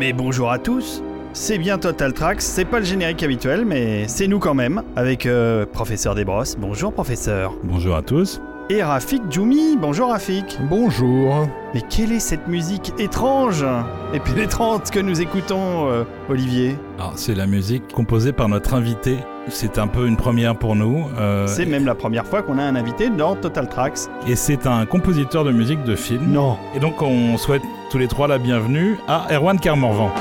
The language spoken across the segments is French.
Mais bonjour à tous c'est bien Total Tracks, c'est pas le générique habituel, mais c'est nous quand même, avec euh, Professeur Desbrosses. Bonjour Professeur. Bonjour à tous. Et Rafik Djoumi. Bonjour Rafik. Bonjour. Mais quelle est cette musique étrange? Et pénétrante que nous écoutons, euh, Olivier Alors, c'est la musique composée par notre invité. C'est un peu une première pour nous. euh, c'est même la première fois qu'on a un invité dans Total Tracks. Et c'est un compositeur de musique de film. Non. Et donc on souhaite tous les trois la bienvenue à Erwan Carmorvan.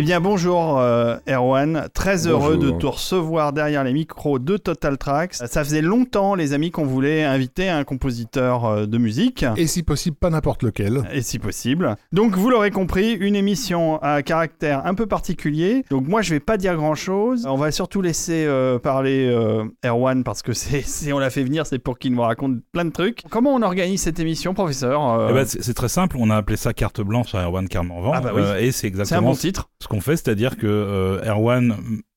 Eh bien bonjour euh, Erwan, très heureux de te recevoir derrière les micros de Total Tracks. Ça faisait longtemps les amis qu'on voulait inviter un compositeur euh, de musique. Et si possible pas n'importe lequel. Et si possible. Donc vous l'aurez compris, une émission à caractère un peu particulier. Donc moi je vais pas dire grand chose. On va surtout laisser euh, parler euh, Erwan parce que c'est si on l'a fait venir c'est pour qu'il nous raconte plein de trucs. Comment on organise cette émission professeur euh? Eh ben, C'est très simple, on a appelé ça carte blanche à Erwan Carmorvan. Ah bah oui. et c'est exactement... Bon titre ce qu'on fait, c'est-à-dire que euh,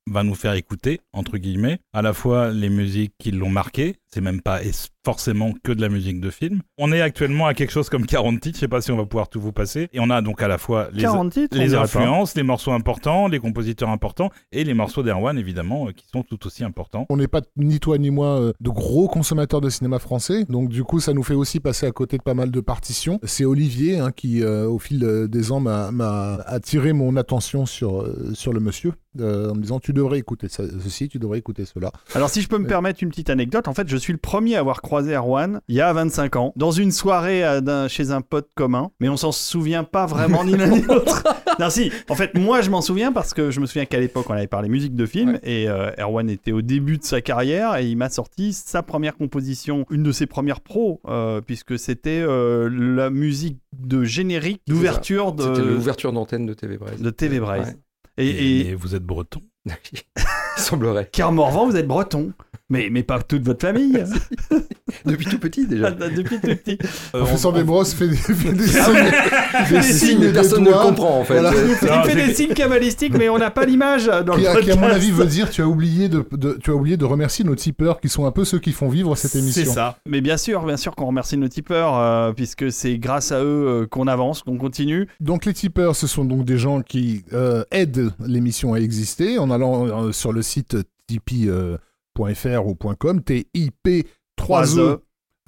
Va nous faire écouter, entre guillemets, à la fois les musiques qui l'ont marqué, c'est même pas forcément que de la musique de film. On est actuellement à quelque chose comme 40 titres, je sais pas si on va pouvoir tout vous passer. Et on a donc à la fois les, titres, les influences, les morceaux importants, les compositeurs importants, et les morceaux d'Erwan, évidemment, euh, qui sont tout aussi importants. On n'est pas, ni toi ni moi, euh, de gros consommateurs de cinéma français, donc du coup, ça nous fait aussi passer à côté de pas mal de partitions. C'est Olivier hein, qui, euh, au fil des ans, m'a attiré mon attention sur, sur le monsieur, en me disant, tu devrais écouter ça, ceci, tu devrais écouter cela. Alors si je peux me permettre une petite anecdote, en fait, je suis le premier à avoir croisé Erwan il y a 25 ans, dans une soirée à, chez un pote commun, mais on s'en souvient pas vraiment ni l'un ni l'autre. non, si, en fait, moi je m'en souviens parce que je me souviens qu'à l'époque on avait parlé musique de film ouais. et euh, Erwan était au début de sa carrière et il m'a sorti sa première composition, une de ses premières pros, euh, puisque c'était euh, la musique de générique d'ouverture de. C'était l'ouverture d'antenne de TV Braise. De TV Braise. Ouais. Et, et, et, vous êtes breton Il semblerait. Car Morvan, vous êtes breton. Mais, mais pas toute votre famille. Depuis tout petit déjà. Depuis tout petit. Euh, Professeur Desbrosses fait des, fait des Ah signes. des signes, personne ne le comprend en fait. Voilà. Il fait, il fait des signes cabalistiques, mais on n'a pas l'image dans Qui, le à- podcast. qui, à mon avis, veut dire tu as oublié de, de- tu as oublié de remercier nos tipeurs qui sont un peu ceux qui font vivre cette émission. C'est ça. Mais bien sûr, bien sûr qu'on remercie nos tipeurs, euh, puisque c'est grâce à eux euh, qu'on avance, qu'on continue. Donc les tipeurs, ce sont donc des gens qui euh, aident l'émission à exister en allant euh, sur le site tipeee.fr ou .com, T-I-P 3 E.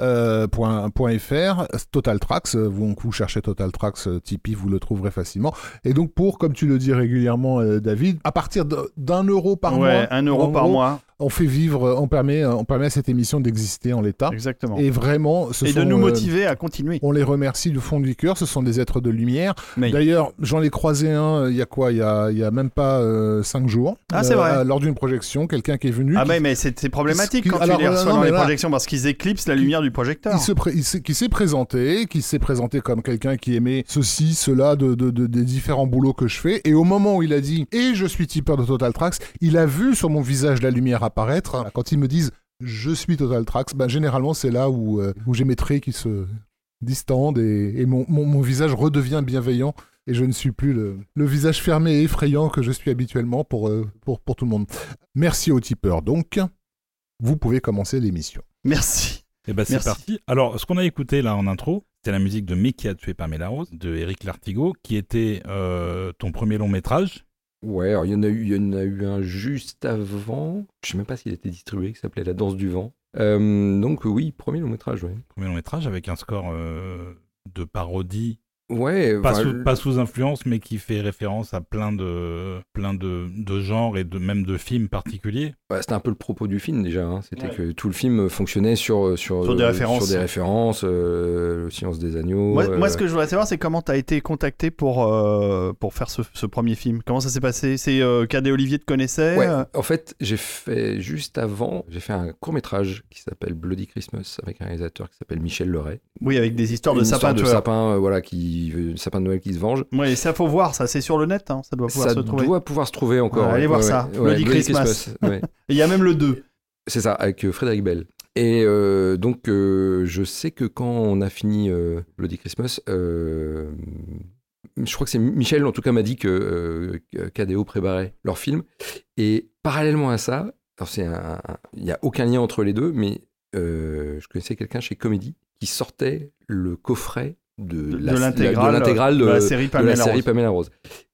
Euh, point, point .fr, Total Tracks, euh, vous, vous cherchez Total Tracks euh, Tipeee, vous le trouverez facilement. Et donc pour, comme tu le dis régulièrement euh, David, à partir d'un euro par ouais, mois, un euro par gros, mois. On fait vivre, euh, on permet, euh, on permet à cette émission d'exister en l'état. Exactement. Et vraiment, ce Et sont, de nous euh, motiver à continuer. on les remercie du fond du cœur, ce sont des êtres de lumière. Mais- D'ailleurs, j'en ai croisé un, il y a quoi Il y a, il y a même pas euh, cinq jours. Ah, c'est vrai. Lors d'une projection, quelqu'un qui est venu. Ah qui- mais c'est problématique Qui- quand alors, tu les reçois non, dans les là- projections parce qu'ils éclipsent la lumière du projecteur. il se pré- il s'est- qui s'est présenté, qui s'est présenté comme quelqu'un qui aimait ceci, cela, de, de- de- des différents boulots que je fais. Et au moment où il a dit « Et je suis tipeur de Total Tracks », il a vu sur mon visage la lumière apparaître. Quand ils me disent « Je suis Total Tracks ben, généralement c'est là où, euh, où j'ai mes traits qui se distendent et, et mon, mon- mon visage redevient bienveillant. Et je ne suis plus le, le visage fermé et effrayant que je suis habituellement pour, euh, pour, pour tout le monde. Merci aux tipeurs. Donc, vous pouvez commencer l'émission. Merci. Et ben c'est parti. Alors, ce qu'on a écouté là en intro, c'était la musique de Mais qui a tué Pamela Rose de Eric Lartigot, qui était euh, ton premier long métrage. Ouais, alors il y en a eu, il y en a eu un juste avant. Je sais même pas s'il était distribué, qui s'appelait La Danse du Vent. Euh, donc oui, premier long métrage, ouais. Premier long métrage avec un score euh, de parodie, Ouais, pas, sous, pas sous influence, mais qui fait référence à plein de, plein de, de genres et de, même de films particuliers. C'était un peu le propos du film déjà. hein. C'était Ouais. que tout le film fonctionnait sur sur, Sur des euh, références. sur des références, euh, le silence des agneaux. Moi, euh, moi, ce que je voudrais savoir, c'est comment tu as été contacté pour, euh, pour faire ce, ce premier film? Comment ça s'est passé? C'est euh, Cadet Olivier te connaissait? Ouais, euh, en fait, j'ai fait juste avant, j'ai fait un court métrage qui s'appelle Bloody Christmas avec un réalisateur qui s'appelle Michel Leray. Oui, avec des histoires de Une sapin histoire de tueur. sapin, euh, voilà, qui euh, sapin de Noël qui se venge. Et ça faut voir, ça c'est sur le net, hein, ça doit pouvoir Ça se trouver. doit pouvoir se trouver encore. Ouais, allez voir ça, Bloody Christmas. Il y a même le 2. C'est ça, avec euh, Frédéric Bell. Et euh, donc, euh, je sais que quand on a fini euh, Bloody Christmas, je crois que c'est Michel, en tout cas, m'a dit que KDO préparait leur film. Et parallèlement à ça, il n'y a aucun lien entre les deux, mais je connaissais quelqu'un chez Comédie qui sortait le coffret de, l'intégrale de l'intégrale de de, la série Pamela la série Rose. Pamela Rose.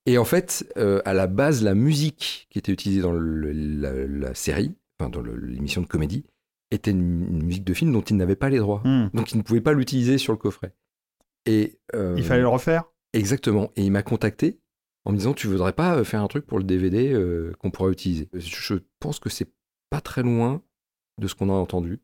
Et en fait, euh, à la base, la musique qui était utilisée dans le- la, la série, enfin dans l'émission de comédie, était une, une musique de film dont il n'avait pas les droits. Hmm. Donc il ne pouvait pas l'utiliser sur le coffret. Et euh, Il fallait le refaire? Exactement. Et il m'a contacté en me disant tu voudrais pas euh, faire un truc pour le DVD euh, qu'on pourra utiliser? Je pense que c'est pas très loin de ce qu'on a entendu.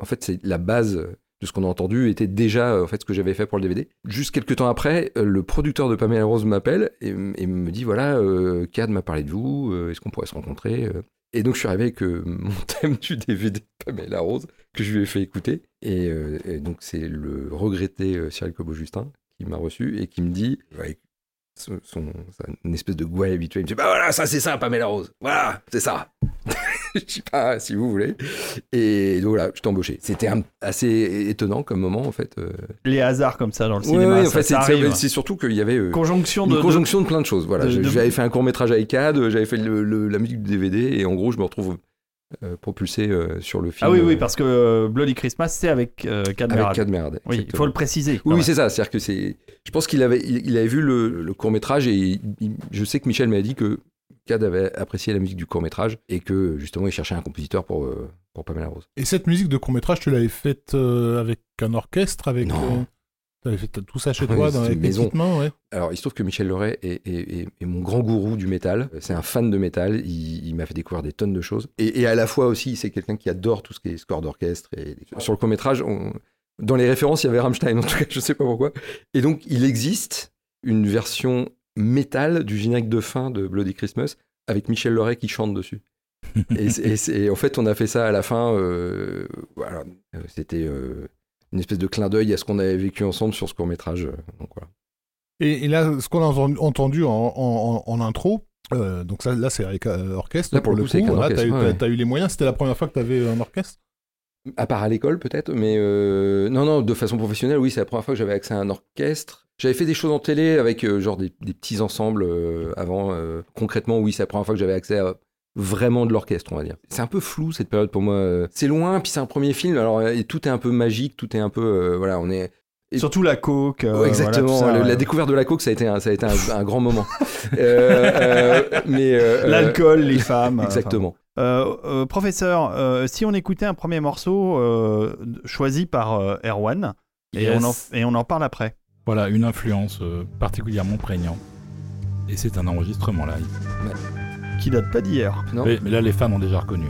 En fait, c'est la base de ce qu'on a entendu était déjà euh, en fait ce que j'avais fait pour le DVD. Juste quelques temps après, euh, le producteur de Pamela Rose m'appelle et, me dit voilà, euh, Cad m'a parlé de vous, euh, est-ce qu'on pourrait se rencontrer Et donc je suis arrivé avec mon thème du DVD de Pamela Rose que je lui ai fait écouter. Et, donc c'est le regretté Cyril Cobo-Justin qui m'a reçu et qui me dit avec son, une espèce de gouaille habituelle, il me dit bah voilà, ça c'est ça Pamela Rose, voilà, c'est ça. je dis pas si vous voulez. Et donc voilà, je t'ai embauché. C'était assez étonnant comme moment en fait. euh. Les hasards comme ça dans le Ouais, cinéma, ouais, en ça, fait, ça c'est- surtout qu'il y avait euh, Conjonction une de, conjonction de plein de choses. Voilà, j'avais fait un court métrage avec CAD, j'avais fait le- le- la musique du DVD, et en gros, je me retrouve euh, propulsé euh, sur le film. Ah oui, oui, euh, parce que Bloody Christmas, c'est avec euh, Cad avec Merad. CAD Merde. Oui, il faut le préciser. Oui, c'est ça. C'est-à-dire que c'est. Je pense qu'il avait, il, il avait vu le, court métrage et il- il- je sais que Michel m'a dit que Cad avait apprécié la musique du court métrage et que justement il cherchait un compositeur pour euh, pour Pamela Rose. Et cette musique de court-métrage, tu l'avais faite euh, avec un orchestre avec, Non. Tout ça chez Oui, toi, dans, une maison. mains, ouais. Alors, il se trouve que Michel Leray est, est- est- est mon grand gourou du métal. C'est un fan de métal. Il, il m'a fait découvrir des tonnes de choses. Et, et à la fois aussi, c'est quelqu'un qui adore tout ce qui est score d'orchestre. Et sur le court métrage, dans les références, il y avait Rammstein. En tout cas, je sais pas pourquoi. Et donc, il existe une version métal du générique de fin de Bloody Christmas avec Michel Leray qui chante dessus. et, en fait, on a fait ça à la fin. euh, voilà, Euh, c'était euh, une espèce de clin d'œil à ce qu'on avait vécu ensemble sur ce court métrage. Donc voilà. Et, et là, ce qu'on a entendu- en, en- en- en intro, euh, donc ça, là, c'est avec euh, orchestre. Là, pour le coup, orchestre, t'as eu, ouais. les moyens. C'était la première fois que t'avais un orchestre? À part à l'école peut-être, mais euh, non, non, de façon professionnelle, oui, c'est la première fois que j'avais accès à un orchestre. J'avais fait des choses en télé avec euh, genre des, des petits ensembles euh, avant. euh, concrètement, oui, c'est la première fois que j'avais accès à vraiment de l'orchestre, on va dire. C'est un peu flou cette période pour moi. euh. C'est loin, puis c'est un premier film, alors euh, et tout est un peu magique, tout est un peu, euh, voilà, on est. et- Surtout la coke. euh, Ouais, exactement. voilà, tout ça, le- la découverte de la coke, ça a été un, ça a été un, un grand moment. Euh, euh, mais euh, L'alcool, les femmes. Exactement. Euh, euh, professeur, euh, si on écoutait un premier morceau euh, choisi par euh, Erwan, et, Yes. on en, et on en parle après. Voilà, une influence euh, particulièrement prégnante. Et c'est un enregistrement live. Qui date pas d'hier. Non Mais, mais là, les fans ont déjà reconnu.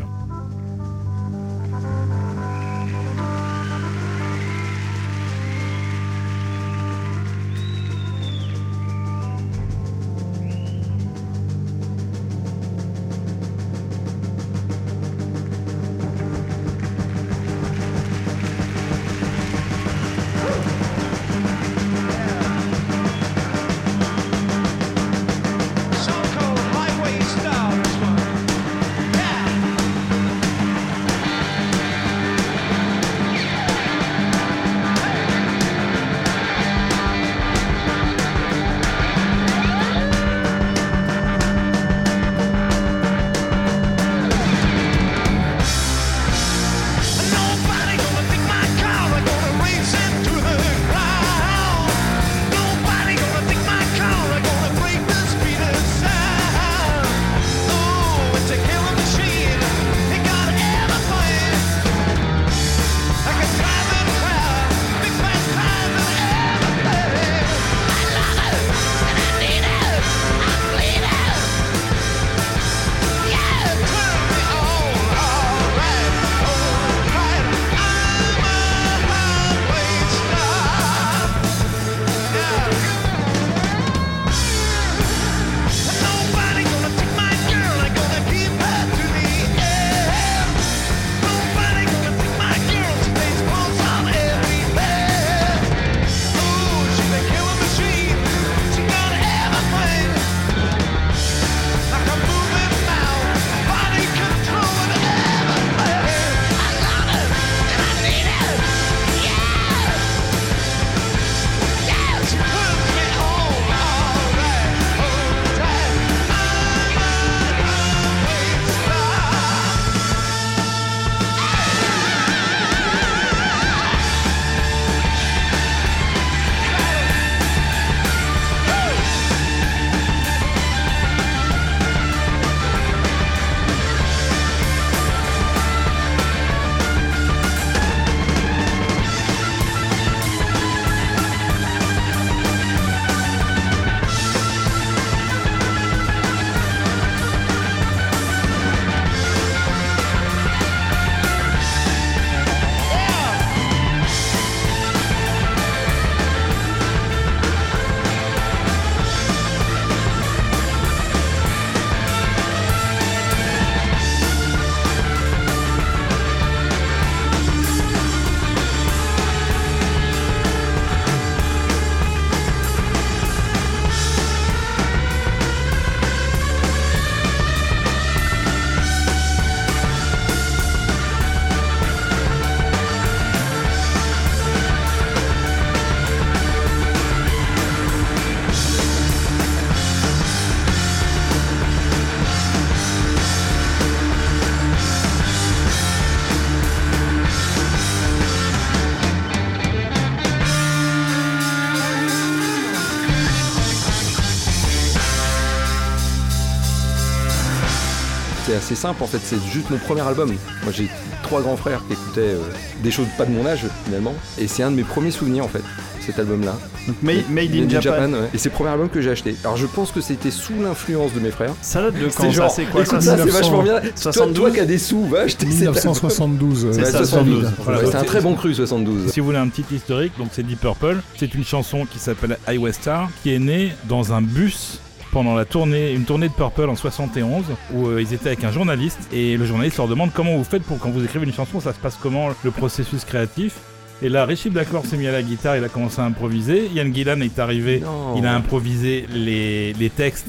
C'est assez simple en fait, c'est juste mon premier album. Moi j'ai trois grands frères qui écoutaient euh, des choses pas de mon âge finalement, et c'est un de mes premiers souvenirs en fait, cet album-là. Donc, Made, Made in Japan. ouais. Et c'est le premier album que j'ai acheté. Alors je pense que c'était sous l'influence de mes frères. Ça date de quand C'est genre, ça C'est quoi écoute ça c'est 1900, vachement bien. Toi, 72. toi qui as des sous, va acheter cet album. 1972. euh, C'est Ouais, ça, 72. 72. Voilà, c'est un très bon cru 72. Si vous voulez un petit historique, donc c'est Deep Purple. C'est une chanson qui s'appelle Highway Star, qui est née dans un bus pendant la tournée, une tournée de Purple en 71, où euh, ils étaient avec un journaliste, et le journaliste leur demande comment vous faites pour quand vous écrivez une chanson, ça se passe comment le processus créatif. Et là, Richie Blackmore s'est mis à la guitare, il a commencé à improviser. Ian Gillan est arrivé, Non. il a improvisé les, les textes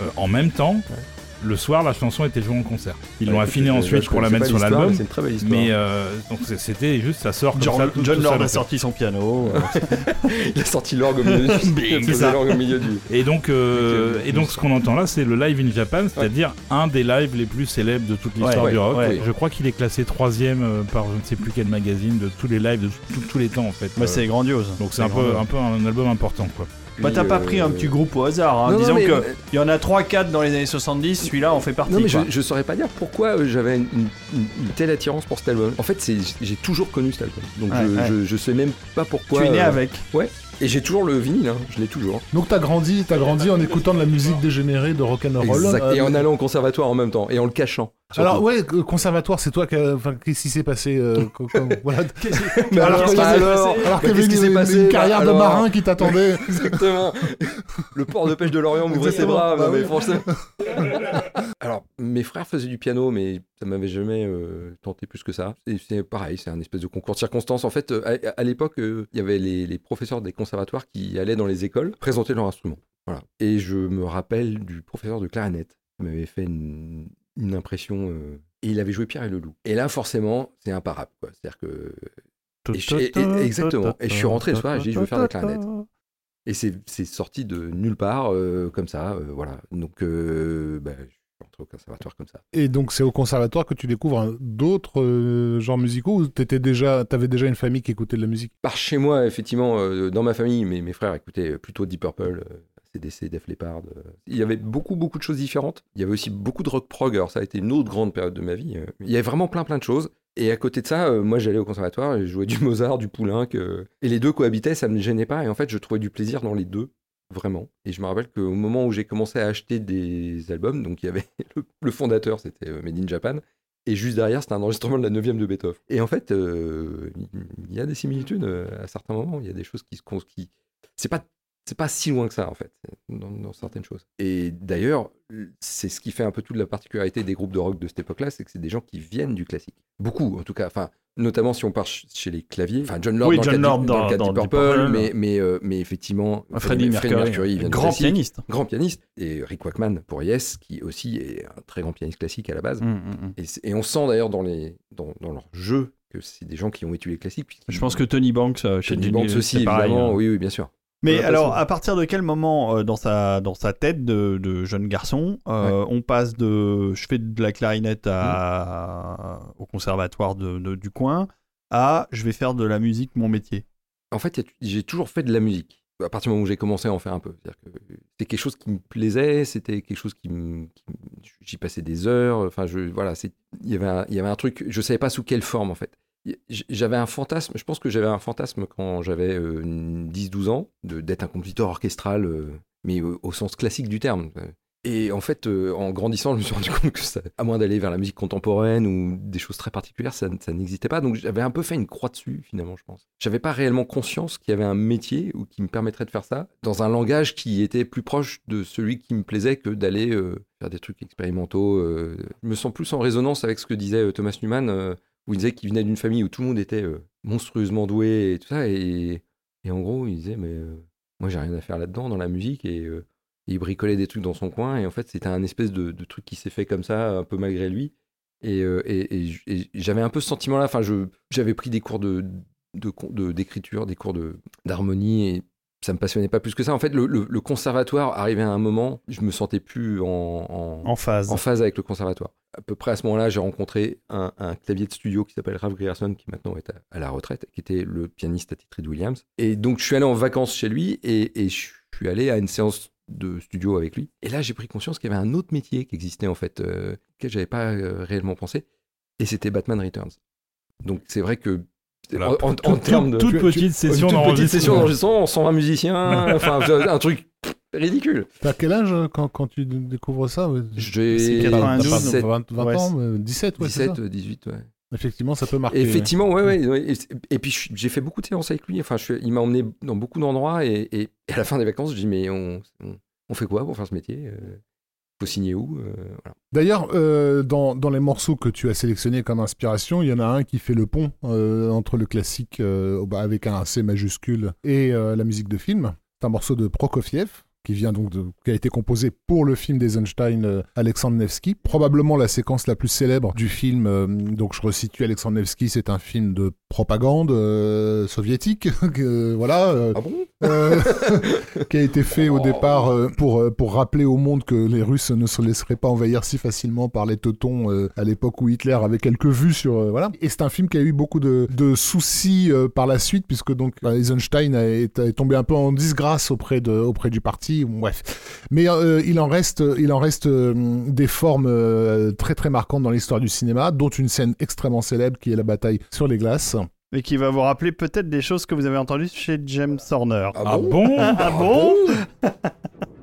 euh, en même temps. Le soir, la chanson était jouée en concert. Ils l'ont Ouais, affiné écoute, ensuite pour la mettre sur l'album. mais C'est une très belle histoire. Mais euh, donc c'était juste, ça sort comme John, ça. tout- John tout Lord a sorti son piano. Il a sorti l'orgue au milieu du. ça. au milieu. Et donc, euh, et donc ce qu'on entend là, c'est le live in Japan, c'est-à-dire un des lives les plus célèbres de toute l'histoire Ouais, du rock. Je crois qu'il est classé troisième euh, par je ne sais plus quel magazine de tous les lives de tous les temps en fait. C'est grandiose. donc c'est un peu, grandiose. un peu un album important quoi. Bah, t'as pas euh, pris un petit groupe au hasard. hein. non, non, Disons mais- que il y en a 3-4 dans les années 70, celui-là en fait partie. Non mais je, quoi. je saurais pas dire pourquoi euh, j'avais une, une- une telle attirance pour cet album. En fait, c'est j'ai toujours connu cet album, donc Ouais, je, ouais. Je, je sais même pas pourquoi. Tu es né euh, avec. Et j'ai toujours le vinyle, hein, je l'ai toujours. Donc t'as grandi, t'as grandi en écoutant de la musique dégénérée de rock'n'roll. Exact. euh, Et en allant au conservatoire en même temps et en le cachant. Surtout. Alors ouais, euh, conservatoire, c'est toi qui, enfin, qu'est-ce qui s'est passé euh, co- voilà. Mais alors, qu'est-ce qui s'est alors, Alors bah, avait qu'est-ce qui s'est passé une carrière de alors, marin qui t'attendait. Exactement. Le port de pêche de Lorient m'ouvrait ses bras, Bah mais oui. franchement. Alors, mes frères faisaient du piano, mais ça m'avait jamais euh, tenté plus que ça. Et c'est pareil, c'est un espèce de concours de circonstances. En fait, euh, à, à l'époque, euh, il y avait les, les professeurs des conservatoires qui allaient dans les écoles présenter leur instrument. Voilà. Et je me rappelle du professeur de clarinette qui m'avait fait une, une impression. euh, et il avait joué Pierre et le Loup. Et là, forcément, c'est imparable. C'est-à-dire que Et je- et- et- exactement. Et je suis rentré le soir et j'ai dit, je veux faire de la clarinette. Et c'est sorti de nulle part, euh, comme ça, euh, voilà. Donc, euh, bah, je suis rentré au conservatoire comme ça. Et donc c'est au conservatoire que tu découvres un- d'autres euh, genres musicaux ou t'étais déjà, t'avais déjà une famille qui écoutait de la musique? Par chez moi, effectivement, euh, dans ma famille, mes, mes frères écoutaient plutôt Deep Purple, euh, CDC, Def Leppard. euh. Il y avait beaucoup, beaucoup de choses différentes. Il y avait aussi beaucoup de rock prog, alors ça a été une autre grande période de ma vie. euh. Il y avait vraiment plein, plein de choses. Et à côté de ça, euh, moi j'allais au conservatoire et je jouais du Mozart, du Poulenc. et les deux cohabitaient, ça ne me gênait pas. Et en fait, je trouvais du plaisir dans les deux, vraiment. Et je me rappelle qu'au moment où j'ai commencé à acheter des albums, donc il y avait le, fondateur, c'était Made in Japan. Et juste derrière, c'était un enregistrement de la 9 de Beethoven. Et en fait, il y a des similitudes à certains moments. Il y a des choses qui se. Qui... C'est pas. C'est pas si loin que ça, en fait, dans, dans certaines choses. Et d'ailleurs, c'est ce qui fait un peu toute la particularité des groupes de rock de cette époque-là, c'est que c'est des gens qui viennent du classique. Beaucoup, en tout cas. Enfin, notamment si on part ch- chez les claviers. Enfin, John Lord Oui, dans, John le Lord de- dans dans- le cas de dans Deep Deep Purple, Purple. mais, mais, euh, mais effectivement, Freddie Mercury, il vient du grand pianiste. Grand pianiste. Et Rick Wakeman pour Yes, qui aussi est un très grand pianiste classique à la base. Hum, hum, hum. Et, on sent d'ailleurs dans, les, dans, dans leur jeu que c'est des gens qui ont étudié les classiques. Je pense que Tony Banks euh, chez Tony Banks aussi, c'est pareil, évidemment. hein. Oui, oui, bien sûr. Mais alors, à partir de quel moment euh, dans, sa, dans sa tête de, de jeune garçon, euh, on passe de je fais de la clarinette à, au conservatoire de, de- du coin à je vais faire de la musique mon métier? En fait, j'ai toujours fait de la musique. À partir du moment où j'ai commencé à en faire un peu. C'est-à-dire que quelque chose qui me plaisait, c'était quelque chose qui me. J'y passais des heures. Enfin, je, voilà, c'est- il y avait un- il y avait un truc. Je savais pas sous quelle forme, en fait. J'avais un fantasme, je pense que j'avais un fantasme quand j'avais euh, 10-12 ans, de- d'être un compositeur orchestral, euh, mais au, sens classique du terme. Et en fait, euh, en grandissant, je me suis rendu compte que ça, à moins d'aller vers la musique contemporaine ou des choses très particulières, ça, n'existait pas. Donc j'avais un peu fait une croix dessus, finalement, je pense. J'avais pas réellement conscience qu'il y avait un métier ou qui me permettrait de faire ça dans un langage qui était plus proche de celui qui me plaisait que d'aller euh, faire des trucs expérimentaux. euh. Je me sens plus en résonance avec ce que disait euh, Thomas Newman, euh, où il disait qu'il venait d'une famille où tout le monde était monstrueusement doué et tout ça. Et, en gros, il disait, mais moi, j'ai rien à faire là-dedans, dans la musique. Et il bricolait des trucs dans son coin. Et en fait, c'était un espèce de, truc qui s'est fait comme ça, un peu malgré lui. Et, j'avais un peu ce sentiment-là. Enfin, j'avais pris des cours de con- de- d'écriture, des cours d'harmonie, ça me passionnait pas plus que ça. En fait, le, le- le conservatoire arrivait à un moment, je me sentais plus en, en- en phase. en phase avec le conservatoire. À peu près à ce moment-là, j'ai rencontré un, un clavier de studio qui s'appelle Ralph Grierson, qui maintenant est à, à la retraite, qui était le pianiste attitré de Williams. Et donc, je suis allé en vacances chez lui et, et je suis allé à une séance de studio avec lui. Et là, j'ai pris conscience qu'il y avait un autre métier qui existait en fait, euh, auquel j'avais pas euh, réellement pensé, et c'était Batman Returns. Donc c'est vrai que Voilà. en, en- en Toute- termes de toute tu- petite tu- session toute petite session d'enregistrement. d'enregistrement, 120 musiciens, enfin un truc ridicule. T'as quel âge euh, quand, quand tu découvres ça ouais? J'ai C'est T'as- 92, t'as 17, 20, 20 Ouais, ans, euh, 17, ouais, c'est 17, ça. 18, ouais. Effectivement, ça peut marquer. Et effectivement, ouais, ouais. ouais. Et, et puis j'ai fait beaucoup de séances avec lui. Enfin, je il m'a emmené dans beaucoup d'endroits et, et- et à la fin des vacances, je dis mais on, on, on fait quoi pour faire ce métier Euh, Faut signer où Euh. D'ailleurs, euh, dans, les morceaux que tu as sélectionnés comme inspiration, il y en a un qui fait le pont euh, entre le classique avec un C majuscule et la musique de film. C'est un morceau de Prokofiev qui vient donc de, qui a été composé pour le film d'Eisenstein euh, Alexandre Nevsky, probablement la séquence la plus célèbre du film. euh, donc je resitue Alexandre Nevsky, c'est un film de propagande euh, soviétique, que, voilà, euh, Ah bon? qui a été fait au départ euh, pour, pour rappeler au monde que les Russes ne se laisseraient pas envahir si facilement par les Teutons à l'époque où Hitler avait quelques vues sur voilà. Et c'est un film qui a eu beaucoup de, de soucis par la suite puisque donc Eisenstein est, est tombé un peu en disgrâce auprès de auprès du parti. Bref, mais euh, il en reste il en reste euh, des formes euh, très très marquantes dans l'histoire du cinéma, dont une scène extrêmement célèbre qui est la bataille sur les glaces. Et qui va vous rappeler peut-être des choses que vous avez entendues chez James Horner. Ah bon? Ah bon?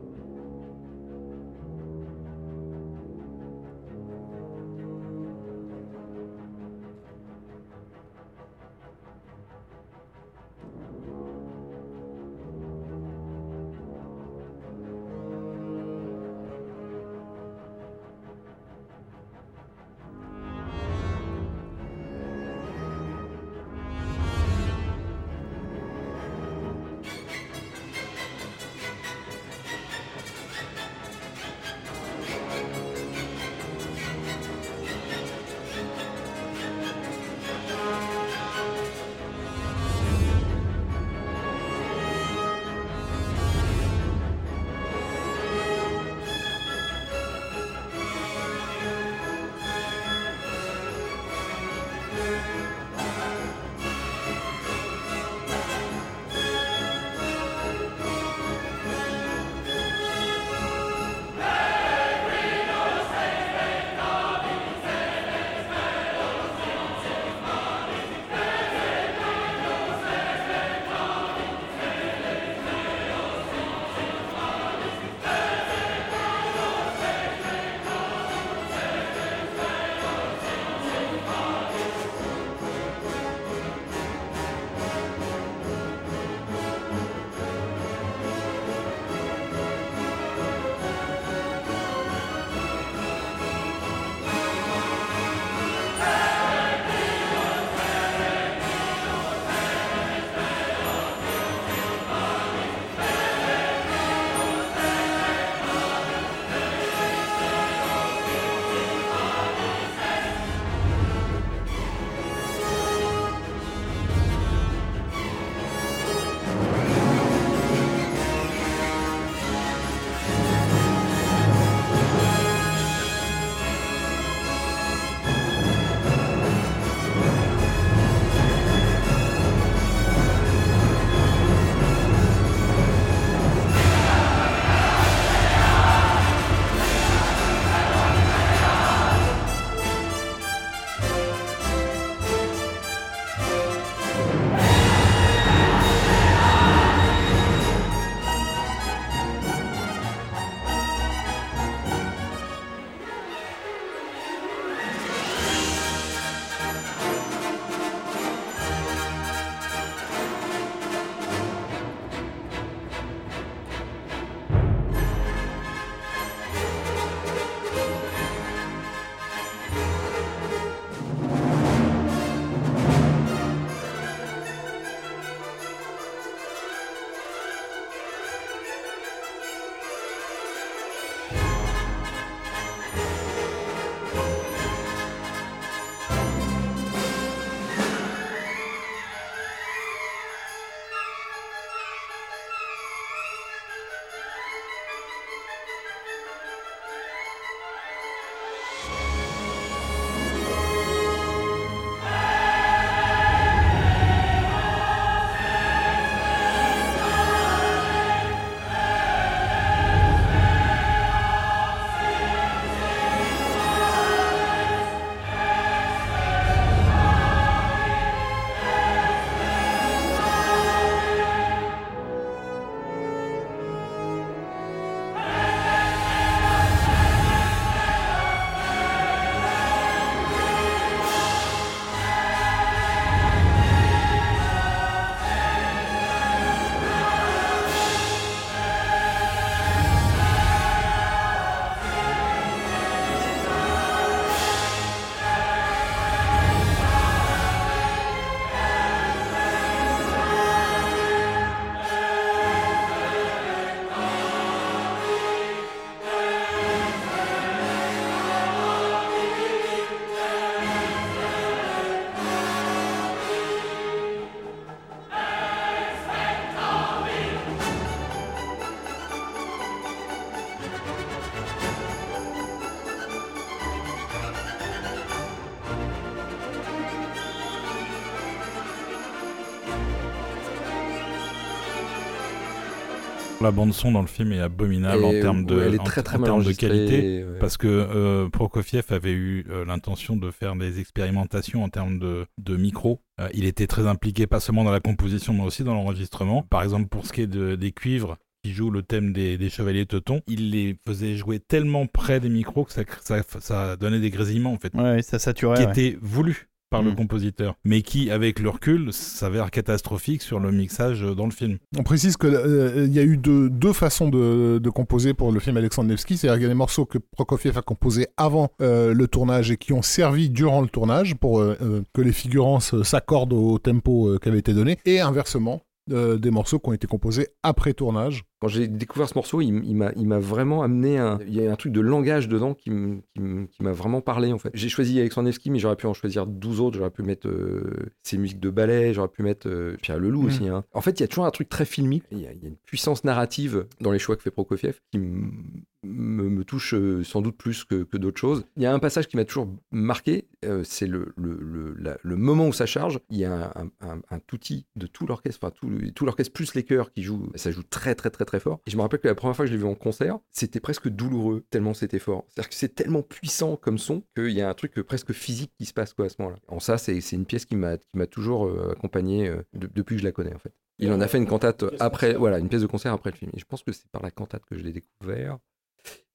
La bande son dans le film est abominable Et, en termes de, elle est en- très très en mal termes de qualité. ouais. Parce que euh, Prokofiev avait eu euh, l'intention de faire des expérimentations en termes de, de micro. Euh, il était très impliqué, pas seulement dans la composition, mais aussi dans l'enregistrement. Par exemple, pour ce qui est de- des cuivres qui jouent le thème des, des chevaliers teutons, il les faisait jouer tellement près des micros que ça, ça, ça donnait des grésillements, en fait, Ouais, ça saturait. qui ouais. étaient voulus par le Mm. compositeur, mais qui, avec le recul, s'avère catastrophique sur le mixage euh, dans le film. On précise qu'il y a eu deux, deux façons de, de composer pour le film Alexandre Nevsky. C'est-à-dire qu'il y a des morceaux que Prokofiev a composés avant euh, le tournage et qui ont servi durant le tournage pour euh, euh, que les figurants s'accordent au tempo euh, qui avait été donné. Et inversement, euh, des morceaux qui ont été composés après tournage. Quand j'ai découvert ce morceau, il, m'a, vraiment amené un. Il y a un truc de langage dedans qui, m'a vraiment parlé en fait. J'ai choisi Alexandre Nevsky, mais j'aurais pu en choisir 12 autres. J'aurais pu mettre euh, ses musiques de ballet, j'aurais pu mettre euh, Pierre Leloup Mm. aussi. hein. En fait, il y a toujours un truc très filmique. Il y, a, il y a une puissance narrative dans les choix que fait Prokofiev qui me, me touche euh, sans doute plus que, que d'autres choses. Il y a un passage qui m'a toujours marqué, euh, c'est le, le, le, la- le moment où ça charge. Il y a un, un, un touti de tout l'orchestre, enfin tout, tout l'orchestre plus les chœurs qui jouent. Ça joue très très très très fort. Et je me rappelle que la première fois que je l'ai vu en concert, c'était presque douloureux tellement c'était fort. C'est-à-dire que c'est tellement puissant comme son qu'il y a un truc presque physique qui se passe quoi à ce moment-là. En ça, c'est une pièce qui m'a toujours euh, accompagné euh, de- depuis que je la connais en fait. Il en a fait une cantate après, voilà, une pièce de concert après le film. Et je pense que c'est par la cantate que je l'ai découvert.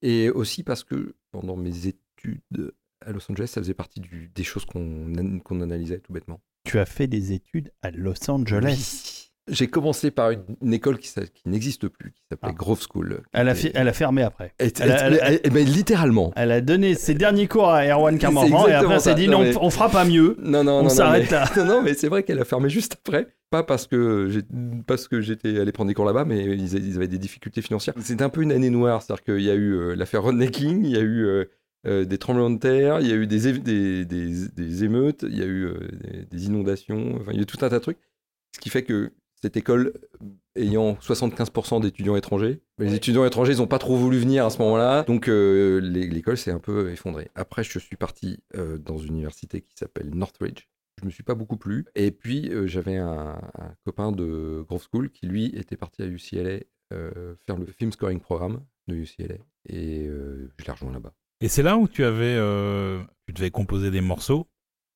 Et aussi parce que pendant mes études à Los Angeles, ça faisait partie du- des choses qu'on analysait tout bêtement. Tu as fait des études à Los Angeles. J'ai commencé par une, une école qui, n'existe plus, qui s'appelait Ah. Grove School. Elle a, elle fermé après. et- elle a- elle et- ben, littéralement. Elle a donné ses derniers cours à Erwan Carmorvan et après elle s'est dit Non, mais- on fera pas mieux. Non, non, On non, s'arrête mais- là. non, non, mais c'est vrai qu'elle a fermé juste après. Pas parce que j'ai- parce que j'étais allé prendre des cours là-bas, mais ils, avaient des difficultés financières. C'était un peu une année noire, c'est-à-dire qu'il y a eu euh, l'affaire Rodney King, il y a eu euh, euh, des tremblements de terre, il y a eu des, des, des- des émeutes, il y a eu des, des inondations, enfin, il y a eu tout un tas de trucs. Ce qui fait que cette école, ayant 75% d'étudiants étrangers, les étudiants étrangers, ils n'ont pas trop voulu venir à ce moment-là, donc euh, l'é- l'école s'est un peu effondrée. Après, je suis parti euh, dans une université qui s'appelle Northridge. Je me suis pas beaucoup plu. Et puis, euh, j'avais un, un copain de Grove School qui, lui, était parti à UCLA euh, faire le film scoring programme de UCLA. Et euh, je l'ai rejoint là-bas. Et c'est là où tu avais, euh, tu devais composer des morceaux,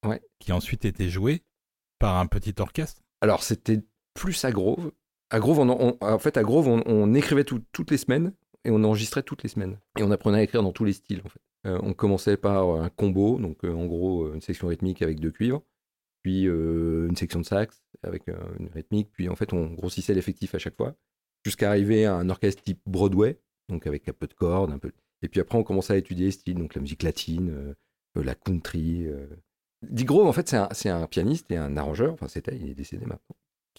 Ouais. qui ensuite étaient joués par un petit orchestre? Alors, c'était plus à Grove. À Grove, on, en fait, à Grove, on, écrivait tout- toutes les semaines et on enregistrait toutes les semaines. Et on apprenait à écrire dans tous les styles, en fait. Euh, on commençait par un combo, donc euh, en gros, euh, une section rythmique avec deux cuivres, puis euh, une section de sax avec euh, une rythmique, puis en fait, on grossissait l'effectif à chaque fois, jusqu'à arriver à un orchestre type Broadway, donc avec un peu de cordes, un peu. Et puis après, on commençait à étudier les styles, donc la musique latine, euh, euh, la country. Euh. Grove, en fait, c'est un, un pianiste et un arrangeur, enfin, c'était, il est décédé maintenant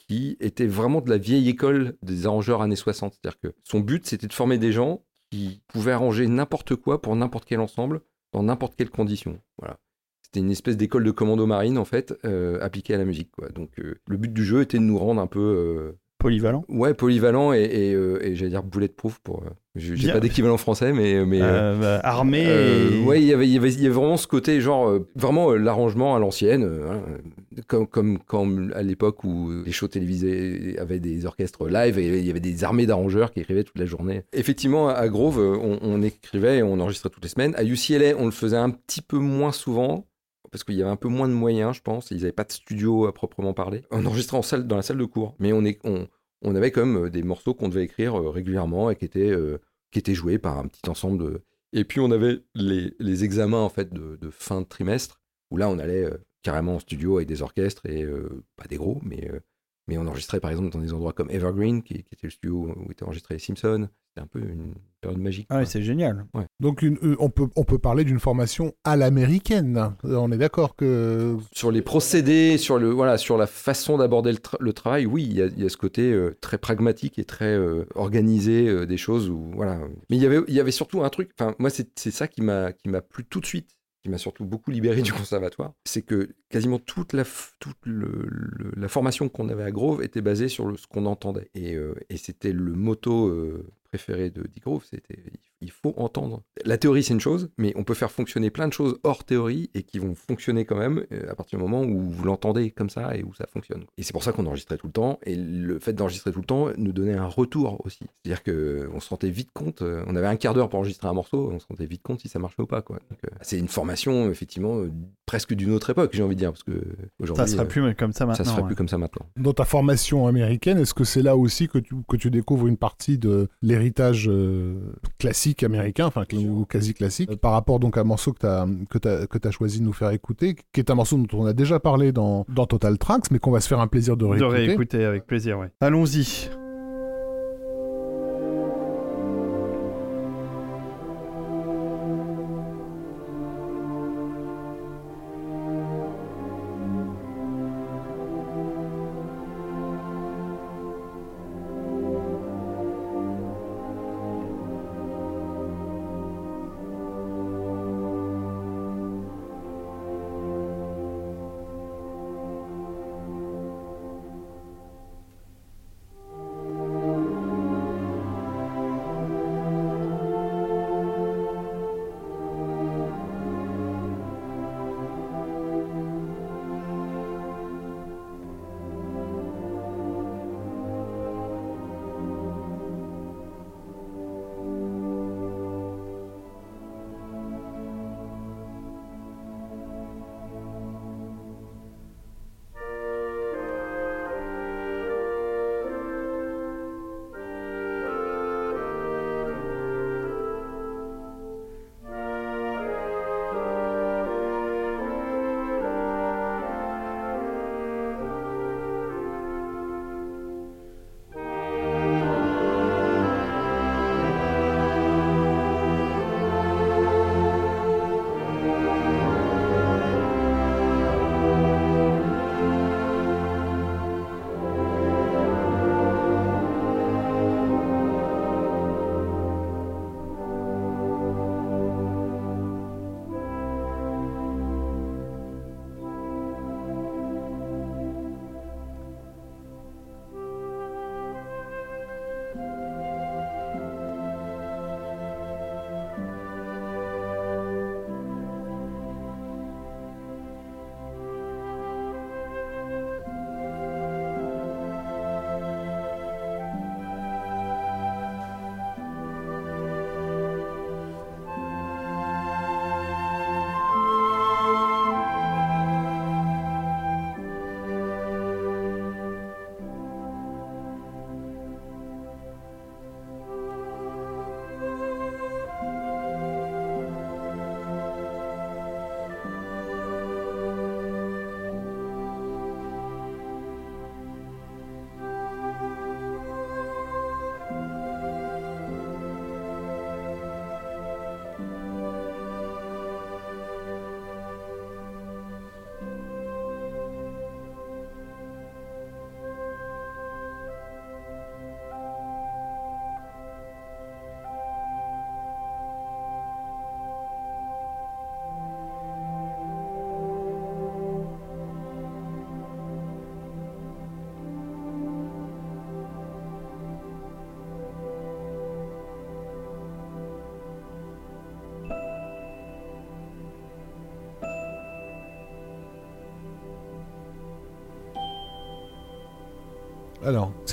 qui était vraiment de la vieille école des arrangeurs années 60. C'est-à-dire que son but, c'était de former des gens qui pouvaient arranger n'importe quoi pour n'importe quel ensemble, dans n'importe quelle condition. Voilà. C'était une espèce d'école de commando marine, en fait, euh, appliquée à la musique. Donc, euh, le but du jeu était de nous rendre un peu euh, Polyvalent. ouais, polyvalent et, et, euh, et j'allais dire bulletproof pour. euh, j'ai pas d'équivalent français, mais. mais euh, Euh, bah, armé. euh, et- ouais, il y avait, y avait, y avait vraiment ce côté, genre, euh, vraiment euh, l'arrangement à l'ancienne, euh, euh, comme, comme, comme à l'époque où euh, les shows télévisés avaient des orchestres live et il y avait des armées d'arrangeurs qui écrivaient toute la journée. Effectivement, à Grove, euh, on, on écrivait et on enregistrait toutes les semaines. À UCLA, on le faisait un petit peu moins souvent. Parce qu'il y avait un peu moins de moyens, je pense. Ils n'avaient pas de studio à proprement parler. On enregistrait dans la salle de cours. Mais on, avait quand même euh, des morceaux qu'on devait écrire euh, régulièrement et qui étaient, euh, qui étaient joués par un petit ensemble de, et puis on avait les, examens en fait de, fin de trimestre où là on allait carrément en studio avec des orchestres et pas des gros, mais mais on enregistrait par exemple dans des endroits comme Evergreen qui, qui était le studio où étaient enregistrés les Simpsons. C'était un peu une période magique. Ah ouais, c'est génial. Donc une- euh, on, peut, on peut parler d'une formation à l'américaine. On est d'accord que... Sur les procédés, sur le voilà, sur la façon d'aborder le, tra- le travail, oui, il y a, il y a ce côté euh, très pragmatique et très euh, organisé euh, des choses où voilà. Mais il y avait il y avait surtout un truc. Enfin, moi c'est c'est ça qui m'a qui m'a plu tout de suite, qui m'a surtout beaucoup libéré du conservatoire, c'est que quasiment toute la toute la formation qu'on avait à Grove était basée sur ce qu'on entendait. Et, euh, c'était le motto euh, préféré de Dick Grove, c'était faut entendre. La théorie, c'est une chose, mais on peut faire fonctionner plein de choses hors théorie et qui vont fonctionner quand même euh, à partir du moment où vous l'entendez comme ça et où ça fonctionne. Et c'est pour ça qu'on enregistrait tout le temps. Et le fait d'enregistrer tout le temps nous donnait un retour aussi. C'est-à-dire qu'on se rendait vite compte, euh, on avait un quart d'heure pour enregistrer un morceau, on se rendait vite compte si ça marchait ou pas. Quoi. Donc, euh, c'est une formation, effectivement, presque d'une autre époque, j'ai envie de dire, parce que aujourd'hui. Ça sera plus comme ça maintenant. ça se ferait ouais. plus comme ça maintenant. Dans ta formation américaine, est-ce que c'est là aussi que tu, que tu découvres une partie de l'héritage euh, classique américain, enfin ou quasi classique, par rapport donc à un morceau que tu as, que que choisi de nous faire écouter, qui est un morceau dont on a déjà parlé dans, dans Total Tracks, mais qu'on va se faire un plaisir de De réécouter. réécouter avec plaisir, ouais. Allons-y.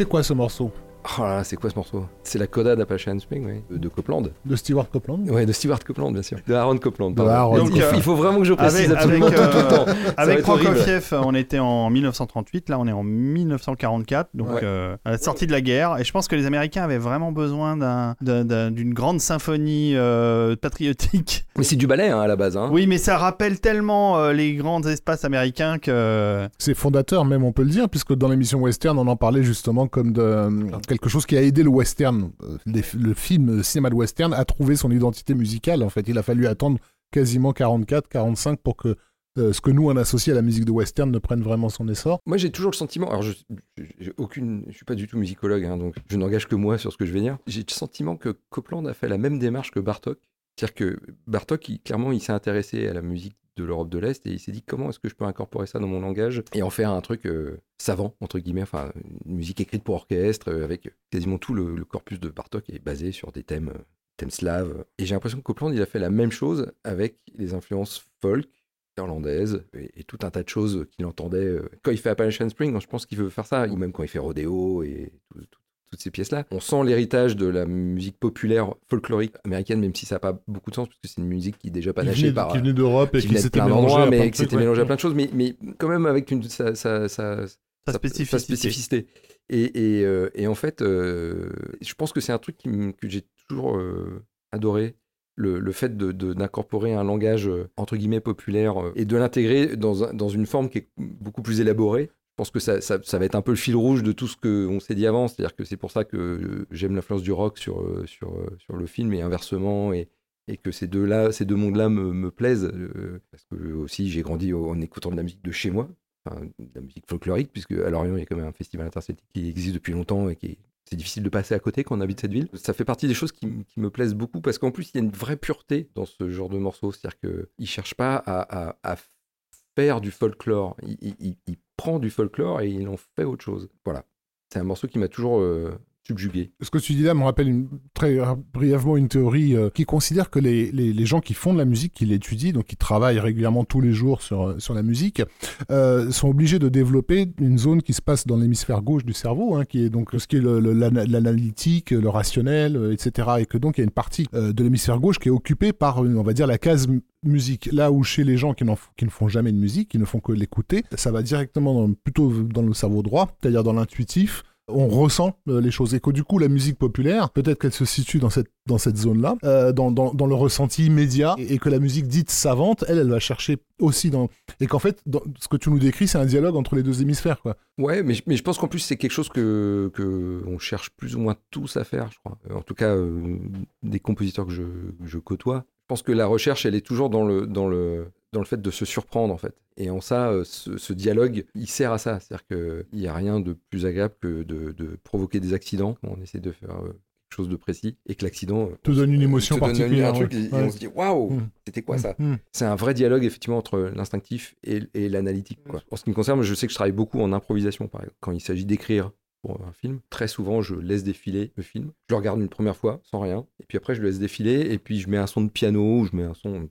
C'est quoi ce morceau? Oh là là, c'est quoi ce morceau? C'est la coda d'Appalachian Spring, ouais, de, de Copeland. De Stewart Copeland Ouais, de Stewart Copeland, bien sûr. De Aaron Copeland. De pardon. Aaron Donc, il, faut vraiment que je précise Avec, absolument avec, tout, tout le euh, temps. Avec. Prokofiev, on était en 1938, là on est en 1944, donc Ouais. euh, à la sortie de la guerre. Et je pense que les Américains avaient vraiment besoin d'un- d'un- d'un- d'une grande symphonie euh, patriotique. Mais c'est du ballet hein, à la base. Hein. Oui, mais ça rappelle tellement euh, les grands espaces américains que. C'est fondateur même, on peut le dire, puisque dans l'émission western, on en parlait justement comme de euh, quelque chose qui a aidé le western. Euh, le film, le cinéma de western a trouvé son identité musicale. En fait, il a fallu attendre quasiment 44, 45 pour que euh, ce que nous on associe à la musique de western ne prenne vraiment son essor. Moi, j'ai toujours le sentiment. Alors, je, j'ai aucune, je suis pas du tout musicologue, hein, donc je n'engage que moi sur ce que je vais dire. J'ai le sentiment que Copland a fait la même démarche que Bartok. C'est-à-dire que Bartok, il- clairement, il s'est intéressé à la musique de l'Europe de l'Est et il s'est dit comment est-ce que je peux incorporer ça dans mon langage et en faire un truc euh, savant, entre guillemets, enfin, une musique écrite pour orchestre euh, avec quasiment tout le, corpus de Bartok est basé sur des thèmes euh, thèmes slaves. Et j'ai l'impression que Copland, il a fait la même chose avec les influences folk, irlandaises, et, tout un tas de choses qu'il entendait. Quand il fait Appalachian Spring, je pense qu'il veut faire ça, ou même quand il fait Rodeo et tout- toutes ces pièces-là. On sent l'héritage de la musique populaire folklorique américaine, même si ça n'a pas beaucoup de sens, parce que c'est une musique qui est déjà panachée par... qui venait d'Europe et qui qui de s'était plein mélangé d'endroits, à plein mais de qui s'était trucs, ouais. mélangé à plein de choses, mais, mais quand même avec une, sa, sa- sa- Sa sa- spécificité. Et, et, euh, et en fait, euh, je pense que c'est un truc qui que j'ai toujours euh, adoré. Le, le fait de- de- d'incorporer un langage entre guillemets populaire et de l'intégrer dans, dans une forme qui est beaucoup plus élaborée. Pense que ça, va être un peu le fil rouge de tout ce qu'on s'est dit avant. C'est-à-dire que c'est pour ça que euh, j'aime l'influence du rock sur, euh, euh, sur le film et inversement. Et, que ces deux mondes-là me, plaisent. parce que aussi, j'ai grandi en écoutant de la musique de chez moi de la musique folklorique, puisque à Lorient, il y a quand même un festival interceltique qui existe depuis longtemps et c'est difficile de passer à côté quand on habite cette ville. Ça fait partie des choses qui, me plaisent beaucoup parce qu'en plus, il y a une vraie pureté dans ce genre de morceaux. C'est-à-dire qu'il ne cherche pas à, à- à faire du folklore. Il prend du folklore et il en fait autre chose. Voilà. C'est un morceau qui m'a toujours euh, Ce que tu dis là me rappelle très brièvement une théorie euh, qui considère que les, les, gens qui font de la musique, qui l'étudient, donc qui travaillent régulièrement tous les jours sur, sur la musique, euh, sont obligés de développer une zone qui se passe dans l'hémisphère gauche du cerveau, hein, qui est donc ce qui est l'analytique, le rationnel, euh, etc. Et que donc il y a une partie euh, de l'hémisphère gauche qui est occupée par, on va dire, la case mu- musique. Là où chez les gens qui, qui ne font jamais de musique, qui ne font que l'écouter, ça va directement plutôt dans le cerveau droit, c'est-à-dire dans l'intuitif, on ressent euh, les choses et que du coup la musique populaire peut-être qu'elle se situe dans cette dans cette zone là dans, dans, le ressenti immédiat et, que la musique dite savante elle elle va chercher aussi dans et qu'en fait ce que tu nous décris c'est un dialogue entre les deux hémisphères quoi Ouais, mais, je- mais je pense qu'en plus, c'est quelque chose que, que on cherche plus ou moins tous à faire, je crois. Euh, En tout cas, euh, des compositeurs que je, je côtoie. Je pense que la recherche, elle est toujours dans le, dans le, dans le fait de se surprendre, en fait. Et en ça, euh, ce, ce dialogue, il sert à ça. C'est-à-dire qu'il n'y a rien de plus agréable que de, de provoquer des accidents. On essaie de faire euh, quelque chose de précis et que l'accident euh, te donne une émotion te donne particulière un truc ouais. et, Ouais. on se dit waouh, Mm. c'était quoi ça Mm. c'est un vrai dialogue effectivement entre l'instinctif et, et l'analytique. En ce qui me concerne, je sais que je travaille beaucoup en improvisation, par exemple. Quand il s'agit d'écrire pour un film, très souvent je laisse défiler le film. Je le regarde une première fois sans rien, et puis après je le laisse défiler, et puis je mets un son de piano ou je mets un son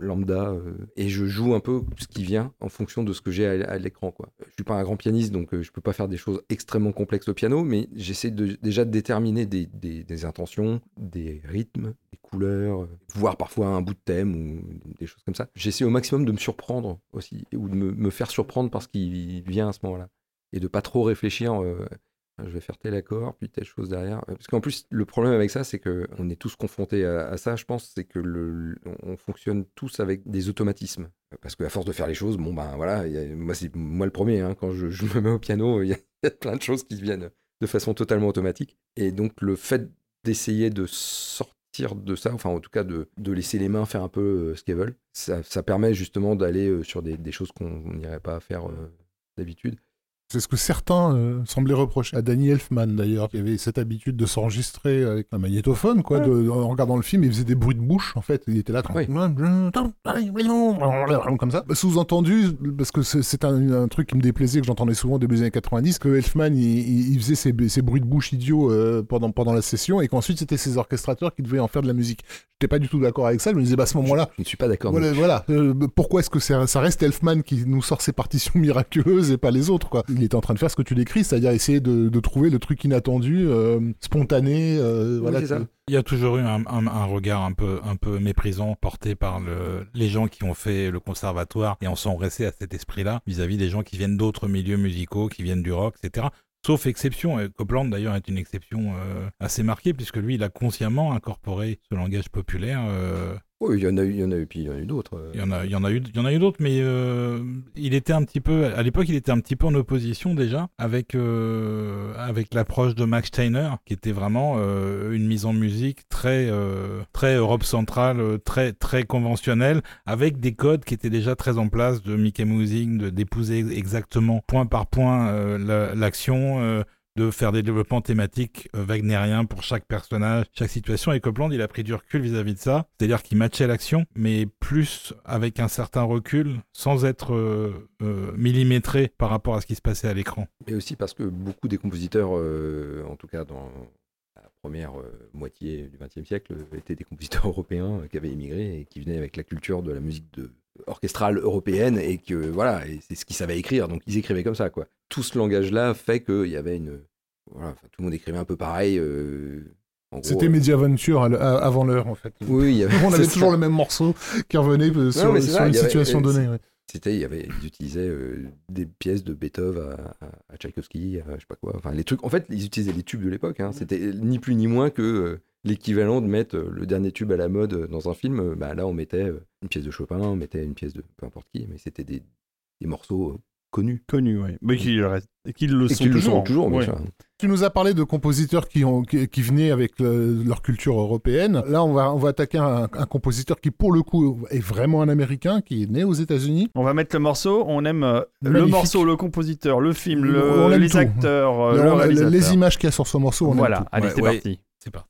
lambda euh, et je joue un peu ce qui vient en fonction de ce que j'ai à, l'écran quoi. Je suis pas un grand pianiste donc euh, je peux pas faire des choses extrêmement complexes au piano mais j'essaie déjà de déterminer des, intentions, des rythmes, des couleurs, voire parfois un bout de thème ou des choses comme ça. J'essaie au maximum de me surprendre aussi ou de me, me faire surprendre par ce qui vient à ce moment-là et de pas trop réfléchir euh, je vais faire tel accord, puis telle chose derrière. Parce qu'en plus, le problème avec ça, c'est que on est tous confrontés à, ça, je pense, c'est que on fonctionne tous avec des automatismes. Parce qu'à force de faire les choses, bon ben voilà, moi c'est moi le premier, hein, quand je, me mets au piano, il y, a, plein de choses qui viennent de façon totalement automatique. Et donc le fait d'essayer de sortir de ça, enfin en tout cas de, laisser les mains faire un peu euh, ce qu'elles veulent, ça, permet justement d'aller euh, sur des, choses qu'on n'irait pas faire euh, d'habitude. C'est ce que certains euh, semblaient reprocher à Danny Elfman d'ailleurs, qui avait cette habitude de s'enregistrer avec un magnétophone, quoi, de- en regardant le film, il faisait des bruits de bouche en fait, il était là Oui. comme ça. Sous-entendu, parce que c'est un, un truc qui me déplaisait que j'entendais souvent début des années 90, que Elfman il, il- il faisait ces, ces bruits de bouche idiots euh, pendant pendant la session et qu'ensuite c'était ses orchestrateurs qui devaient en faire de la musique. J'étais pas du tout d'accord avec ça, je me disais bah à ce moment-là, Je ne suis pas d'accord. voilà, voilà. Euh, pourquoi est-ce que ça, ça reste Elfman qui nous sort ses partitions miraculeuses et pas les autres quoi? Il était en train de faire ce que tu décris, c'est-à-dire essayer de, de trouver le truc inattendu, euh, spontané, euh, Oui, voilà. c'est ça. que- Il y a toujours eu un, un- un regard un peu, un peu méprisant porté par le, les gens qui ont fait le conservatoire et en sont restés à cet esprit-là vis-à-vis des gens qui viennent d'autres milieux musicaux, qui viennent du rock, etc. Sauf exception, et Copland d'ailleurs est une exception euh, assez marquée puisque lui il a consciemment incorporé ce langage populaire. euh, Oui, il y en a eu, il y en a eu, puis il y en a eu d'autres. euh. il y en a, il y en a eu, il y en a eu d'autres, mais euh, il était un petit peu, à l'époque, il était un petit peu en opposition déjà avec euh, avec l'approche de Max Steiner, qui était vraiment euh, une mise en musique très euh, très Europe centrale, euh, très très conventionnelle, avec des codes qui étaient déjà très en place de Mickey Mousing, d'épouser exactement point par point la- l'action. De faire des développements thématiques euh, wagnériens pour chaque personnage, chaque situation. Et Copland, il a pris du recul vis-à-vis de ça. C'est-à-dire qu'il matchait l'action, mais plus avec un certain recul, sans être euh, euh, millimétré par rapport à ce qui se passait à l'écran. Mais aussi parce que beaucoup des compositeurs, en tout cas dans la première moitié du XXe siècle étaient des compositeurs européens qui avaient émigré et qui venaient avec la culture de la musique de, orchestrale européenne et que voilà, c'est ce qu'ils savaient écrire, donc ils écrivaient comme ça quoi. Tout ce langage-là fait qu'il y avait une, voilà, enfin, tout le monde écrivait un peu pareil. euh, C'était euh, Mediaventure avant l'heure, en fait. Oui, il y avait, On avait toujours ça. le même morceau qui revenait euh, sur, ça, une avait- situation euh, donnée. ouais. C'était, il y avait, ils utilisaient euh, des pièces de Beethoven à, à, à Tchaïkovski, à je sais pas quoi. Enfin, les trucs. En fait, ils utilisaient les tubes de l'époque. hein. C'était ni plus ni moins que euh, l'équivalent de mettre euh, le dernier tube à la mode euh, dans un film. Euh, Bah, là, on mettait une pièce de Chopin, on mettait une pièce de peu importe qui, mais c'était des, des morceaux connus. Connu, oui. Mais qui, le reste- et qui le Et sont qui le toujours. sont toujours, bien Ouais. sûr. Tu nous as parlé de compositeurs qui, ont, qui, qui venaient avec le- leur culture européenne. Là, on va, on va attaquer un, un compositeur qui, pour le coup, est vraiment un Américain, qui est né aux États-Unis. On va mettre le morceau. On aime le morceau, le compositeur, le film, le- aime les tout. acteurs, Le- le les- réalisateur. les images qu'il y a sur ce morceau, on aime Voilà, tout. allez, Ouais, c'est ouais. parti. C'est parti.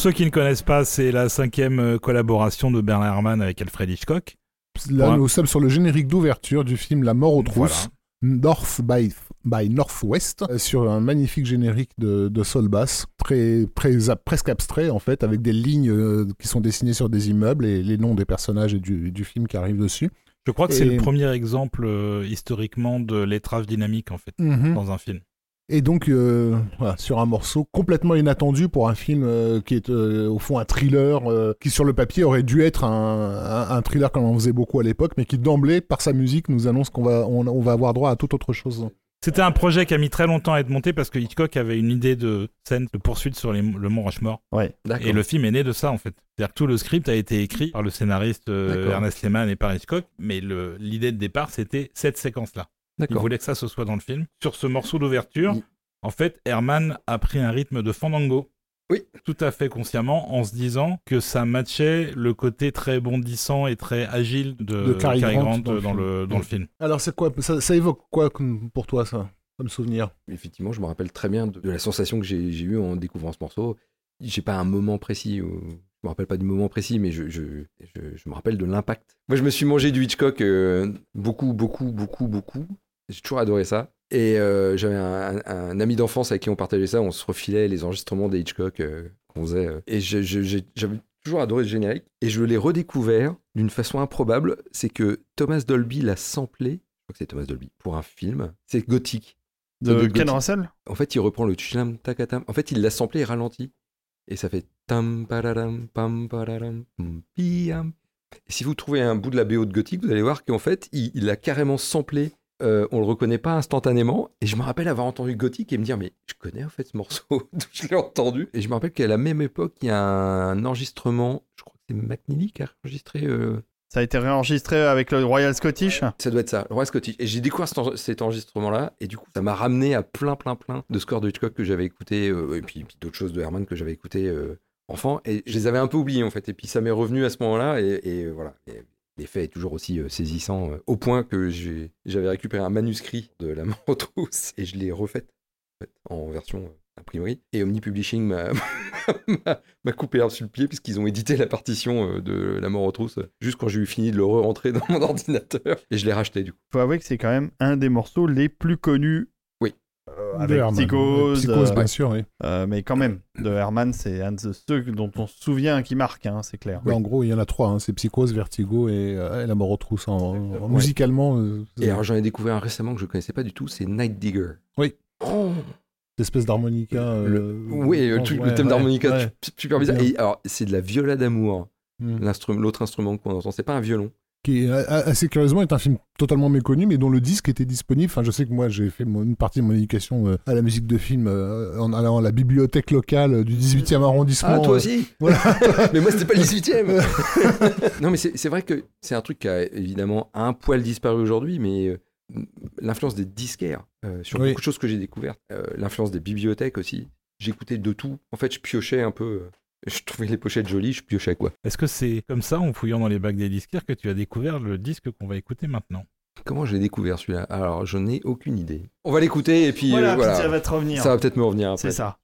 ceux qui ne connaissent pas, c'est la cinquième euh, collaboration de Bernard Herrmann avec Alfred Hitchcock. Là, nous sommes sur le générique d'ouverture du film La mort aux trousses. Voilà. North by, by Northwest, euh, sur un magnifique générique de, de sol basse, très, très, presque abstrait en fait, avec des lignes euh, qui sont dessinées sur des immeubles et les noms des personnages et du, du film qui arrivent dessus. Je crois que c'est le premier exemple euh, historiquement de lettrage dynamique en fait Mhm. dans un film. Et donc, euh, voilà, sur un morceau complètement inattendu pour un film euh, qui est euh, au fond un thriller, euh, qui sur le papier aurait dû être un, un, un thriller comme on en faisait beaucoup à l'époque, mais qui d'emblée, par sa musique, nous annonce qu'on va, on, on va avoir droit à toute autre chose. C'était un projet qui a mis très longtemps à être monté parce que Hitchcock avait une idée de scène de poursuite sur les- le mont Rushmore. D'accord. Et le film est né de ça en fait. C'est-à-dire que tout le script a été écrit par le scénariste euh. Ernest Lehman et par Hitchcock, mais l'idée de départ c'était cette séquence-là. Il voulait que ça se soit dans le film. Sur ce morceau d'ouverture, en fait, Herman a pris un rythme de fandango. Oui. Tout à fait consciemment, en se disant que ça matchait le côté très bondissant et très agile de, De Cary Grant dans le dans, film. le, dans le film. Alors, c'est quoi ça, ça évoque quoi pour toi, ça, comme souvenir? Effectivement, je me rappelle très bien de, de la sensation que j'ai eue en découvrant ce morceau. J'ai pas un moment précis, ou- je me rappelle pas du moment précis, mais je, je, je, je me rappelle de l'impact. Moi, je me suis mangé du Hitchcock euh, beaucoup, beaucoup, beaucoup, beaucoup. J'ai toujours adoré ça. Et euh, j'avais un, un- un ami d'enfance avec qui on partageait ça, on se refilait les enregistrements des Hitchcock euh, qu'on faisait. euh. Et j'avais toujours adoré ce générique. Et je l'ai redécouvert d'une façon improbable. C'est que Thomas Dolby l'a samplé, je crois que c'est Thomas Dolby, pour un film. C'est gothique. De de Ken. Russell? En fait, il reprend le tchlam takatam. En fait, il l'a samplé et ralenti. Et ça fait tam pararam pam pararam piam. Et si vous trouvez un bout de la BO de Gothic, vous allez voir qu'en fait, il, il a carrément samplé. Euh, on le reconnaît pas instantanément. Et je me rappelle avoir entendu Gothic et me dire, mais je connais en fait ce morceau, je l'ai entendu. Et je me rappelle qu'à la même époque, il y a un enregistrement, je crois que c'est McNeely qui a enregistré euh, Ça a été réenregistré avec le Royal Scottish? ça doit être ça, le roi Scottish. Et j'ai découvert cet, enre- cet enregistrement-là, et du coup, ça m'a ramené à plein, plein, plein de scores de Hitchcock que j'avais écouté, euh, et puis, puis d'autres choses de Herman que j'avais écouté euh, enfant. Et je les avais un peu oubliés, en fait. Et puis ça m'est revenu à ce moment-là, et, et, voilà. Et L'effet est toujours aussi euh, saisissant, euh, au point que j'avais récupéré un manuscrit de La mort aux trousses, et je l'ai refait, en, fait, en version euh, imprimerie. Et Omni Publishing m'a coupé l'herbe sur le pied, puisqu'ils ont édité la partition euh, de La mort aux trousses, juste quand j'ai eu fini de le re-rentrer dans mon ordinateur, et je l'ai racheté du coup. Faut avouer que c'est quand même un des morceaux les plus connus. Euh, avec Herman. Psychose. Psychose, euh, bien sûr, oui. euh, mais quand même, de Herman, c'est un de ceux dont on se souvient qui marque, hein, c'est clair. En gros, il y en a trois. hein. C'est Psychose, Vertigo et, euh, et La mort aux trousses. en-. Musicalement, euh, Et alors j'en ai découvert un récemment que je connaissais pas du tout, c'est Night Digger. Oui. Oh cette espèce d'harmonica. euh, le, oui, le, thème ouais, d'harmonica super bizarre. Bien. Et alors c'est de la viola d'amour, Mm. l'autre instrument qu'on entend, c'est pas un violon. Qui est, assez curieusement est un film totalement méconnu, mais dont le disque était disponible. Enfin, je sais que moi, j'ai fait mon- une partie de mon éducation euh, à la musique de film euh, en allant à la bibliothèque locale euh, du 18e arrondissement. Ah, toi euh, aussi voilà. Mais moi, c'était pas le 18 e Non, mais c'est vrai que c'est un truc qui a évidemment un poil disparu aujourd'hui, mais l'influence des disquaires sur Oui. beaucoup de choses que j'ai découvertes, l'influence des bibliothèques aussi. J'écoutais de tout. En fait, je piochais un peu. Euh, je trouvais les pochettes jolies, je piochais quoi. Est-ce que c'est comme ça, en fouillant dans les bacs des disquaires, que tu as découvert le disque qu'on va écouter maintenant? Comment je l'ai découvert celui-là? Alors, je n'ai aucune idée. On va l'écouter et puis euh, Voilà, puis ça va te revenir. Ça va peut-être me revenir après. C'est ça.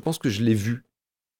Pense que je l'ai vu.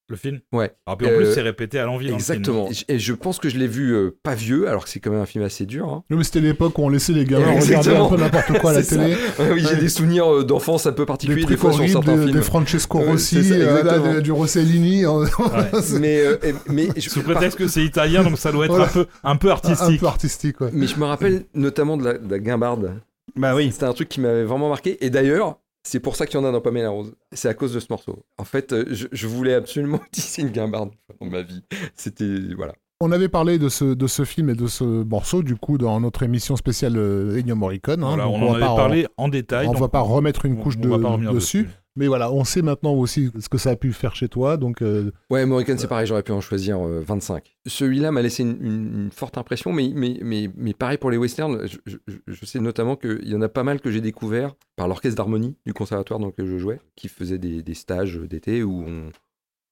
Le film? Ouais. Alors, puis en Euh, plus, c'est répété à l'envie. dans le film. Exactement. Et je- Et je pense que je l'ai vu euh, pas vieux, alors que c'est quand même un film assez dur. hein. Non, mais c'était l'époque où on laissait les gamins regarder un peu n'importe quoi à la télé. Ouais, oui, j'ai Ouais. des souvenirs euh, d'enfance un peu Des particuliers des trucs fois sur certains de, films. de Francesco Rossi, c'est ça, euh, là, exactement. de- du Rossellini. Mais, euh, mais je, Sous prétexte que c'est italien, donc ça doit être Voilà. un, peu, un peu un artistique. peu artistique, ouais. mais je me rappelle notamment de la, de la guimbarde. Bah oui. C'était un truc qui m'avait vraiment marqué. Et d'ailleurs, c'est pour ça qu'il y en a dans Pamela Rose. C'est à cause de ce morceau. En fait, euh, je, je voulais absolument utiliser une guimbarde dans ma vie. C'était. Voilà. On avait parlé de ce, de ce film et de ce morceau, du coup, dans notre émission spéciale euh, Ennio Morricone. hein. Voilà, on en va avait pas parlé en détail. On donc va pas remettre une on- couche on de, va pas revenir dessus. Mais voilà, on sait maintenant aussi ce que ça a pu faire chez toi. Donc, euh, Ouais, Morricone, c'est pareil, j'aurais pu en choisir euh, 25. Celui-là m'a laissé une, une- une forte impression, mais, mais, mais, mais pareil pour les westerns, je, je- je sais notamment qu'il y en a pas mal que j'ai découvert par l'orchestre d'harmonie du conservatoire dans lequel je jouais, qui faisait des, des stages d'été où on,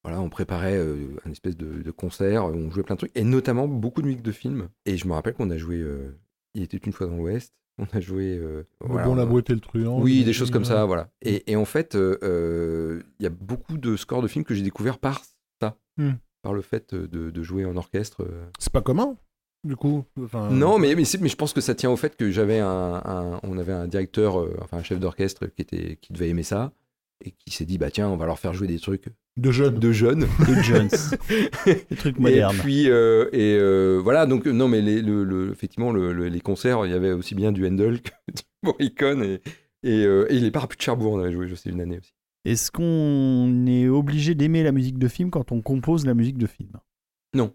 voilà, on préparait euh, un espèce de, de concert, on jouait plein de trucs, et notamment beaucoup de musique de films. Et je me rappelle qu'on a joué euh, Il était une fois dans l'Ouest, on a joué... euh, le voilà, bon, la on- boîte et le truand. oui, euh, des choses comme euh, ça, voilà. Et, et en fait, euh, euh, il y a beaucoup de scores de films que j'ai découvert par ça, Hmm. par le fait de, de jouer en orchestre. euh. C'est pas commun, du coup. Enfin, Non, mais, mais, je pense que ça tient au fait que j'avais un, un- on avait un directeur, euh, enfin un chef d'orchestre qui était, qui devait aimer ça et qui s'est dit bah tiens, on va leur faire jouer des trucs De jeunes. de jeunes. De Jones. Des trucs modernes. Et puis euh, et euh, voilà donc euh, non mais les, le, le- effectivement le- le- les concerts il y avait aussi bien du Handel que du Morricone et et, euh, et les parapluies de Cherbourg on avait joué je sais une année aussi. Est-ce qu'on est obligé d'aimer la musique de film quand on compose la musique de film? Non.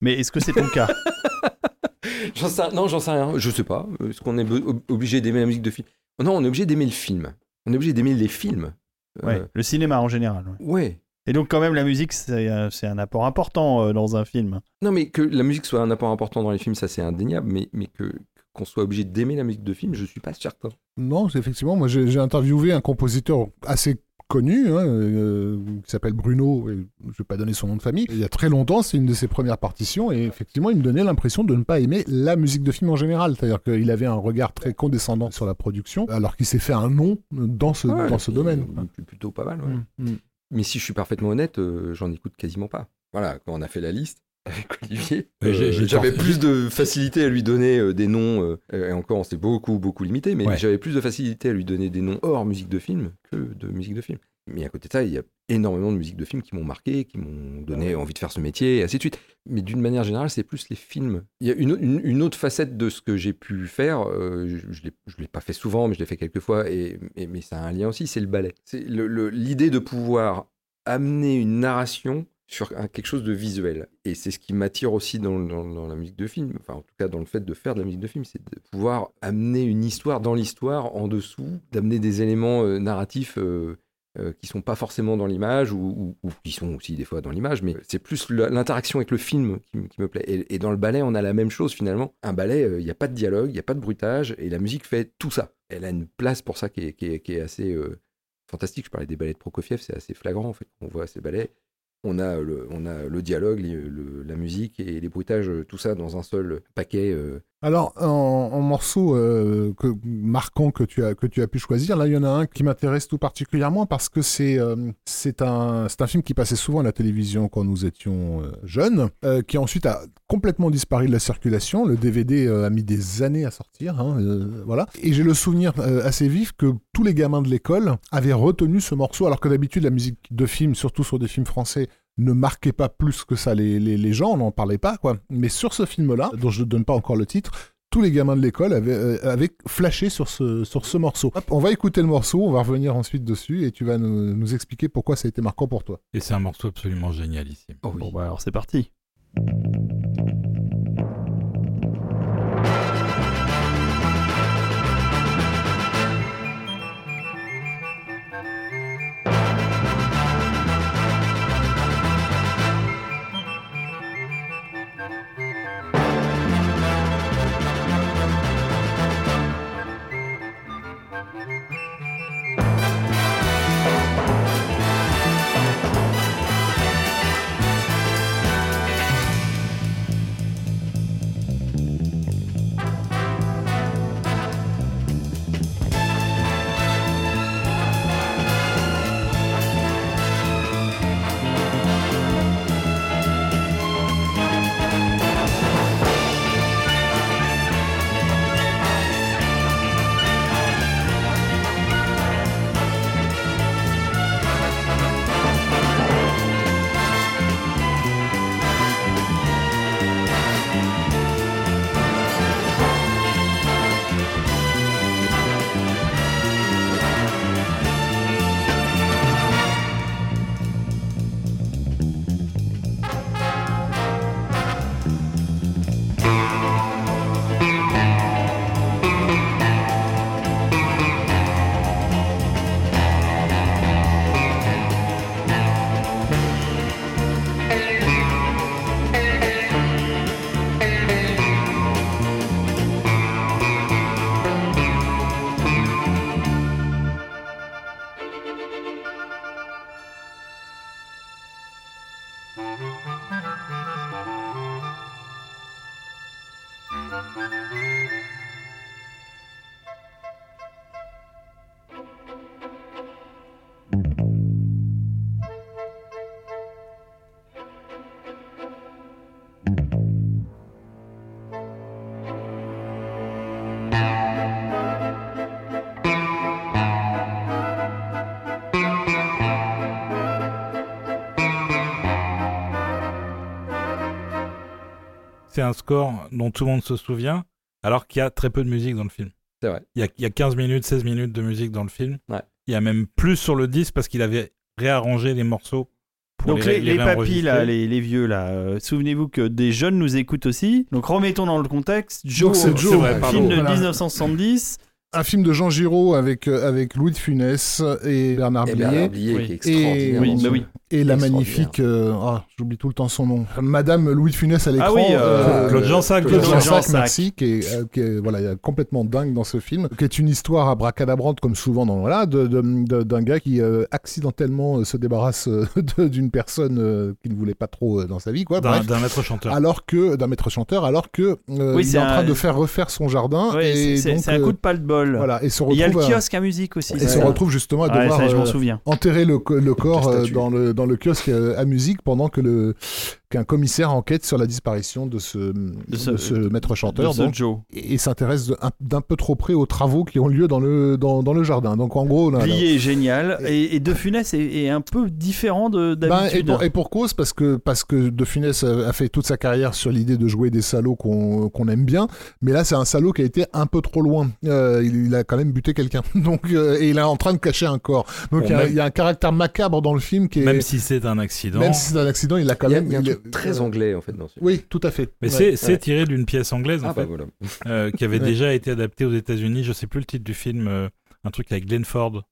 Mais est-ce que c'est ton cas? J'en sais, non, j'en sais rien. Je sais pas. Est-ce qu'on est obligé d'aimer la musique de film? Non, on est obligé d'aimer le film. On est obligé d'aimer les films. Euh, Ouais, le cinéma en général. ouais. ouais. Et donc quand même la musique c'est euh, c'est un apport important euh, dans un film. Non, mais que la musique soit un apport important dans les films, ça c'est indéniable. Mais, mais que qu'on soit obligé d'aimer la musique de film, je suis pas certain. Non, c'est effectivement, moi j'ai interviewé un compositeur assez connu, hein, euh, qui s'appelle Bruno, et je vais pas donner son nom de famille. Il y a très longtemps, c'est une de ses premières partitions, et effectivement, il me donnait l'impression de ne pas aimer la musique de film en général. C'est-à-dire qu'il avait un regard très condescendant sur la production, alors qu'il s'est fait un nom dans ce, Ouais, dans ce domaine. Plutôt pas mal. ouais. Mm, mm. Mais si je suis parfaitement honnête, euh, j'en écoute quasiment pas. Voilà, quand on a fait la liste avec Olivier, euh, j'avais plus de facilité à lui donner euh, des noms, euh, et encore on s'est beaucoup beaucoup limité, mais Ouais. j'avais plus de facilité à lui donner des noms hors musique de film que de musique de film. Mais à côté de ça, il y a énormément de musiques de films qui m'ont marqué, qui m'ont donné envie de faire ce métier, et ainsi de suite. Mais d'une manière générale, c'est plus les films. Il y a une, une- une autre facette de ce que j'ai pu faire, euh, je je ne l'ai pas fait souvent, mais je l'ai fait quelques fois, et, et- mais ça a un lien aussi, c'est le ballet. C'est l'idée de pouvoir amener une narration sur quelque chose de visuel. Et c'est ce qui m'attire aussi dans, la musique de film, enfin en tout cas dans le fait de faire de la musique de film, c'est de pouvoir amener une histoire dans l'histoire, en dessous, d'amener des éléments euh, narratifs euh, euh, qui sont pas forcément dans l'image, ou, qui sont aussi des fois dans l'image, mais c'est plus l'interaction avec le film qui, me plaît. Et, dans le ballet, on a la même chose finalement. Un ballet, euh, il n'y a pas de dialogue, il n'y a pas de bruitage, et la musique fait tout ça. Elle a une place pour ça qui est, qui est- qui est assez euh, fantastique. Je parlais des ballets de Prokofiev, c'est assez flagrant en fait. On voit ces ballets, on a le, on a le dialogue, la musique et les bruitages, euh, tout ça dans un seul paquet. Alors, en, morceaux euh, que, marquants que tu, as, que tu as pu choisir, là, il y en a un qui m'intéresse tout particulièrement parce que c'est euh, un, un film qui passait souvent à la télévision quand nous étions euh, jeunes, qui ensuite a complètement disparu de la circulation. Le DVD a mis des années à sortir, hein, voilà. Et j'ai le souvenir assez vif que tous les gamins de l'école avaient retenu ce morceau, alors que d'habitude, la musique de film, surtout sur des films français, ne marquait pas plus que ça les, les, les gens, on n'en parlait pas, quoi. Mais sur ce film-là, dont je ne donne pas encore le titre, tous les gamins de l'école avaient, euh, avaient flashé sur ce, sur ce morceau. Hop, on va écouter le morceau, on va revenir ensuite dessus et tu vas nous, nous expliquer pourquoi ça a été marquant pour toi. Et c'est un morceau absolument génialissime. Oh oui. Bon bah alors c'est parti. C'est un score dont tout le monde se souvient, alors qu'il y a très peu de musique dans le film. C'est vrai. Il y, a, il y a 15 minutes, 16 minutes de musique dans le film. Ouais. Il y a même plus sur le disque parce qu'il avait réarrangé les morceaux. Pour Donc les, les papis réenregistrer. là, les, les vieux là, euh, souvenez-vous que des jeunes nous écoutent aussi. Donc remettons dans le contexte. Joe, Joe, film ouais, pardon. de Voilà. 1970. Un film de Jean Giraud avec, euh, avec Louis de Funès et Bernard Blier. Oui. Et. Oui, bah oui. et la magnifique, euh, ah, j'oublie tout le temps son nom, Madame Louis de Funès à l'écran. Ah oui, euh, Claude Jansac, Claude Claude Jansac, merci, qui est, euh, qui est, voilà, complètement dingue dans ce film, qui est une histoire abracadabrante comme souvent dans voilà, de- de- de- d'un gars qui euh, accidentellement euh, se débarrasse euh, d'une personne euh, qu'il ne voulait pas trop euh, dans sa vie, quoi. D'un maître chanteur. Alors que d'un maître chanteur, alors que euh, Oui, il c'est est en train un- de faire refaire son jardin et c'est- un euh, coup de pas de bol. Voilà et se Il y a le kiosque à musique aussi. et se retrouve justement à Ouais, devoir ça, je m'en euh, souviens. enterrer le, co- le corps euh, statue. dans le dans le kiosque euh, à musique pendant que le qu'un commissaire enquête sur la disparition de ce de ce- ce, maître chanteur De ce donc, Joe. et, et s'intéresse d'un peu trop près aux travaux qui ont lieu dans le dans, dans le jardin. Donc en gros Blier est génial et, et De Funès est, est un peu différent de Ben, et, d'habitude. pour, et pour cause, parce que, parce que De Funès a, a fait toute sa carrière sur l'idée de jouer des salauds qu'on qu'on aime bien, mais là c'est un salaud qui a été un peu trop loin. Euh, il, il a quand même buté quelqu'un, donc euh, et il est en train de cacher un corps. Donc Bon, il y a- même- il y, a un caractère macabre dans le film qui est Même si c'est un accident. même si c'est un accident, il a quand Il y a, même il y a est- truc très anglais en fait dans ce film. Oui, tout à fait. Mais Ouais. c'est ouais. tiré d'une pièce anglaise en Ah bah fait, voilà. euh, qui avait Ouais. déjà été adaptée aux États-Unis. Je sais plus le titre du film. euh, un truc avec Glenn Ford.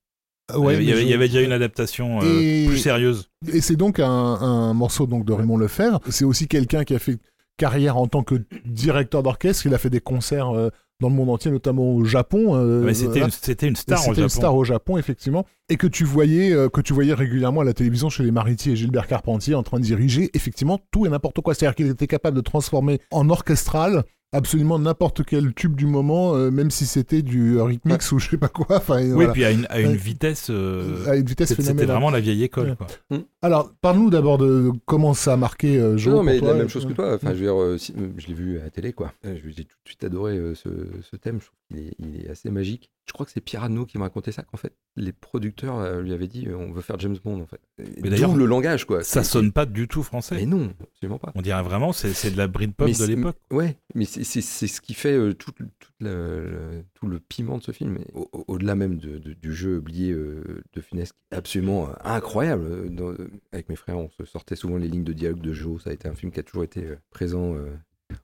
Ouais, il, y avait, il y je- avait déjà une adaptation euh, Et- plus sérieuse. Et c'est donc un, un morceau donc de Raymond Lefebvre. C'est aussi quelqu'un qui a fait carrière en tant que directeur d'orchestre. Il a fait des concerts euh, dans le monde entier, notamment au Japon. euh, Mais c'était voilà. une, star au Japon. une star au Japon, effectivement, et que tu voyais, euh, que tu voyais régulièrement à la télévision chez les Maritiers et Gilbert Carpentier en train de diriger, effectivement, tout et n'importe quoi. C'est-à-dire qu'il était capable de transformer en orchestral absolument n'importe quel tube du moment, euh, même si c'était du Rhythmix ou je sais pas quoi. Enfin, Oui, voilà. puis à une, à une vitesse. euh, à une vitesse c'était vraiment la vieille école. Ouais. Quoi. Alors, parle-nous d'abord de comment ça a marqué euh, Joe. non, pour mais toi. la même chose que toi. Enfin, Mm. je veux dire, euh, si- euh, je l'ai vu à la télé, quoi. Euh, je- J'ai tout de suite adoré euh, ce, ce thème. Je trouve est, il est assez magique. Je crois que c'est Arnaud qui m'a raconté ça, qu'en fait, les producteurs euh, lui avaient dit euh, on veut faire James Bond, en fait. Mais d'ailleurs, le langage, quoi. Ça sonne pas du tout français. Mais non, absolument pas. On dirait vraiment c'est de la Britpop de l'époque. Ouais, mais c'est- ce qui fait euh, tout, tout le, tout le piment de ce film. Au- Au-delà même de- de- du jeu oublié euh, de Funès, qui est absolument incroyable. Dans- avec mes frères, on se sortait souvent les lignes de dialogue de Joe. Ça a été un film qui a toujours été présent. euh.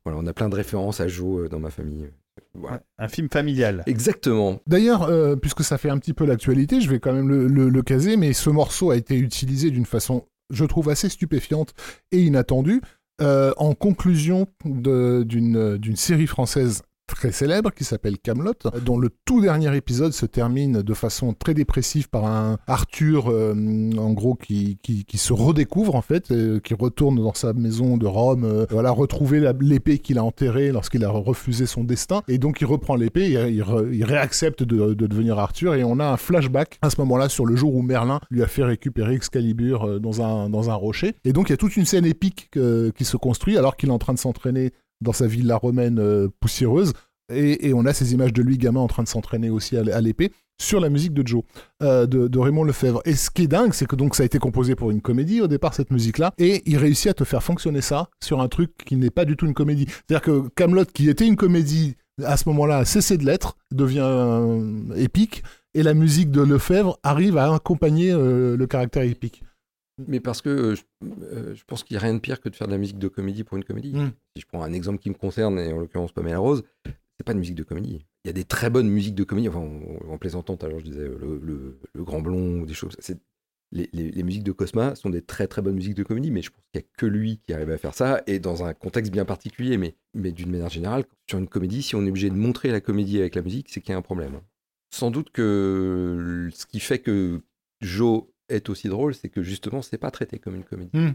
Voilà, on a plein de références à Joe dans ma famille. Voilà. Un film familial. Exactement. D'ailleurs, euh, puisque ça fait un petit peu l'actualité, je vais quand même le, le- le caser, mais ce morceau a été utilisé d'une façon, je trouve, assez stupéfiante et inattendue, euh, en conclusion d'une d'une série française très célèbre qui s'appelle Camelot, dont le tout dernier épisode se termine de façon très dépressive par un Arthur, euh, en gros, qui, qui, se redécouvre en fait, euh, qui retourne dans sa maison de Rome, euh, voilà, retrouver l'épée qu'il a enterrée lorsqu'il a refusé son destin, et donc il reprend l'épée, il, il réaccepte de, de devenir Arthur, et on a un flashback à ce moment-là sur le jour où Merlin lui a fait récupérer Excalibur euh, dans un, dans un rocher, et donc il y a toute une scène épique qui se construit alors qu'il est en train de s'entraîner dans sa villa romaine euh, poussiéreuse. Et, on a ces images de lui, gamin, en train de s'entraîner aussi à, l'épée, sur la musique de Joe, euh, de, Raymond Lefebvre. Et ce qui est dingue, c'est que donc ça a été composé pour une comédie au départ, cette musique-là, et il réussit à te faire fonctionner ça sur un truc qui n'est pas du tout une comédie. C'est-à-dire que Camelot, qui était une comédie à ce moment-là, a cessé de l'être, devient euh, épique, et la musique de Lefebvre arrive à accompagner le caractère épique. Mais parce que euh, je, euh, je pense qu'il n'y a rien de pire que de faire de la musique de comédie pour une comédie. Mm. Si je prends un exemple qui me concerne, et en l'occurrence Pamela Rose, c'est pas une musique de comédie. Il y a des très bonnes musiques de comédie. Enfin, en, en plaisantant, tout à l'heure, je disais le, le- le Grand Blond ou des choses. C'est- Les, les- les musiques de Cosma sont des très très bonnes musiques de comédie, mais je pense qu'il n'y a que lui qui arrive à faire ça, et dans un contexte bien particulier. Mais, mais d'une manière générale, sur une comédie, si on est obligé de montrer la comédie avec la musique, c'est qu'il y a un problème. Sans doute que ce qui fait que Joe est aussi drôle, c'est que justement, c'est pas traité comme une comédie. Mm.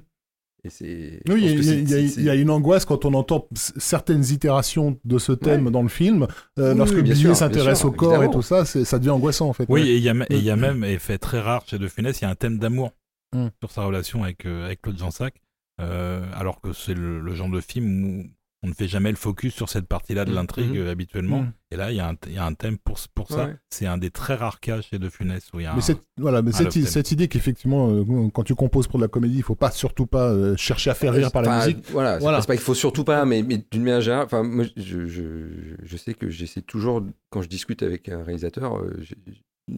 Et c'est. Oui, il y, a- y y une angoisse quand on entend certaines itérations de ce thème Ouais. dans le film. Euh, Oui, lorsque Billy s'intéresse au corps et tout ça, ça devient angoissant en fait. Oui, Ouais. et il y a, y a même, et fait très rare chez De Funès, il y a un thème d'amour Mm. sur sa relation avec, euh, avec Claude Jansac, euh, alors que c'est le, le genre de film où on ne fait jamais le focus sur cette partie-là de Mm. l'intrigue Mhm. euh, habituellement. Mm. Et là, il y, a un- il y a un thème pour, pour ça. Ouais. C'est un des très rares cas chez De Funès où il y a Mais, un- cette, voilà, mais un cette, idée qu'effectivement, euh, quand tu composes pour de la comédie, il faut pas surtout pas euh, chercher à faire rire par la Enfin, musique. Voilà, c'est Voilà. pas- c'est pas qu'il faut surtout pas, mais, mais d'une manière générale, enfin, moi, je, je, je sais que j'essaie toujours, quand je discute avec un réalisateur, euh,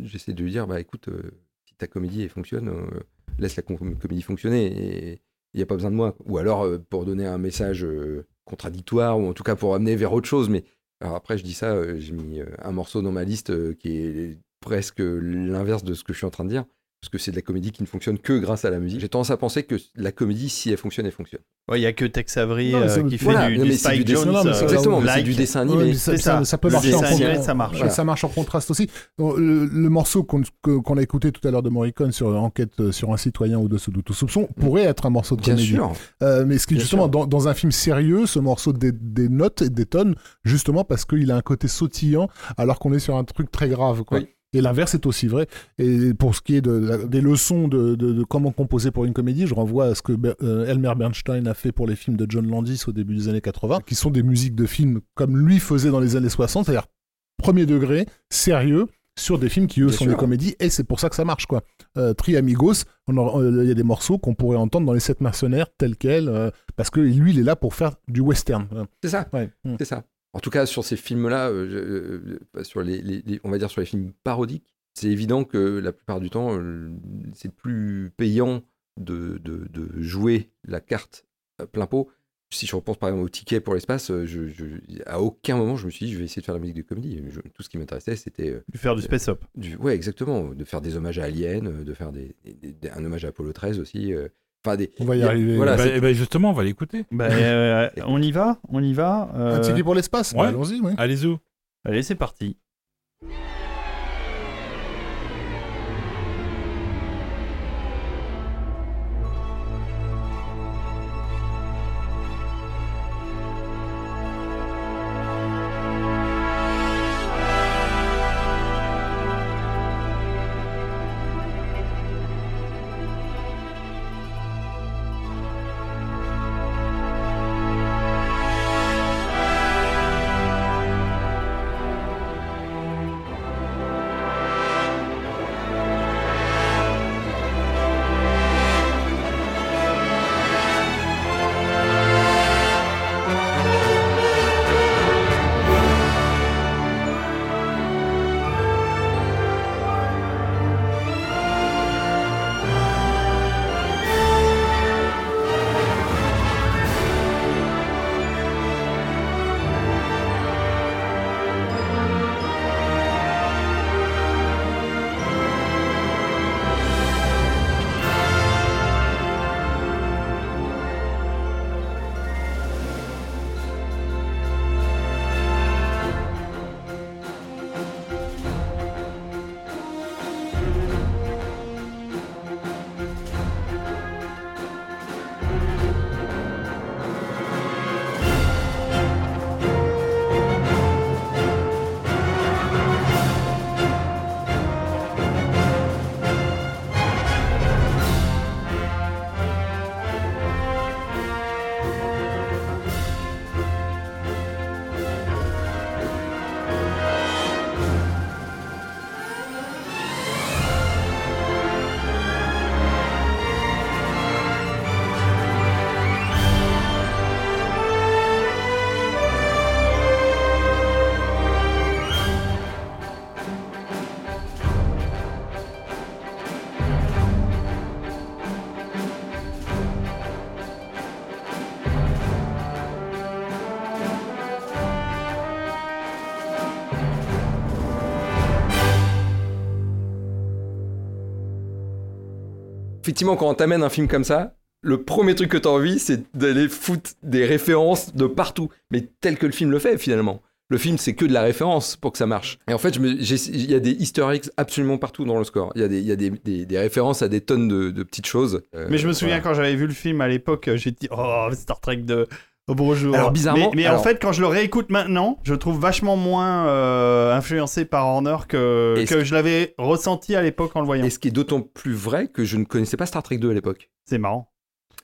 j'essaie de lui dire, bah écoute, euh, si ta comédie elle fonctionne, euh, laisse la com- comédie fonctionner et il n'y a pas besoin de moi. Ou alors euh, pour donner un message euh, contradictoire, ou en tout cas pour amener vers autre chose. Mais alors après, je dis ça, euh, j'ai mis euh, un morceau dans ma liste euh, qui est presque l'inverse de ce que je suis en train de dire. Parce que c'est de la comédie qui ne fonctionne que grâce à la musique. J'ai tendance à penser que la comédie, si elle fonctionne, elle fonctionne. Ouais, il y a que Tex Avery Non, euh, qui fait voilà, du, non, du Spike du dessin- Jones. non, mais c'est- euh, Exactement, c'est du dessin animé. ça, peut Le marcher en animé, ça marche. ça- ça marche en contraste aussi. Bon, Le, le morceau qu'on a écouté tout à l'heure de Morricone sur Enquête euh, sur un citoyen au-dessous de tout soupçon pourrait être un morceau de Bien comédie. sûr. Euh, mais ce qui Bien justement dans, dans un film sérieux, ce morceau dé- dénote et détonne justement parce qu'il a un côté sautillant alors qu'on est sur un truc très grave. Quoi. Oui. Et l'inverse est aussi vrai. Et pour ce qui est de, la- des leçons de, de- de comment composer pour une comédie, je renvoie à ce que Ber- euh, Elmer Bernstein a fait pour les films de John Landis au début des années 80, qui sont des musiques de films comme lui faisait dans les années 60, c'est-à-dire premier degré, sérieux, sur des films qui eux Bien sont sûr. des comédies, et c'est pour ça que ça marche quoi. Euh, Tri Amigos, euh, il y a des morceaux qu'on pourrait entendre dans les sept mercenaires tels quels, euh, parce que lui il est là pour faire du western. C'est ça. Ouais. Mm. C'est ça. En tout cas, sur ces films-là, euh, je- euh, sur les, les- les- on va dire sur les films parodiques, c'est évident que la plupart du temps, euh, c'est plus payant de, de- de jouer la carte à plein pot. Si je repense par exemple au ticket pour l'espace, euh, je, je- à aucun moment je me suis dit je vais essayer de faire la musique de comédie. Je- tout ce qui m'intéressait, c'était euh, Du faire du space up. du, ouais exactement, de faire des hommages à Alien, euh, de faire des, des- des- un hommage à Apollo 13 aussi. euh, Enfin des. On va y arriver. Voilà, Bah, ben, justement, on va l'écouter. Bah, euh, on y va On y va euh, Un ticket pour l'espace ouais. Allons-y, oui. Allez-y. Allez, c'est parti. Effectivement, quand on t'amène un film comme ça, le premier truc que t'as envie, c'est d'aller foutre des références de partout, mais tel que le film le fait finalement. Le film, c'est que de la référence pour que ça marche. Et en fait, il y a des easter eggs absolument partout dans le score. Il y a des, il y a des, des- des références à des tonnes de, de petites choses. Euh, Mais je me souviens voilà. quand j'avais vu le film à l'époque, j'ai dit oh Star Trek 2. Oh, bonjour. Alors, bizarrement, mais, mais alors- en fait, quand je le réécoute maintenant, je le trouve vachement moins euh, influencé par Horner que, que je l'avais ressenti à l'époque en le voyant. Et ce qui est d'autant plus vrai que je ne connaissais pas Star Trek 2 à l'époque. C'est marrant.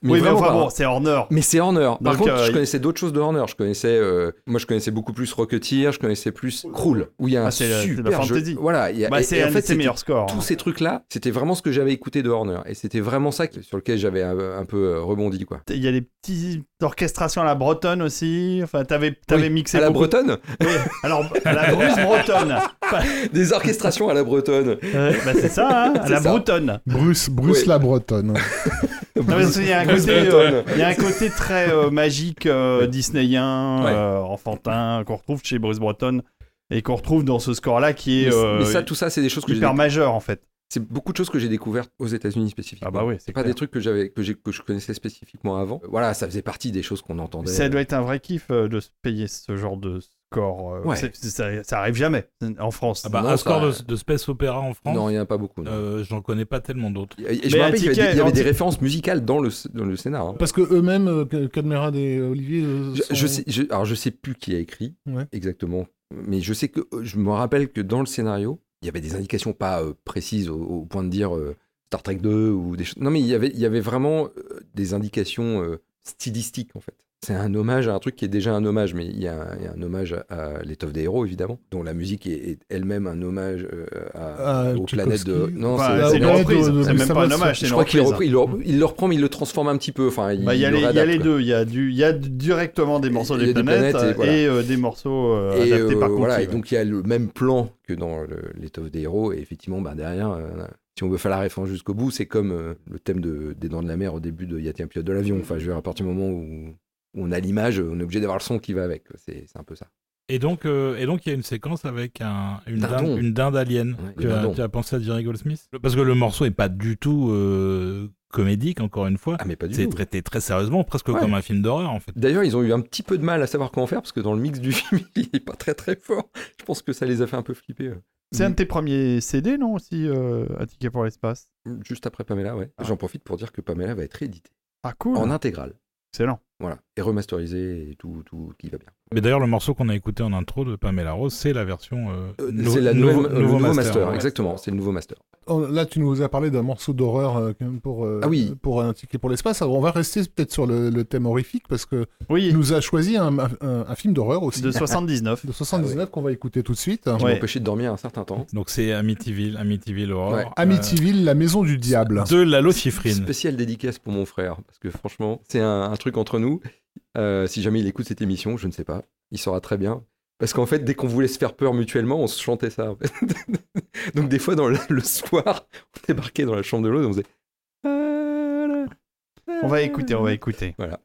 Mais oui, mais vraiment enfin bon, hein. c'est Horner. Mais c'est Horner. Par Donc, contre, euh, je il- connaissais d'autres choses de Horner. Je connaissais, euh, moi, je connaissais beaucoup plus Rocketeer, je connaissais plus Krull, où il y a un Ah, c'est la- c'est super la jeu. fantasy. Voilà. il y a- Bah, et- c'est et un en fait, c'était- meilleurs scores. tous ces trucs-là, c'était vraiment ce que j'avais écouté de Horner. Et c'était vraiment ça que- sur lequel j'avais un, un peu euh, rebondi, quoi. Il y a des petites orchestrations à la bretonne aussi. Enfin, t'avais avais Oui, mixé à la bretonne Oui, Alors, à la Bruce bretonne. Des orchestrations à la bretonne. Ouais, bah, c'est ça, hein, à C'est la ça. bretonne. Bruce, Bruce la Bretonne. Non, mais il y a un Bruce côté, Bretonne. euh, il y a un côté très euh, magique euh, disneyen, Ouais. euh, enfantin qu'on retrouve chez Bruce Breton et qu'on retrouve dans ce score-là qui est Mais, euh, mais ça, tout ça, c'est des choses que j'ai hyper majeur en fait. C'est beaucoup de choses que j'ai découvertes aux États-Unis spécifiquement. Ah bah oui, c'est pas clair. des trucs que j'avais que, que je connaissais spécifiquement avant. Voilà, ça faisait partie des choses qu'on entendait. Ça doit être un vrai kiff de se payer ce genre de score. euh, Ouais. ça, ça arrive jamais en France. Ah bah, Non, un ça- score de, de space opéra en France, Non, il n'y en a pas beaucoup. non. euh, j'en connais pas tellement d'autres. Je me rappelle qu'il y avait, des, ticket il y avait des anti- références musicales dans le, dans le scénar. hein. Parce que eux-mêmes, euh, Cadmerade et Olivier. euh, Je, sont- je sais, je- alors je sais plus qui a écrit Ouais. exactement, mais je sais que je me rappelle que dans le scénario, il y avait des indications pas euh, précises au, au point de dire euh, Star Trek 2 ou des choses. Non, mais il y avait, il y avait vraiment euh, des indications euh, stylistiques en fait. C'est un hommage à un truc qui est déjà un hommage, mais il y a un, il y a un hommage à, à l'étoffe des héros évidemment, dont la musique est, est elle-même un hommage euh, à, À aux planètes de. Non, Enfin, c'est- une reprise, c'est même pas un hommage, c'est je crois qu'il le, repris- il le- il le reprend, mais il le transforme un petit peu. Enfin, il, Bah, Il y a le les- y a deux. Il y a, du, il y a directement des morceaux des des planètes, planètes et voilà. et euh, des morceaux euh, Et adaptés euh, par voilà, et donc il y a le même plan que dans le- l'étoffe des héros, et effectivement, bah, derrière, euh, si on veut faire la référence jusqu'au bout, c'est comme euh, le thème de, des Dents de la Mer au début de Y a-t-il un pilote de l'avion Enfin, je veux dire, à partir du moment où on a l'image, on est obligé d'avoir le son qui va avec. C'est un peu ça. Et donc, euh, et donc, il y a une séquence avec un, une, dinde, une dinde alien. Ouais, tu, as, dindon. tu as pensé à Jerry Goldsmith? Parce que le morceau est pas du tout euh, comédique, encore une fois. Ah, mais pas du C'est traité très sérieusement, presque Ouais. comme un film d'horreur, en fait. D'ailleurs, ils ont eu un petit peu de mal à savoir comment faire, parce que dans le mix du film, il est pas très très fort. Je pense que ça les a fait un peu flipper. euh. C'est un de tes premiers CD, non aussi, euh, Un ticket pour l'espace? Juste après Pamela, ouais. Ah. J'en profite pour dire que Pamela va être rééditée Ah cool, en intégrale. excellent. Voilà. Et remasterisée et tout, tout qui va bien. Mais d'ailleurs, le morceau qu'on a écouté en intro de Pamela Rose, c'est la version. euh, Euh, c'est la nouveau, nouvelle- le nouveau master, ouais. exactement. C'est le nouveau master. Oh, Là, tu nous as parlé d'un morceau d'horreur euh, pour, euh, Ah oui. pour un ticket pour l'espace. Alors, on va rester peut-être sur le, le thème horrifique parce que Oui, tu nous as choisi un, un- un film d'horreur aussi. de 79. de 79 qu'on va écouter tout de suite. Qui Ouais. m'a empêché de dormir un certain temps. Donc, c'est Amityville, Amityville Horror. Ouais. Amityville, la maison du diable. euh, de Lalo Schifrin. Spéciale dédicace pour mon frère, parce que franchement, c'est un, un truc entre nous. Euh, si jamais il écoute cette émission, je ne sais pas, il saura très bien. Parce qu'en fait, dès qu'on voulait se faire peur mutuellement, on se chantait ça. en fait. Donc des fois, dans le, le soir, on débarquait dans la chambre de l'autre et on faisait... On va écouter, on va écouter. Voilà.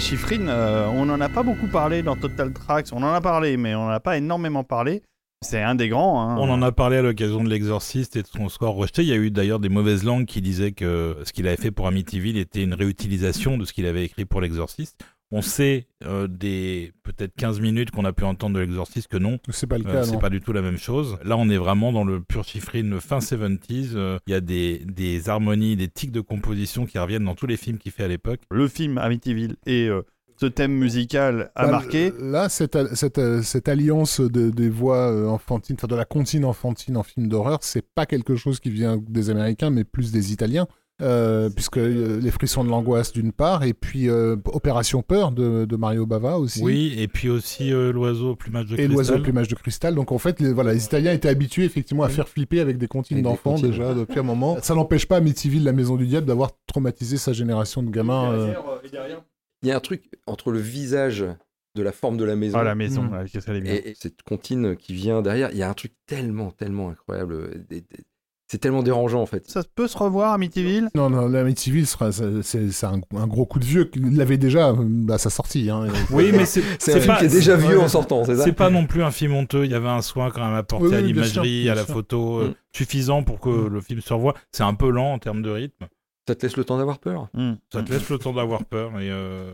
Chiffrine, euh, on n'en a pas beaucoup parlé dans Total Tracks. On en a parlé, mais on n'en a pas énormément parlé. C'est un des grands. hein. On en a parlé à l'occasion de l'Exorciste et de son score rejeté. Il y a eu d'ailleurs des mauvaises langues qui disaient que ce qu'il avait fait pour Amityville était une réutilisation de ce qu'il avait écrit pour l'Exorciste. On sait euh, des peut-être 15 minutes qu'on a pu entendre de l'Exorciste que non, C'est pas le Euh, cas, c'est pas du tout la même chose. Là, on est vraiment dans le pur chiffrine fin 70s. Euh, Il y a des, des harmonies, des tics de composition qui reviennent dans tous les films qu'il fait à l'époque. Le film Amityville et euh, ce thème musical a Bah, marqué. Là, cette, cette, cette alliance de, des voix enfantines, enfin de la comptine enfantine en film d'horreur, c'est pas quelque chose qui vient des Américains, mais plus des Italiens. Euh, puisque euh, les frissons de l'angoisse d'une part, et puis euh, Opération Peur de, de Mario Bava aussi. Oui, et puis aussi euh, l'oiseau au plumage de Et l'oiseau cristal. au plumage de cristal. Donc en fait, les, voilà, les Italiens étaient habitués effectivement à faire flipper avec des comptines d'enfants déjà depuis un moment. Ça n'empêche pas Amityville, la maison du diable, d'avoir traumatisé sa génération de gamins. euh, Il y a un truc entre le visage de la forme de la maison Ah, la maison, Mm. et, et cette comptine qui vient derrière. Il y a un truc tellement, tellement incroyable. des- des- C'est tellement dérangeant en fait. Ça peut se revoir, Amityville? Non, non, l'Amityville, c'est un, un gros coup de vieux. Il l'avait déjà euh, à sa sortie. Hein. Oui, mais c'est un film pas- qui est déjà vieux ouais. en sortant, c'est ça? C'est pas non plus un film honteux, il y avait un soin quand même apporté Oui, à oui, l'imagerie, à la sûr. photo, euh, Mm. suffisant pour que Mm. le film se revoie. C'est un peu lent en termes de rythme, Ça te laisse le temps d'avoir peur? Hmm. ça te laisse le temps d'avoir peur. Et, euh,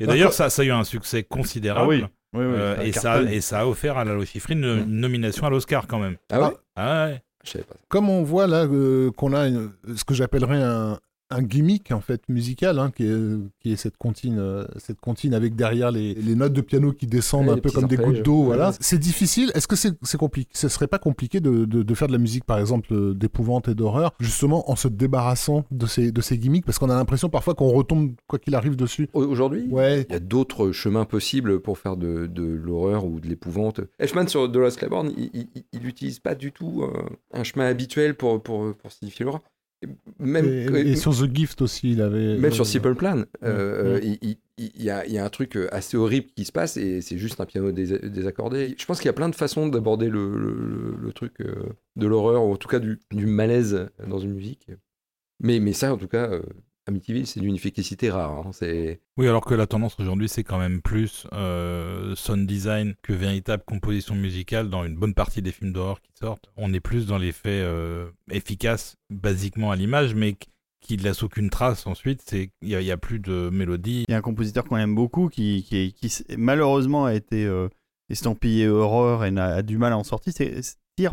et d'ailleurs, ça, ça a eu un succès considérable. Ah oui, oui, oui, Euh, ça et, ça, et ça a offert à Lalo Schifrin une, une nomination à l'Oscar quand même. Ah ouais? Ah ouais. Comme on voit là euh, qu'on a ce que j'appellerais un, un gimmick en fait musical, hein, qui, est, qui est cette comptine, euh, cette comptine avec derrière les, les notes de piano qui descendent Ouais, un peu comme des gouttes d'eau. Voilà, Ouais. c'est difficile. Est-ce que c'est c'est compliqué Ce serait pas compliqué de, de, de faire de la musique, par exemple, euh, d'épouvante et d'horreur, justement en se débarrassant de ces de ces gimmicks, parce qu'on a l'impression parfois qu'on retombe quoi qu'il arrive dessus. Au- Aujourd'hui? Ouais. Il y a d'autres chemins possibles pour faire de, de l'horreur ou de l'épouvante. Ashman sur The Last Claiborne, il n'utilise pas du tout euh, un chemin habituel pour, pour, pour signifier l'horreur. Et Même, Et, euh, et sur The Gift aussi, il avait. même sur euh, Simple Plan, euh, Ouais. il, il- il- il y, a, il y a un truc assez horrible qui se passe et c'est juste un piano dés- désaccordé. Je pense qu'il y a plein de façons d'aborder le, le- le- le truc euh, de l'horreur, ou en tout cas du, du malaise dans une musique. Mais, mais ça, en tout cas, euh, Amityville, c'est d'une efficacité rare. hein. C'est Oui, alors que la tendance aujourd'hui, c'est quand même plus euh, sound design que véritable composition musicale dans une bonne partie des films d'horreur qui sortent. On est plus dans l'effet euh, efficace, basiquement à l'image, mais qui- ne laisse aucune trace ensuite. C'est Il n'y a, il y a plus de mélodie. Il y a un compositeur qu'on aime beaucoup qui, qui, qui s- malheureusement a été euh, estampillé horreur et a du mal à en sortir. C'est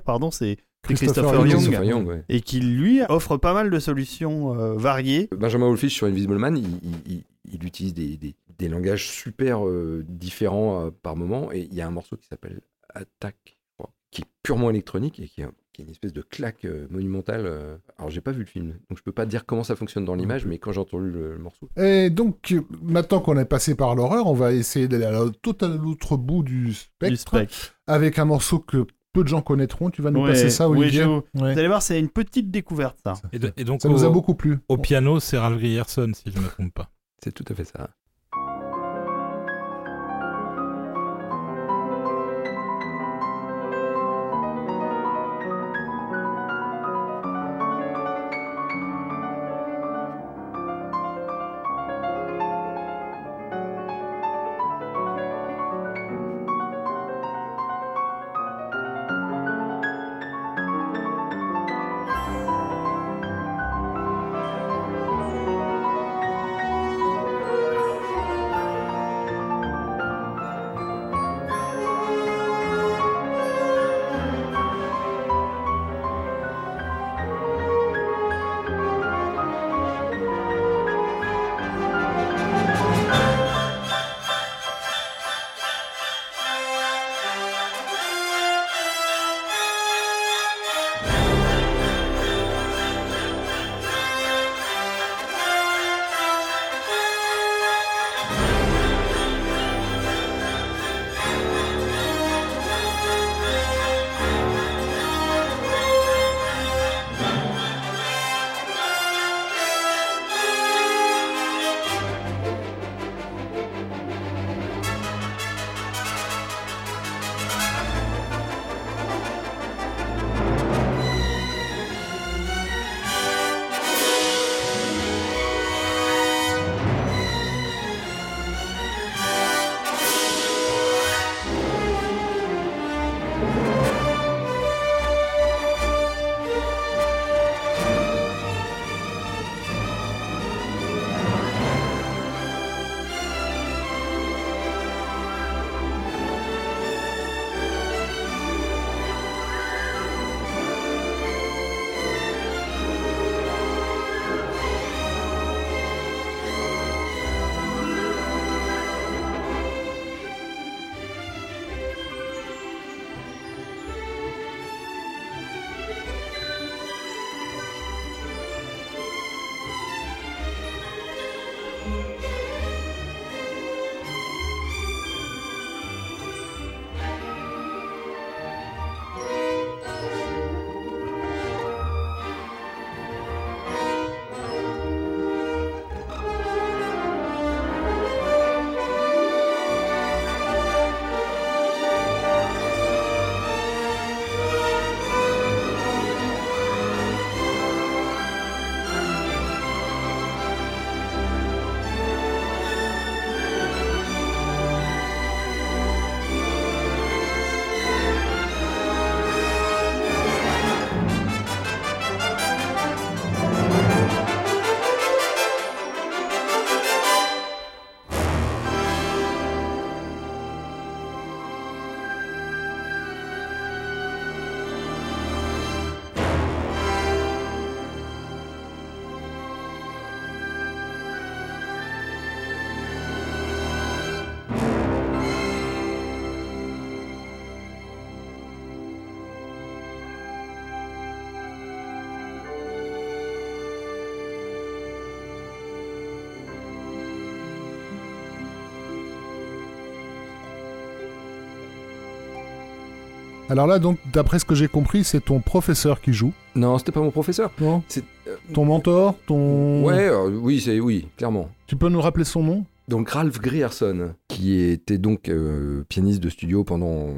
pardon, c'est Christopher Christopher Young. Young. Christopher Young, ouais. Et qui lui offre pas mal de solutions euh, variées. Benjamin Wolfish sur Invisible Man, il, il- il- il utilise des, des- des langages super euh, différents euh, par moment. Et il y a un morceau qui s'appelle Attack, qui est purement électronique et qui est, qui est une espèce de claque euh, monumentale. euh. Alors, j'ai pas vu le film, donc je peux pas dire comment ça fonctionne dans l'image, mais quand j'ai entendu le, le morceau. Et donc, maintenant qu'on est passé par l'horreur, on va essayer d'aller à l'autre bout du spectre, Du spectre. avec un morceau que peu de gens connaîtront. Tu vas nous Ouais, passer ça, oui, Olivier je- Ouais. Vous allez voir, c'est une petite découverte, ça. Et, de- et donc, Ça nous a au, beaucoup plu. au piano, c'est Ralph Grierson, si je ne me trompe pas. C'est tout à fait ça. Alors là, donc, d'après ce que j'ai compris, c'est ton professeur qui joue. Non, c'était pas mon professeur. Non C'est euh, Ton mentor Ton. ouais, euh, oui, c'est oui, clairement. Tu peux nous rappeler son nom? Donc Ralph Grierson, qui était donc euh, pianiste de studio pendant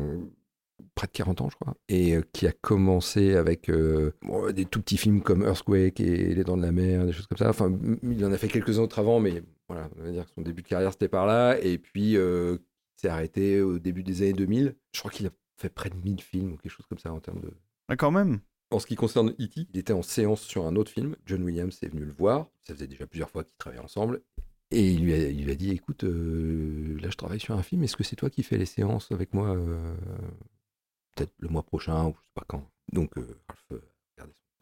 près de 40 ans, je crois, et qui a commencé avec euh, bon, des tout petits films comme Earthquake et Les Dents de la Mer, des choses comme ça. Enfin, il en a fait quelques autres avant, mais voilà, on va dire que son début de carrière c'était par là, et puis euh, il s'est arrêté au début des années 2000. Je crois qu'il a fait près de 1000 films ou quelque chose comme ça en termes de, Ah, quand même. en ce qui concerne E.T., il était en séance sur un autre film. John Williams est venu le voir. Ça faisait déjà plusieurs fois qu'ils travaillaient ensemble. Et il lui a, il lui a dit Écoute, euh, là je travaille sur un film. Est-ce que c'est toi qui fais les séances avec moi euh, Peut-être le mois prochain ou je sais pas quand. Donc euh, Ralph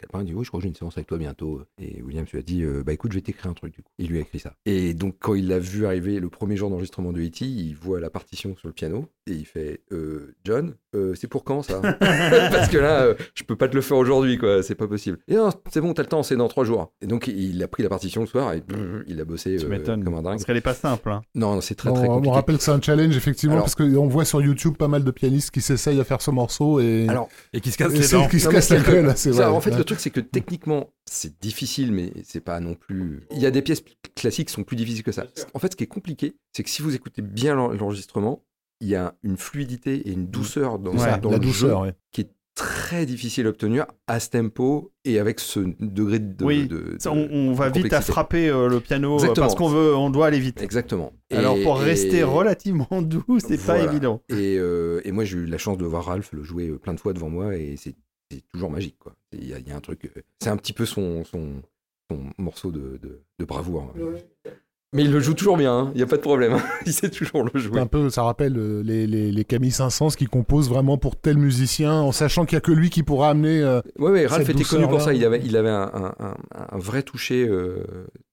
euh. Il dit Oui, je crois que j'ai une séance avec toi bientôt. Et Williams lui a dit euh, Bah écoute, je vais t'écrire un truc du coup. Il lui a écrit ça. Et donc quand il l'a vu arriver le premier jour d'enregistrement de E.T., il voit la partition sur le piano et il fait euh, John, euh, c'est pour quand ça? Parce que là, euh, je peux pas te le faire aujourd'hui, quoi. C'est pas possible. Et non, c'est bon, t'as le temps, c'est dans trois jours. Et donc, il a pris la partition le soir et brrr, il a bossé Tu euh, m'étonnes. comme un dingue. Parce qu'elle est pas simple. hein. Non, c'est très Bon, très On compliqué. rappelle que c'est un challenge, effectivement, Alors- parce qu'on voit sur YouTube pas mal de pianistes qui s'essayent à faire ce morceau et. Alors, Et qui se casse et les dents. qui se c'est vrai. en fait, Ouais. le truc, c'est que techniquement, c'est difficile, mais c'est pas non plus. Il y a des pièces classiques qui sont plus difficiles que ça. En fait, ce qui est compliqué, c'est que si vous écoutez bien l'en- l'enregistrement, il y a une fluidité et une douceur dans, Ouais, ça, dans la le douceur, jeu ouais. qui est très difficile à obtenir à ce tempo et avec ce degré de. Oui, de- Ça, de- on, on va de vite à frapper euh, le piano euh, Exactement. parce qu'on veut, on doit aller vite. Exactement. Alors Et- pour rester relativement doux, c'est pas évident. Et, euh, et moi, j'ai eu la chance de voir Ralph le jouer plein de fois devant moi et c'est c'est toujours magique. quoi. Il y, a- il y a un truc. euh, C'est un petit peu son, son, son morceau de, de, de bravoure. hein. Mais il le joue toujours bien, hein, il n'y a pas de problème. il sait toujours le jouer. un peu, ça rappelle euh, les, les, les Camille Saint-Saëns qui composent vraiment pour tel musicien, en sachant qu'il y a que lui qui pourra amener. euh, ouais, Ralph était connu pour ça. Il avait, il avait un, un- vrai toucher euh,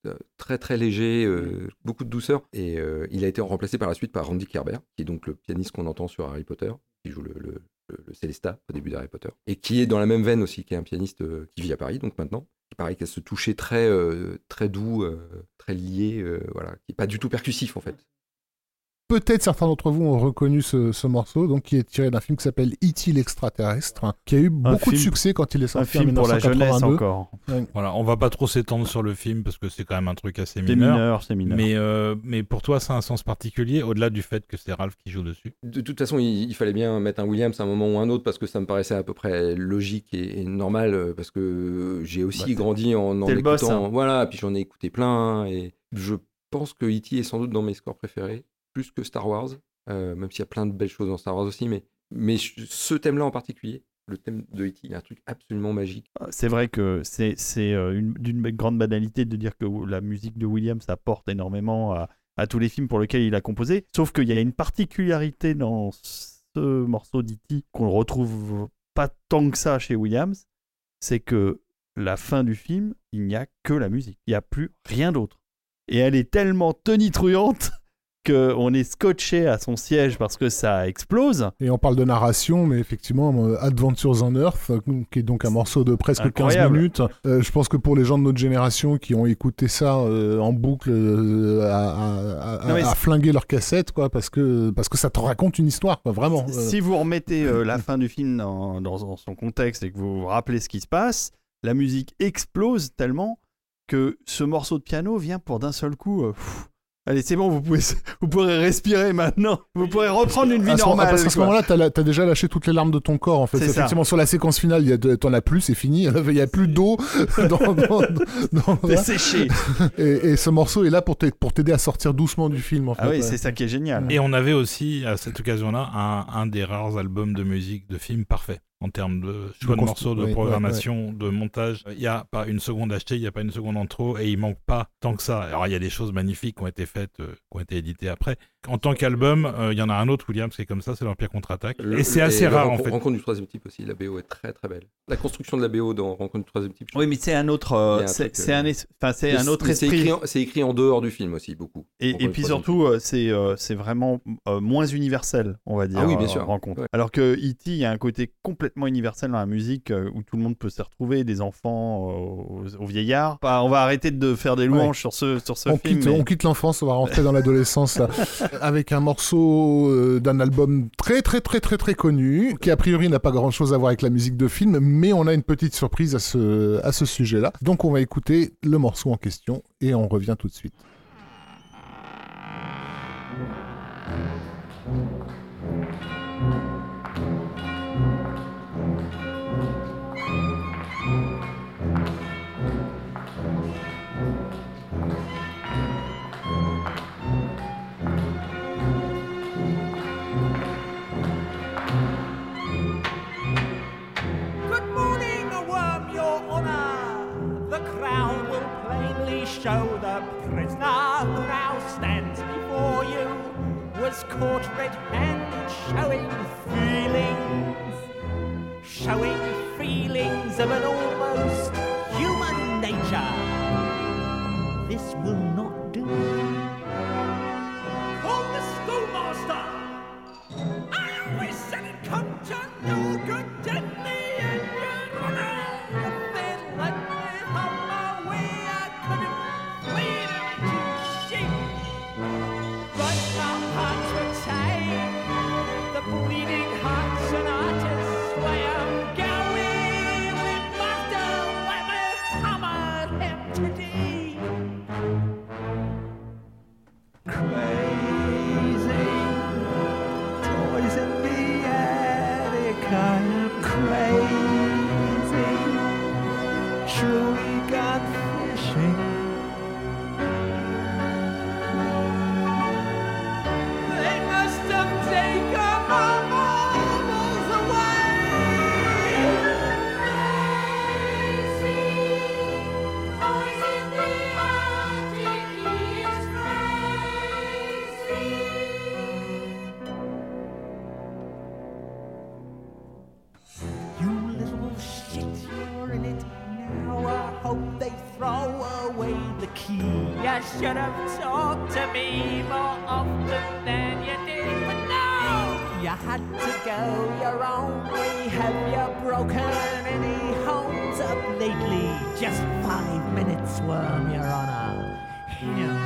euh, très très léger, euh, beaucoup de douceur. Et euh, il a été remplacé par la suite par Randy Kerber, qui est donc le pianiste qu'on entend sur Harry Potter, qui joue le, le, le- le Célestat au début d'Harry Potter. Et qui est dans la même veine aussi, qui est un pianiste euh, qui vit à Paris, donc maintenant. Qui pareil, qui a ce toucher très, euh, très doux, euh, très lié, euh, voilà, qui est pas du tout percussif en fait. Peut-être certains d'entre vous ont reconnu ce, ce morceau, donc qui est tiré d'un film qui s'appelle E.T. l'extraterrestre, qui a eu beaucoup de succès quand il est Un sorti en film pour la jeunesse 1982. encore. Voilà, on va pas trop s'étendre sur le film parce que c'est quand même un truc assez C'est mineur. mineur, c'est mineur. Mais, euh, mais pour toi, ça a un sens particulier au-delà du fait que c'est Ralph qui joue dessus. De toute façon, il, il fallait bien mettre un Williams à un moment ou un autre parce que ça me paraissait à peu près logique et, et normal euh, parce que j'ai aussi Bah, grandi en, en le boss, écoutant. hein. Voilà, puis j'en ai écouté plein et je pense que E.T. est sans doute dans mes scores préférés, plus que Star Wars, euh, même s'il y a plein de belles choses dans Star Wars aussi, mais, mais ce thème-là en particulier, le thème de E.T., il y a un truc absolument magique. C'est vrai que c'est euh, une- d'une grande banalité de dire que la musique de Williams apporte énormément à, tous les films pour lesquels il a composé. Sauf qu'il y a une particularité dans ce morceau d'E.T. qu'on retrouve pas tant que ça chez Williams, c'est que la fin du film, il n'y a que la musique. Il n'y a plus rien d'autre. Et elle est tellement tonitruante qu'on est scotché à son siège parce que ça explose. Et on parle de narration, mais effectivement, euh, Adventures on Earth, euh, qui est donc un morceau de presque Incroyable. 15 minutes. euh, je pense que pour les gens de notre génération qui ont écouté ça euh, en boucle, euh, à, Non, flinguer leur cassette, quoi, parce que, parce que ça te raconte une histoire, quoi, vraiment. Si vous remettez la fin du film dans, dans- son contexte et que vous vous rappelez ce qui se passe, la musique explose tellement que ce morceau de piano vient pour d'un seul coup. pff, allez, c'est bon, vous, pouvez, vous pourrez respirer maintenant. Vous pourrez reprendre une vie À ce- normale. parce qu'à ce moment-là, t'as t'as déjà lâché toutes les larmes de ton corps, en fait. C'est. Effectivement, sur la séquence finale, il y a de- t'en as plus, c'est fini. Il y a plus d'eau dans, dans- dans- T'es séché. et, et ce morceau est là pour t'aider pour t'aider à sortir doucement du film, en fait. Ah oui, ouais. c'est ça qui est génial. Et on avait aussi, à cette occasion-là, un, un des rares albums de musique de film parfait. En termes de choix de, morceaux, de oui, ouais, programmation, de montage, il n'y a pas une seconde achetée, il n'y a pas une seconde en trop, et il manque pas tant que ça. Alors il y a des choses magnifiques qui ont été faites, euh, qui ont été éditées après. En tant qu'album, euh, il y en a un autre, Williams, qui est comme ça, c'est l'Empire contre-attaque. Le- Et c'est assez rare en Rencontre- fait. Rencontre du troisième type aussi, la BO est très très belle. La construction de la BO dans Rencontre du troisième type. Oui, mais c'est un autre, euh, un c'est c'est euh, un, es- c'est un autre c'est écrit en- C'est écrit en dehors du film aussi, beaucoup. Et, puis surtout, c'est euh, c'est vraiment euh, moins universel, on va dire. Ah oui, bien sûr. rencontre. Ouais. Alors que E.T., il y a un côté complètement universel dans la musique où tout le monde peut s'y retrouver, des enfants aux, aux vieillards. Bah, on va arrêter de faire des louanges sur ce, sur ce on film. quitte, mais- on quitte l'enfance, on va rentrer dans l'adolescence. là. avec un morceau euh, d'un album très très très très très connu, qui a priori n'a pas grand chose à voir avec la musique de film, mais on a une petite surprise à ce, à ce sujet-là. Donc on va écouter le morceau en question et on revient tout de suite. show the prisoner who now stands before you was caught red-handed showing feelings, showing feelings of an almost human nature. This will should have talked to me more often than you did, but no! You had to go your own way. Have you broken any homes up lately? Just five minutes, worm, your honor. Here.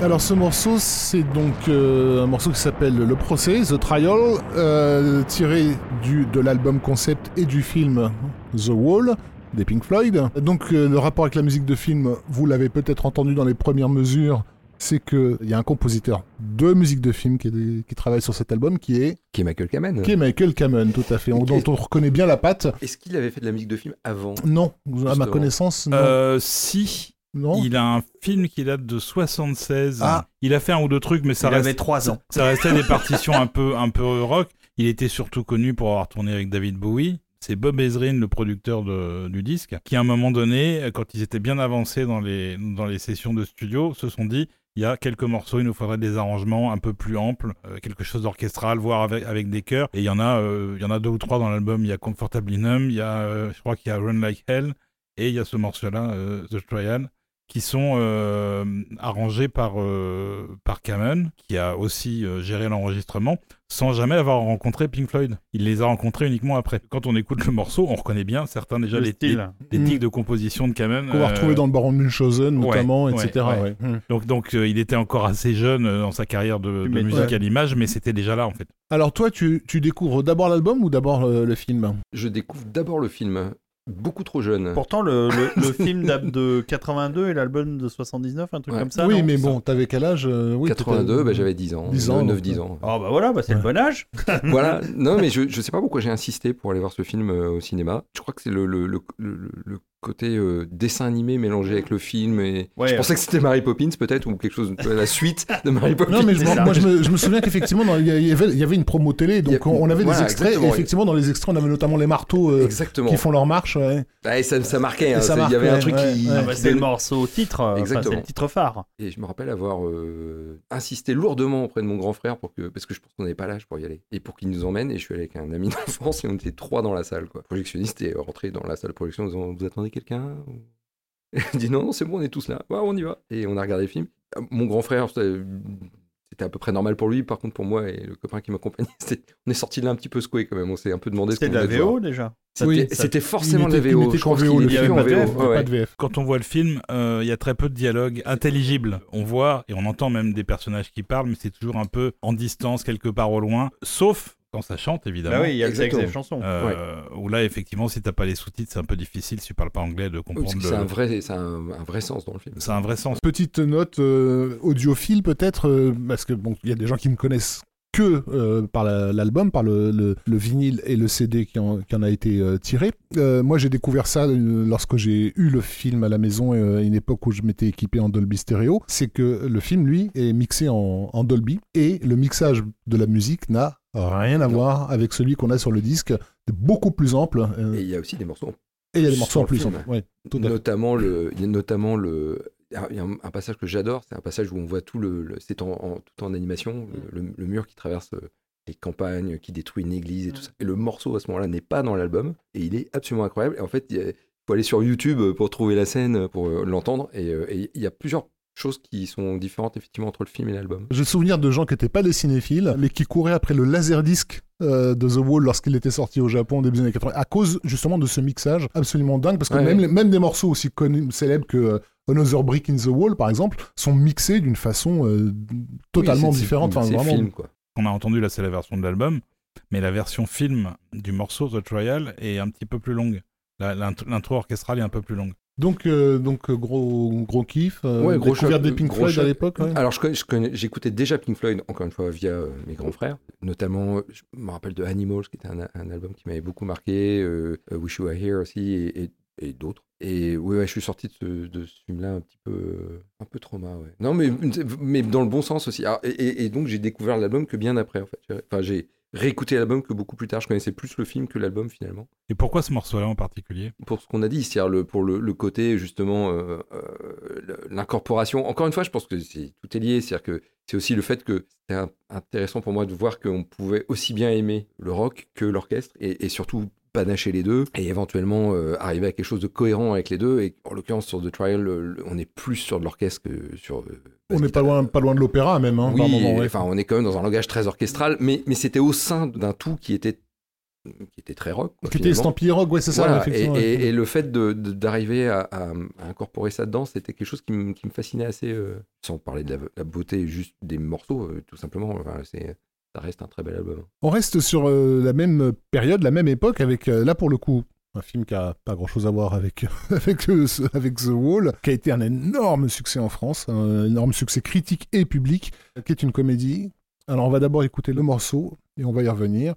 Alors ce morceau, c'est donc euh, un morceau qui s'appelle Le Procès, The Trial, euh, tiré du, de l'album concept et du film The Wall des Pink Floyd. Donc euh, le rapport avec la musique de film, vous l'avez peut-être entendu dans les premières mesures, c'est qu'il y a un compositeur de musique de film qui, est- qui travaille sur cet album qui est, Qui est Michael Kamen. qui est Michael Kamen, tout à fait, on- dont on reconnaît bien la patte. Est-ce qu'il avait fait de la musique de film avant Non, à ma connaissance, non. Euh, si, non. il a un film qui date de 76. Ah. Il a fait un ou deux trucs, mais ça Il reste avait 3 ans. Ça restait des partitions un peu, un peu rock. Il était surtout connu pour avoir tourné avec David Bowie. C'est Bob Ezrin, le producteur de- du disque, qui à un moment donné, quand ils étaient bien avancés dans les, dans les sessions de studio, se sont dit il y a quelques morceaux, il nous faudrait des arrangements un peu plus amples, euh, quelque chose d'orchestral, voire avec, avec des chœurs. Et il y en a, euh, il y en a deux ou trois dans l'album. Il y a Comfortably Numb, il y a, euh, je crois qu'il y a Run Like Hell, et il y a ce morceau-là, euh, The Trial qui sont euh, arrangés par, euh, par Kamen, qui a aussi euh, géré l'enregistrement, sans jamais avoir rencontré Pink Floyd. Il les a rencontrés uniquement après. Quand on écoute le morceau, on reconnaît bien certains déjà Le les, les, les Mm. tics de composition de Kamen. Qu'on va euh, retrouver dans le Baron de Munchausen, notamment, ouais, etc. ouais. ouais. Hmm. Donc, donc euh, il était encore assez jeune dans sa carrière de, musique à l'image, mais c'était déjà là en fait. Alors toi, tu, tu découvres d'abord l'album ou d'abord le film? Je découvre d'abord le film, beaucoup trop jeune. Pourtant, le, le, le film date de 82 et l'album de 79, un truc Ouais. comme ça. Oui, non mais bon, t'avais quel âge euh, oui, 82, t'étais- bah, j'avais 10 ans. 10 ans, 9-10 donc, ans. Oh bah voilà, bah c'est le bon âge. voilà, non mais je, je sais pas pourquoi j'ai insisté pour aller voir ce film euh, au cinéma. Je crois que c'est le, le, le, le- le côté euh, dessin animé mélangé avec le film. Et... Ouais, je euh. pensais que c'était Mary Poppins peut-être ou quelque chose, la suite de Mary Poppins. Non, mais je, moi je me, je me souviens qu'effectivement, il y, y avait, il y avait une promo télé, donc a- on, on avait voilà, des extraits, et effectivement, dans les extraits, on avait notamment les marteaux euh, qui font leur marche. ouais. Ouais, ça, ça marquait. hein, Il y avait un marquait, truc ouais, qui. ouais. Ah bah, c'est le morceau titre, enfin, Exactement. le titre phare. Et je me rappelle avoir euh, insisté lourdement auprès de mon grand frère pour que, parce que je pense qu'on n'avait pas l'âge pour y aller, et pour qu'il nous emmène. Et je suis allé avec un ami d'enfance et on était trois dans la salle. Quoi. Le projectionniste est rentré dans la salle de projection en disant Vous attendez quelqu'un Et Il dit Non, non, c'est bon, on est tous là. Ouais, on y va. Et on a regardé le film. Euh, Mon grand frère, c'était à peu près normal pour lui. Par contre, pour moi et le copain qui m'accompagnait, on est sorti de là un petit peu secoué quand même. On s'est un peu demandé ce C'était de la. VO déjà. C'était Oui, c'était forcément de la VO. Je pense qu'il en. Quand on voit le film, euh, il y a très peu de dialogue intelligible. On voit et on entend même des personnages qui parlent, mais c'est toujours un peu en distance, quelque part au loin. Sauf quand ça chante, évidemment. Bah oui, il y a le texte Exactement. des chansons. Euh, Où là, effectivement, si t'as pas les sous-titres, c'est un peu difficile, si tu parles pas anglais, de Parce comprendre. que le- c'est un vrai, c'est un, un vrai sens dans le film. C'est un vrai sens. Petite note euh, audiophile peut-être, euh, parce que bon, il y a des gens qui me connaissent que euh, par la- l'album, par le, le- le vinyle et le CD qui en, qui en a été euh, tiré. Euh, moi, j'ai découvert ça euh, lorsque j'ai eu le film à la maison, euh, à une époque où je m'étais équipé en Dolby Stereo. C'est que le film, lui, est mixé en, en Dolby et le mixage de la musique n'a rien à Non. voir avec celui qu'on a sur le disque, beaucoup plus ample. euh, Et il y a aussi des morceaux et il y a des morceaux en plus. film. en- ouais, tout notamment le il y a notamment le il y a un, un passage que j'adore c'est un passage où on voit tout le, le- c'est en, en- tout en animation le, le mur qui traverse euh, les campagnes qui détruit une église et tout ça et le morceau à ce moment-là n'est pas dans l'album et il est absolument incroyable et en fait il faut aller sur YouTube pour trouver la scène pour euh, l'entendre et euh, et il y a plusieurs choses qui sont différentes effectivement entre le film et l'album J'ai le souvenir de gens qui n'étaient pas des cinéphiles, mais qui couraient après le laserdisc euh, de The Wall lorsqu'il était sorti au Japon au début des années 80, à cause justement de ce mixage absolument dingue, parce que Ouais, même, ouais. les- même des morceaux aussi connus, célèbres que euh, Another Brick in the Wall, par exemple, sont mixés d'une façon euh, totalement Oui, différente. Enfin, c'est vraiment. film quoi On a entendu là, c'est la version de l'album, mais la version film du morceau The Trial est un petit peu plus longue. L'intro orchestrale est un peu plus longue. Donc, euh, donc euh, gros, gros kiff. euh, Ouais, gros découverte des Pink Floyd à l'époque. ouais. Alors, je j'écoutais déjà Pink Floyd, encore une fois, via euh, mes grands frères. Notamment, je me rappelle de Animals, qui était un, un album qui m'avait beaucoup marqué. Wish You Were Here aussi, et, et- et d'autres. Et oui, ouais, je suis sorti de ce, de ce film-là un petit peu, un peu trauma, ouais. Non, mais, mais dans le bon sens aussi. Alors, et, et- et donc, j'ai découvert l'album que bien après, en fait. Enfin, j'ai réécouté l'album que beaucoup plus tard. Je connaissais plus le film que l'album, finalement Et pourquoi ce morceau-là en particulier? Pour ce qu'on a dit, c'est-à-dire le, pour le, le côté justement euh, euh, l'incorporation. Encore une fois, je pense que c'est, tout est lié, c'est-à-dire que c'est aussi le fait que c'était intéressant pour moi de voir qu'on pouvait aussi bien aimer le rock que l'orchestre et, et surtout panacher les deux et éventuellement euh, arriver à quelque chose de cohérent avec les deux. Et en l'occurrence sur The Trial, on est plus sur de l'orchestre que sur. euh, On n'est pas loin, pas loin de l'opéra même. Hein, oui, par moment, ouais. enfin, on est quand même dans un langage très orchestral, mais, mais c'était au sein d'un tout qui était qui était très rock. quoi, Qui était estampillé rock, ouais, c'est ça, Voilà, et, ouais. et- le fait d'arriver à, à- à incorporer ça dedans, c'était quelque chose qui, me- qui me fascinait assez, euh, sans parler de la, la beauté juste des morceaux, euh, tout simplement. Enfin, c'est- reste un très bel album. On reste sur euh, la même période, la même époque, avec euh, là pour le coup un film qui a pas grand chose à voir avec euh, avec The Wall, qui a été un énorme succès en France, un énorme succès critique et public, qui est une comédie. Alors on va d'abord écouter le morceau et on va y revenir.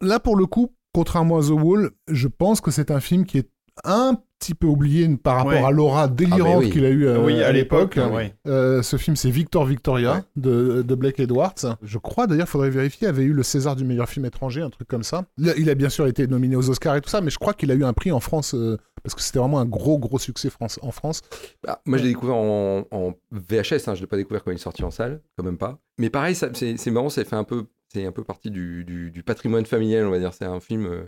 Là, pour le coup, contrairement à The Wall, je pense que c'est un film qui est un petit peu oublié par rapport Ouais. à l'aura délirante Ah, oui. qu'il a eu euh, oui, à l'époque. Euh, ce film, c'est Victor Victoria Ouais. de, de Blake Edwards. Je crois d'ailleurs, faudrait vérifier, avait eu le César du meilleur film étranger, un truc comme ça. Il a, bien sûr été nominé aux Oscars et tout ça, mais je crois qu'il a eu un prix en France euh, parce que c'était vraiment un gros gros succès France, en France. Bah, moi, je l'ai découvert en, en VHS, hein, je ne l'ai pas découvert quand il est sorti en salle, quand même pas. Mais pareil, c'est marrant, ça fait un peu, c'est un peu partie du, du- du patrimoine familial, on va dire. C'est un film euh,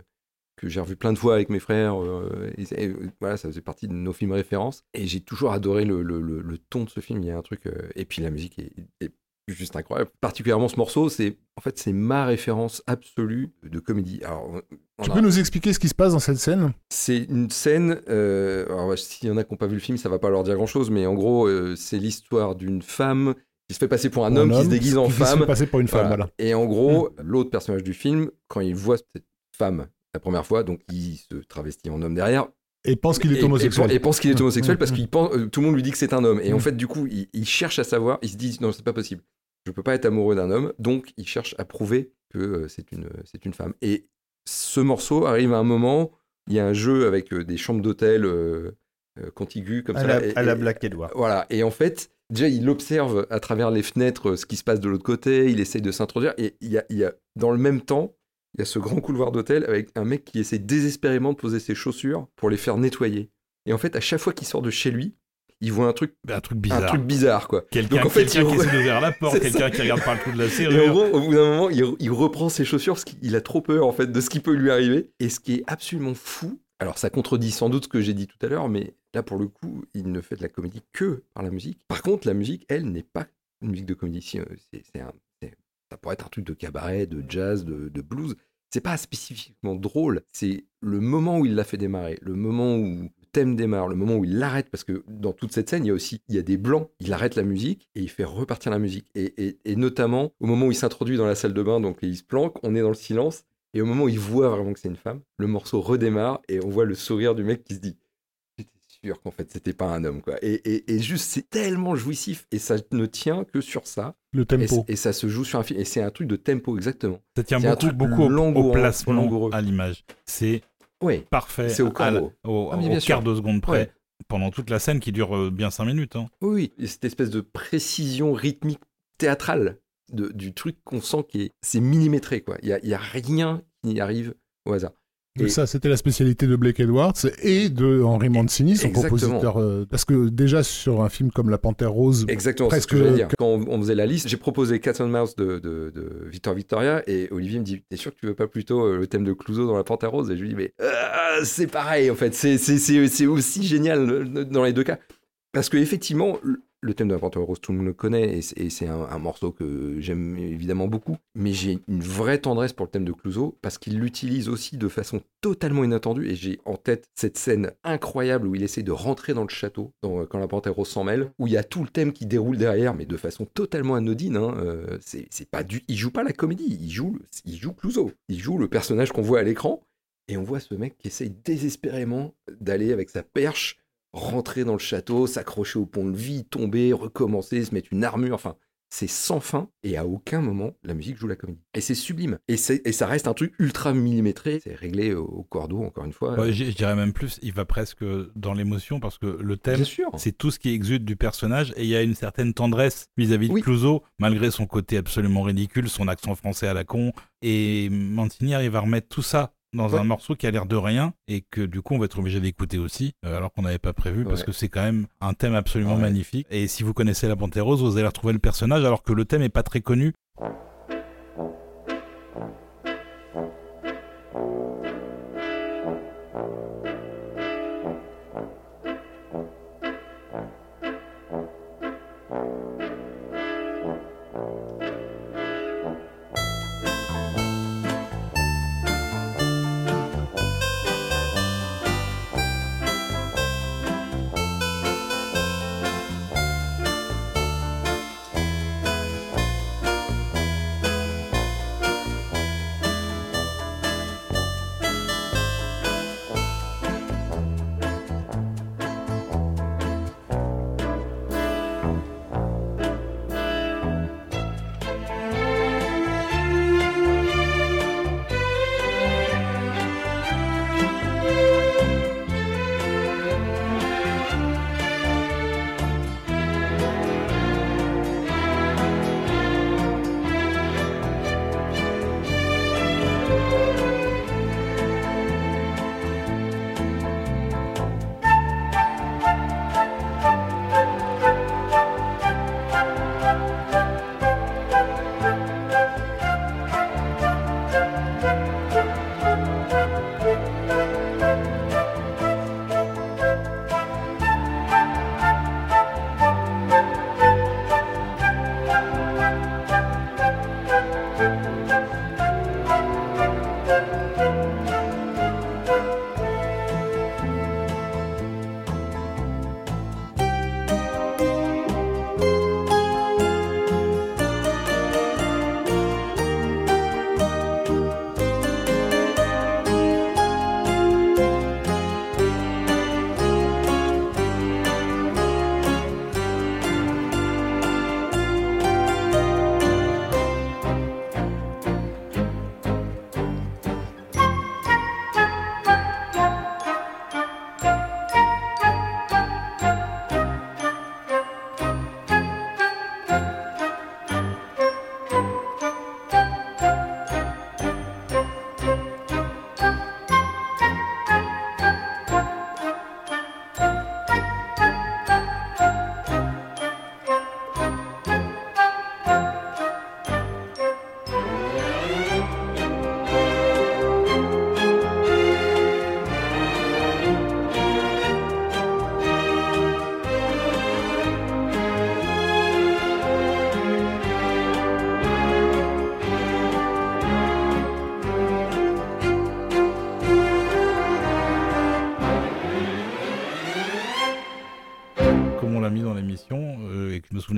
que j'ai revu plein de fois avec mes frères. euh, et euh, voilà, ça faisait partie de nos films références. Et j'ai toujours adoré le, le- le- le ton de ce film. Il y a un truc. et puis la musique est, est juste incroyable. Particulièrement ce morceau, c'est en fait c'est ma référence absolue de comédie. Alors, Tu a- peux nous expliquer ce qui se passe dans cette scène? C'est une scène. euh, alors, s'il y en a qui n'ont pas vu le film, ça va pas leur dire grand chose, mais en gros, euh, c'est l'histoire d'une femme qui se fait passer pour un homme, qui se déguise en qui se femme. fait passer pour une femme, Voilà. voilà. Et en gros, l'autre personnage du film, quand il voit cette femme la première fois, donc il se travestit en homme derrière, Et pense qu'il est homosexuel. Et, et pense qu'il est Mmh, homosexuel mmh, parce mmh. qu'il pense, euh, tout le monde lui dit que c'est un homme. Et en fait, du coup, il, il cherche à savoir, il se dit non, c'est pas possible. Je peux pas être amoureux d'un homme, donc il cherche à prouver que euh, c'est une, c'est une femme. Et ce morceau arrive à un moment, il y a un jeu avec euh, des chambres d'hôtel euh, contiguës comme À ça. la, et- à la et- Black Edward. Voilà, et en fait, déjà, il observe à travers les fenêtres euh, ce qui se passe de l'autre côté, il essaye de s'introduire, et il y a, il y a, dans le même temps, il y a ce grand couloir d'hôtel avec un mec qui essaie désespérément de poser ses chaussures pour les faire nettoyer. Et en fait, à chaque fois qu'il sort de chez lui, il voit un truc, Un truc un bizarre. truc bizarre, quoi. Quelqu'un Donc, en fait, quelqu'un il qui essaie d'ouvrir la porte, quelqu'un qui regarde par le trou de la Et en serrure. gros, au bout d'un moment, il, il reprend ses chaussures parce qu'il a trop peur, en fait, de ce qui peut lui arriver. Et ce qui est absolument fou, alors ça contredit sans doute ce que j'ai dit tout à l'heure, mais là, pour le coup, il ne fait de la comédie que par la musique. Par contre, la musique, elle, n'est pas une musique de comédie. Euh, c'est- ça pourrait être un truc de cabaret, de jazz, de, de blues. C'est pas spécifiquement drôle. C'est le moment où il l'a fait démarrer, le moment où le thème démarre, le moment où il l'arrête, parce que dans toute cette scène, il y a aussi il y a des blancs. Il arrête la musique et il fait repartir la musique. Et notamment au moment où il s'introduit dans la salle de bain, donc il se planque, on est dans le silence. Et au moment où il voit vraiment que c'est une femme, le morceau redémarre et on voit le sourire du mec qui se dit J'étais sûr qu'en fait c'était pas un homme quoi. Et, et- et juste c'est tellement jouissif et ça ne tient que sur ça. Le Et, tempo. et ça se joue sur un film. Et c'est un truc de tempo exactement. Ça tient beaucoup, truc beaucoup au- placement, langoureux. à l'image. C'est Oui. parfait. C'est au cordeau. au, Ah, au quart de seconde près. Ouais. Pendant toute la scène qui dure euh, bien 5 minutes. hein. Oui, oui. Et cette espèce de précision rythmique théâtrale de- du truc qu'on sent qui est c'est millimétré quoi. Il y a, y a rien qui n'y arrive au hasard. Et Et- ça, c'était la spécialité de Blake Edwards et de Henry Mancini, son Exactement. compositeur. euh, parce que déjà, sur un film comme La Panthère Rose, Exactement, c'est ce que Presque- dire. Quand on, on faisait la liste, j'ai proposé Cat and Mouse de, de, de Victor Victoria et Olivier me dit T'es sûr que tu veux pas plutôt euh, le thème de Clouseau dans La Panthère Rose? Et je lui dis Mais euh, c'est pareil en fait, c'est- c'est c'est- c'est aussi génial euh, dans les deux cas. Parce que effectivement, le- thème de La Panthère Rose, tout le monde le connaît et c'est- un, morceau que j'aime évidemment beaucoup. Mais j'ai une vraie tendresse pour le thème de Clouseau parce qu'il l'utilise aussi de façon totalement inattendue. Et j'ai en tête cette scène incroyable où il essaie de rentrer dans le château quand La Panthère Rose s'en mêle, où il y a tout le thème qui déroule derrière, mais de façon totalement anodine. hein. Euh, c'est pas du, il joue pas la comédie, il joue, il joue il joue le personnage qu'on voit à l'écran. Et on voit ce mec qui essaye désespérément d'aller avec sa perche rentrer dans le château, s'accrocher au pont-levis, tomber, recommencer, se mettre une armure, enfin, c'est sans fin et à aucun moment la musique joue la comédie. Et c'est sublime. Et, et ça reste un truc ultra millimétré, c'est réglé au, au cordeau encore une fois. Ouais, je dirais même plus, il va presque dans l'émotion parce que le thème, c'est tout ce qui exude du personnage et il y a une certaine tendresse vis-à-vis de Oui. Clouseau, malgré son côté absolument ridicule, son accent français à la con. Et Mantini arrive à remettre tout ça dans Ouais. un morceau qui a l'air de rien et que du coup on va être obligé d'écouter aussi, euh, alors qu'on n'avait pas prévu parce que c'est quand même un thème absolument Ouais. magnifique. Et si vous connaissez La Panthère Rose, vous allez retrouver le personnage alors que le thème est pas très connu.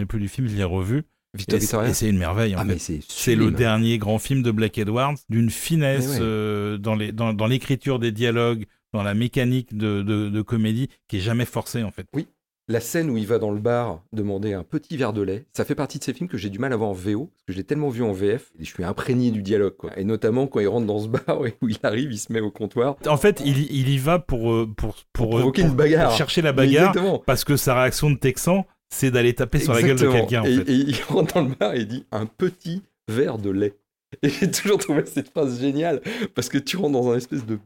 Plus du film, je l'ai revu. Victor Et et c'est une merveille. En Ah, fait. c'est le dernier grand film de Black Edwards, d'une finesse ouais. euh, dans les- dans dans l'écriture des dialogues, dans la mécanique de, de, de comédie, qui est jamais forcée en fait. La scène où il va dans le bar demander un petit verre de lait, ça fait partie de ces films que j'ai du mal à voir en VO, parce que je l'ai tellement vu en VF, et je suis imprégné du dialogue. Quoi. Et notamment quand il rentre dans ce bar où il arrive, il se met au comptoir. En fait, il, y- il y va pour euh, pour pour, Pour provoquer pour- une bagarre. pour chercher la bagarre, parce que sa réaction de Texan, c'est d'aller taper sur la gueule de quelqu'un. En et, fait. et il rentre dans le bar et il dit un petit verre de lait. Et j'ai toujours trouvé cette phrase géniale parce que tu rentres dans un espèce de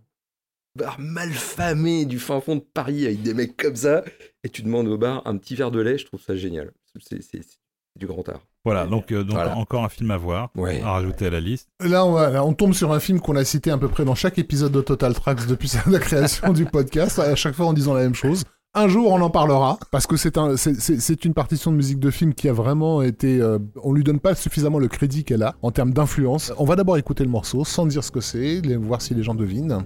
bar malfamé du fin fond de Paris avec des mecs comme ça et tu demandes au bar un petit verre de lait. Je trouve ça génial. C'est c'est- c'est du grand art. Voilà, donc, euh, donc Voilà. encore un film à voir, Ouais. à rajouter à la liste. Là on, va- là, on tombe sur un film qu'on a cité à peu près dans chaque épisode de Total Tracks depuis la création du podcast, à chaque fois en disant la même chose. Un jour, on en parlera parce que c'est un, c'est- c'est c'est une partition de musique de film qui a vraiment été. euh, on lui donne pas suffisamment le crédit qu'elle a en termes d'influence. On va d'abord écouter le morceau sans dire ce que c'est, voir si les gens devinent.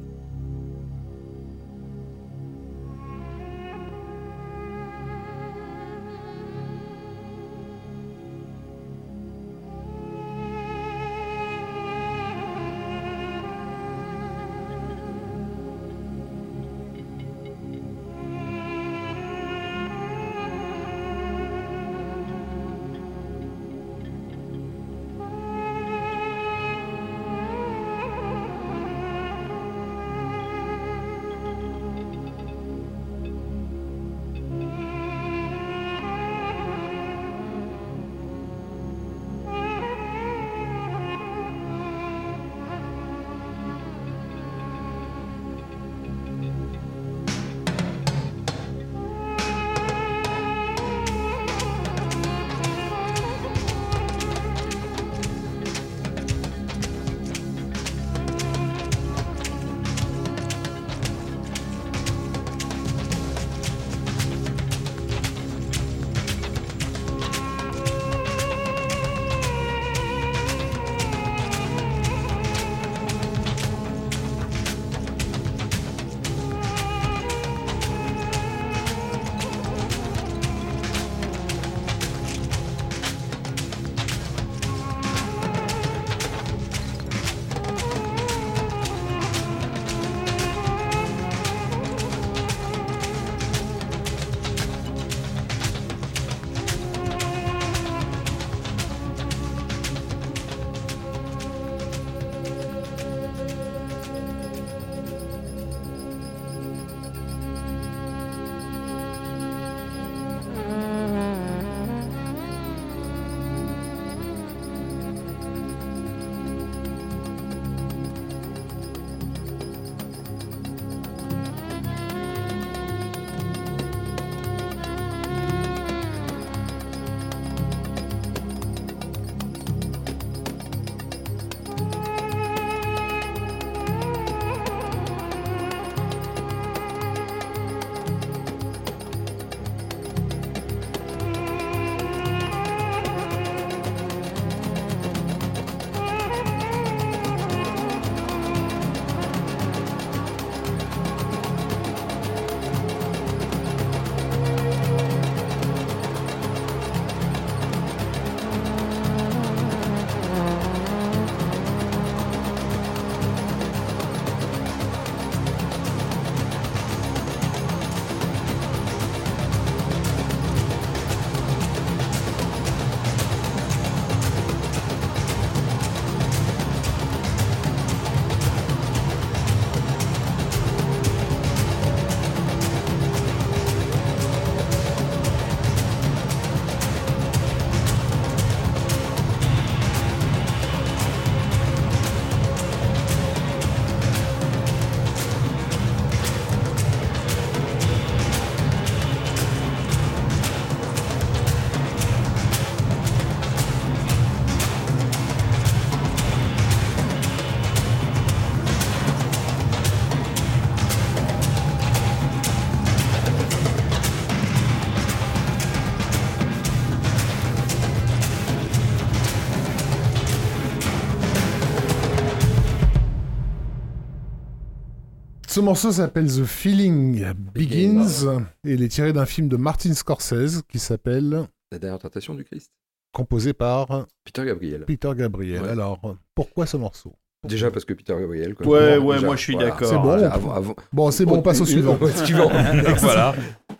Morceau s'appelle The Feeling Begins et il est tiré d'un film de Martin Scorsese qui s'appelle La dernière tentation du Christ. Composé par Peter Gabriel. Peter Gabriel. Ouais. Alors, pourquoi ce morceau? Déjà parce que Peter Gabriel. quoi. Ouais, ouais, déjà, moi, je suis voilà. d'accord. C'est bon. Avant- avant- Bon, c'est bon, on passe au suivant. suivant. voilà.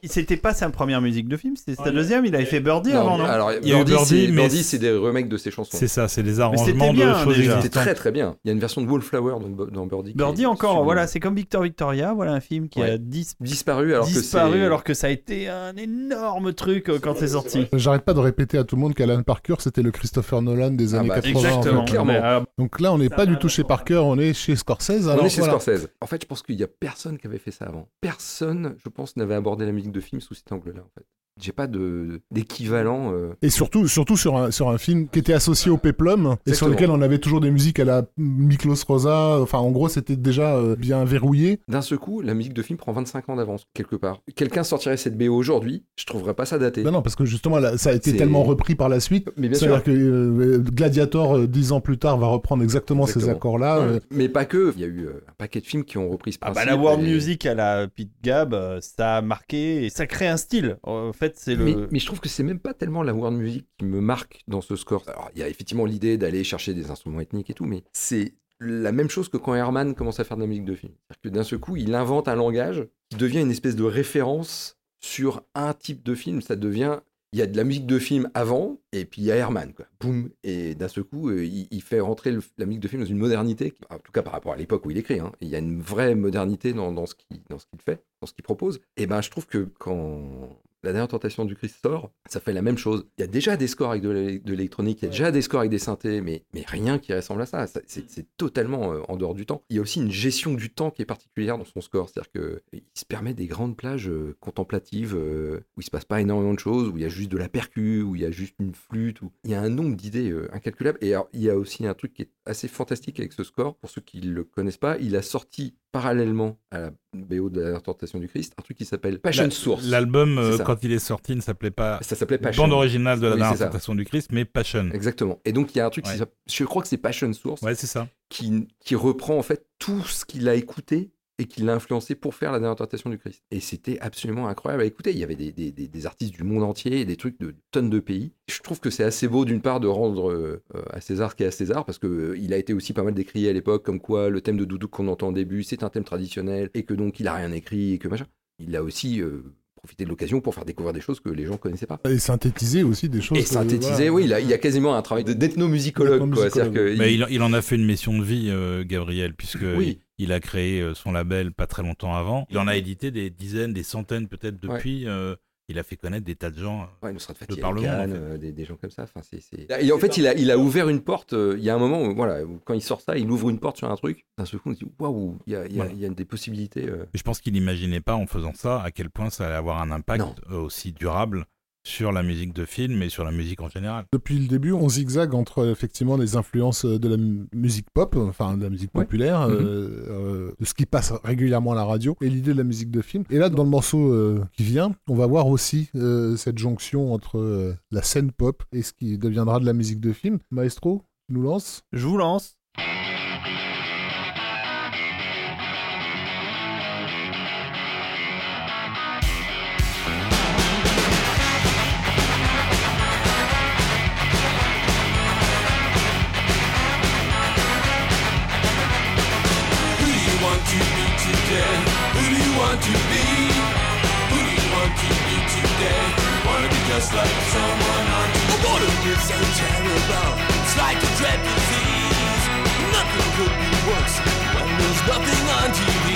C'était pas sa première musique de film, c'était sa deuxième. Il avait fait Birdie Non, avant, non alors, Il y a Birdie, Birdie, c'est- mais Birdie, c'est des remakes de ses chansons. C'est ça, c'est des arrangements bien, de choses déjà. C'était très très bien. Il y a une version de Wallflower dans, dans Birdie. Birdie encore, sublime. voilà, c'est comme Victor Victoria, voilà un film qui Ouais. a dis- disparu alors que disparu c'est. alors que ça a été un énorme truc euh, quand c'est sorti. J'arrête pas de répéter à tout le monde qu'Alan Parker, c'était le Christopher Nolan des Ah années bah, 80. en Exactement. clairement. Euh, Donc là, on n'est pas du tout chez Parker, on est chez Scorsese. On est chez. Scorsese. En fait, je pense qu'il y a personne qui avait fait ça avant. Personne, je pense, n'avait abordé la musique de film sous cet angle-là. En fait, j'ai pas d'équivalent. euh, Et surtout, surtout sur, un, sur un film qui était associé au Peplum et sur lequel on avait toujours des musiques à la Miklos Rosa. Enfin, en gros, c'était déjà euh, bien verrouillé. D'un seul coup, la musique de film prend 25 ans d'avance quelque part. Quelqu'un sortirait cette BO aujourd'hui, je trouverais pas ça daté. Ben non, parce que justement, là, ça a été tellement repris par la suite. Mais bien C'est-à-dire que euh, Gladiator, euh, dix ans plus tard, va reprendre exactement, ces accords-là. Ouais. euh, Mais pas que. Il y a eu euh, un paquet de films qui ont repris ce Ah principe. bah la world et- music à la Pete Gab, ça a marqué et ça crée un style. En fait, c'est le. Mais, mais je trouve que c'est même pas tellement la world music qui me marque dans ce score. Alors, il y a effectivement l'idée d'aller chercher des instruments ethniques et tout, mais c'est la même chose que quand Herman commence à faire de la musique de film. C'est-à-dire que d'un seul coup, il invente un langage qui devient une espèce de référence sur un type de film. Ça devient. Il y a de la musique de film avant, et puis il y a Herman, quoi. Boum Et d'un seul coup, euh, il, il fait rentrer le- la musique de film dans une modernité, en tout cas par rapport à l'époque où il écrit. hein. Il y a une vraie modernité dans, dans ce qu'il fait, dans ce qu'il propose. Et ben, je trouve que quand la dernière tentation du Christ sort, ça fait la même chose. Il y a déjà des scores avec de l'é- de l'électronique, il y a déjà des scores avec des synthés, mais, mais rien qui ressemble à ça. Ça, C'est totalement euh, en dehors du temps. Il y a aussi une gestion du temps qui est particulière dans son score. C'est-à-dire qu'il se permet des grandes plages euh, contemplatives euh, où il se passe pas énormément de choses, où il y a juste de la percu, où il y a juste une flûte. Où... Il y a un nombre d'idées incalculables. Et alors, il y a aussi un truc qui est assez fantastique avec ce score. Pour ceux qui ne le connaissent pas, il a sorti parallèlement à la BO de la tentation du Christ un truc qui s'appelle Passion La- Source. L'album, euh, quand il est sorti, ne s'appelait pas Ça s'appelait Passion. bande originale de la Oui, tentation du Christ, mais Passion. Exactement. Et donc il y a un truc, Ouais. je crois que c'est Passion Source, Ouais, c'est ça. qui, qui reprend en fait tout ce qu'il a écouté et qui l'a influencé pour faire la dernière tentation du Christ. Et c'était absolument incroyable à écouter. Il y avait des, des- des- des artistes du monde entier, et des trucs de tonnes de pays. Je trouve que c'est assez beau d'une part de rendre euh, à César ce qui est à César, parce que euh, il a été aussi pas mal décrié à l'époque, comme quoi le thème de Doudou qu'on entend au début, c'est un thème traditionnel, et que donc il a rien écrit, et que machin. Il a aussi euh, profité de l'occasion pour faire découvrir des choses que les gens connaissaient pas. Et synthétiser aussi des choses. Et que, synthétiser, voilà. oui, il, a- il y a quasiment un travail de- d'ethnomusicologue. que Mais il- il, il en a fait une mission de vie, euh, Gabriel, puisque Oui. Il, a créé euh, son label pas très longtemps avant. Il en a édité des dizaines, des centaines peut-être depuis. euh, il a fait connaître des tas de gens. Ouais, Nusrat Fatih de par le monde, Khan, en fait. euh, des, des gens comme ça. Enfin, c'est, c'est- Et en fait, il a, il a ouvert une porte. euh, il y a un moment où, voilà, où quand il sort ça, il ouvre une porte sur un truc. D'un seul coup, on se dit waouh, il y a, il y a- Voilà. il y a des possibilités. euh. Je pense qu'il n'imaginait pas en faisant ça à quel point ça allait avoir un impact Non. euh, aussi durable sur la musique de film et sur la musique en général. Depuis le début, on zigzague entre effectivement les influences de la mu- musique pop, enfin de la musique Ouais. populaire, Mhm. euh, euh, de ce qui passe régulièrement à la radio, et l'idée de la musique de film. Et là, dans le morceau euh, qui vient, on va voir aussi euh, cette jonction entre euh, la scène pop et ce qui deviendra de la musique de film. Maestro, tu nous lance Je vous lance. To be? Who do you want to be today? Wanna be just like someone on TV. What is so terrible? It's like a dread disease. Nothing could be worse when there's nothing on TV.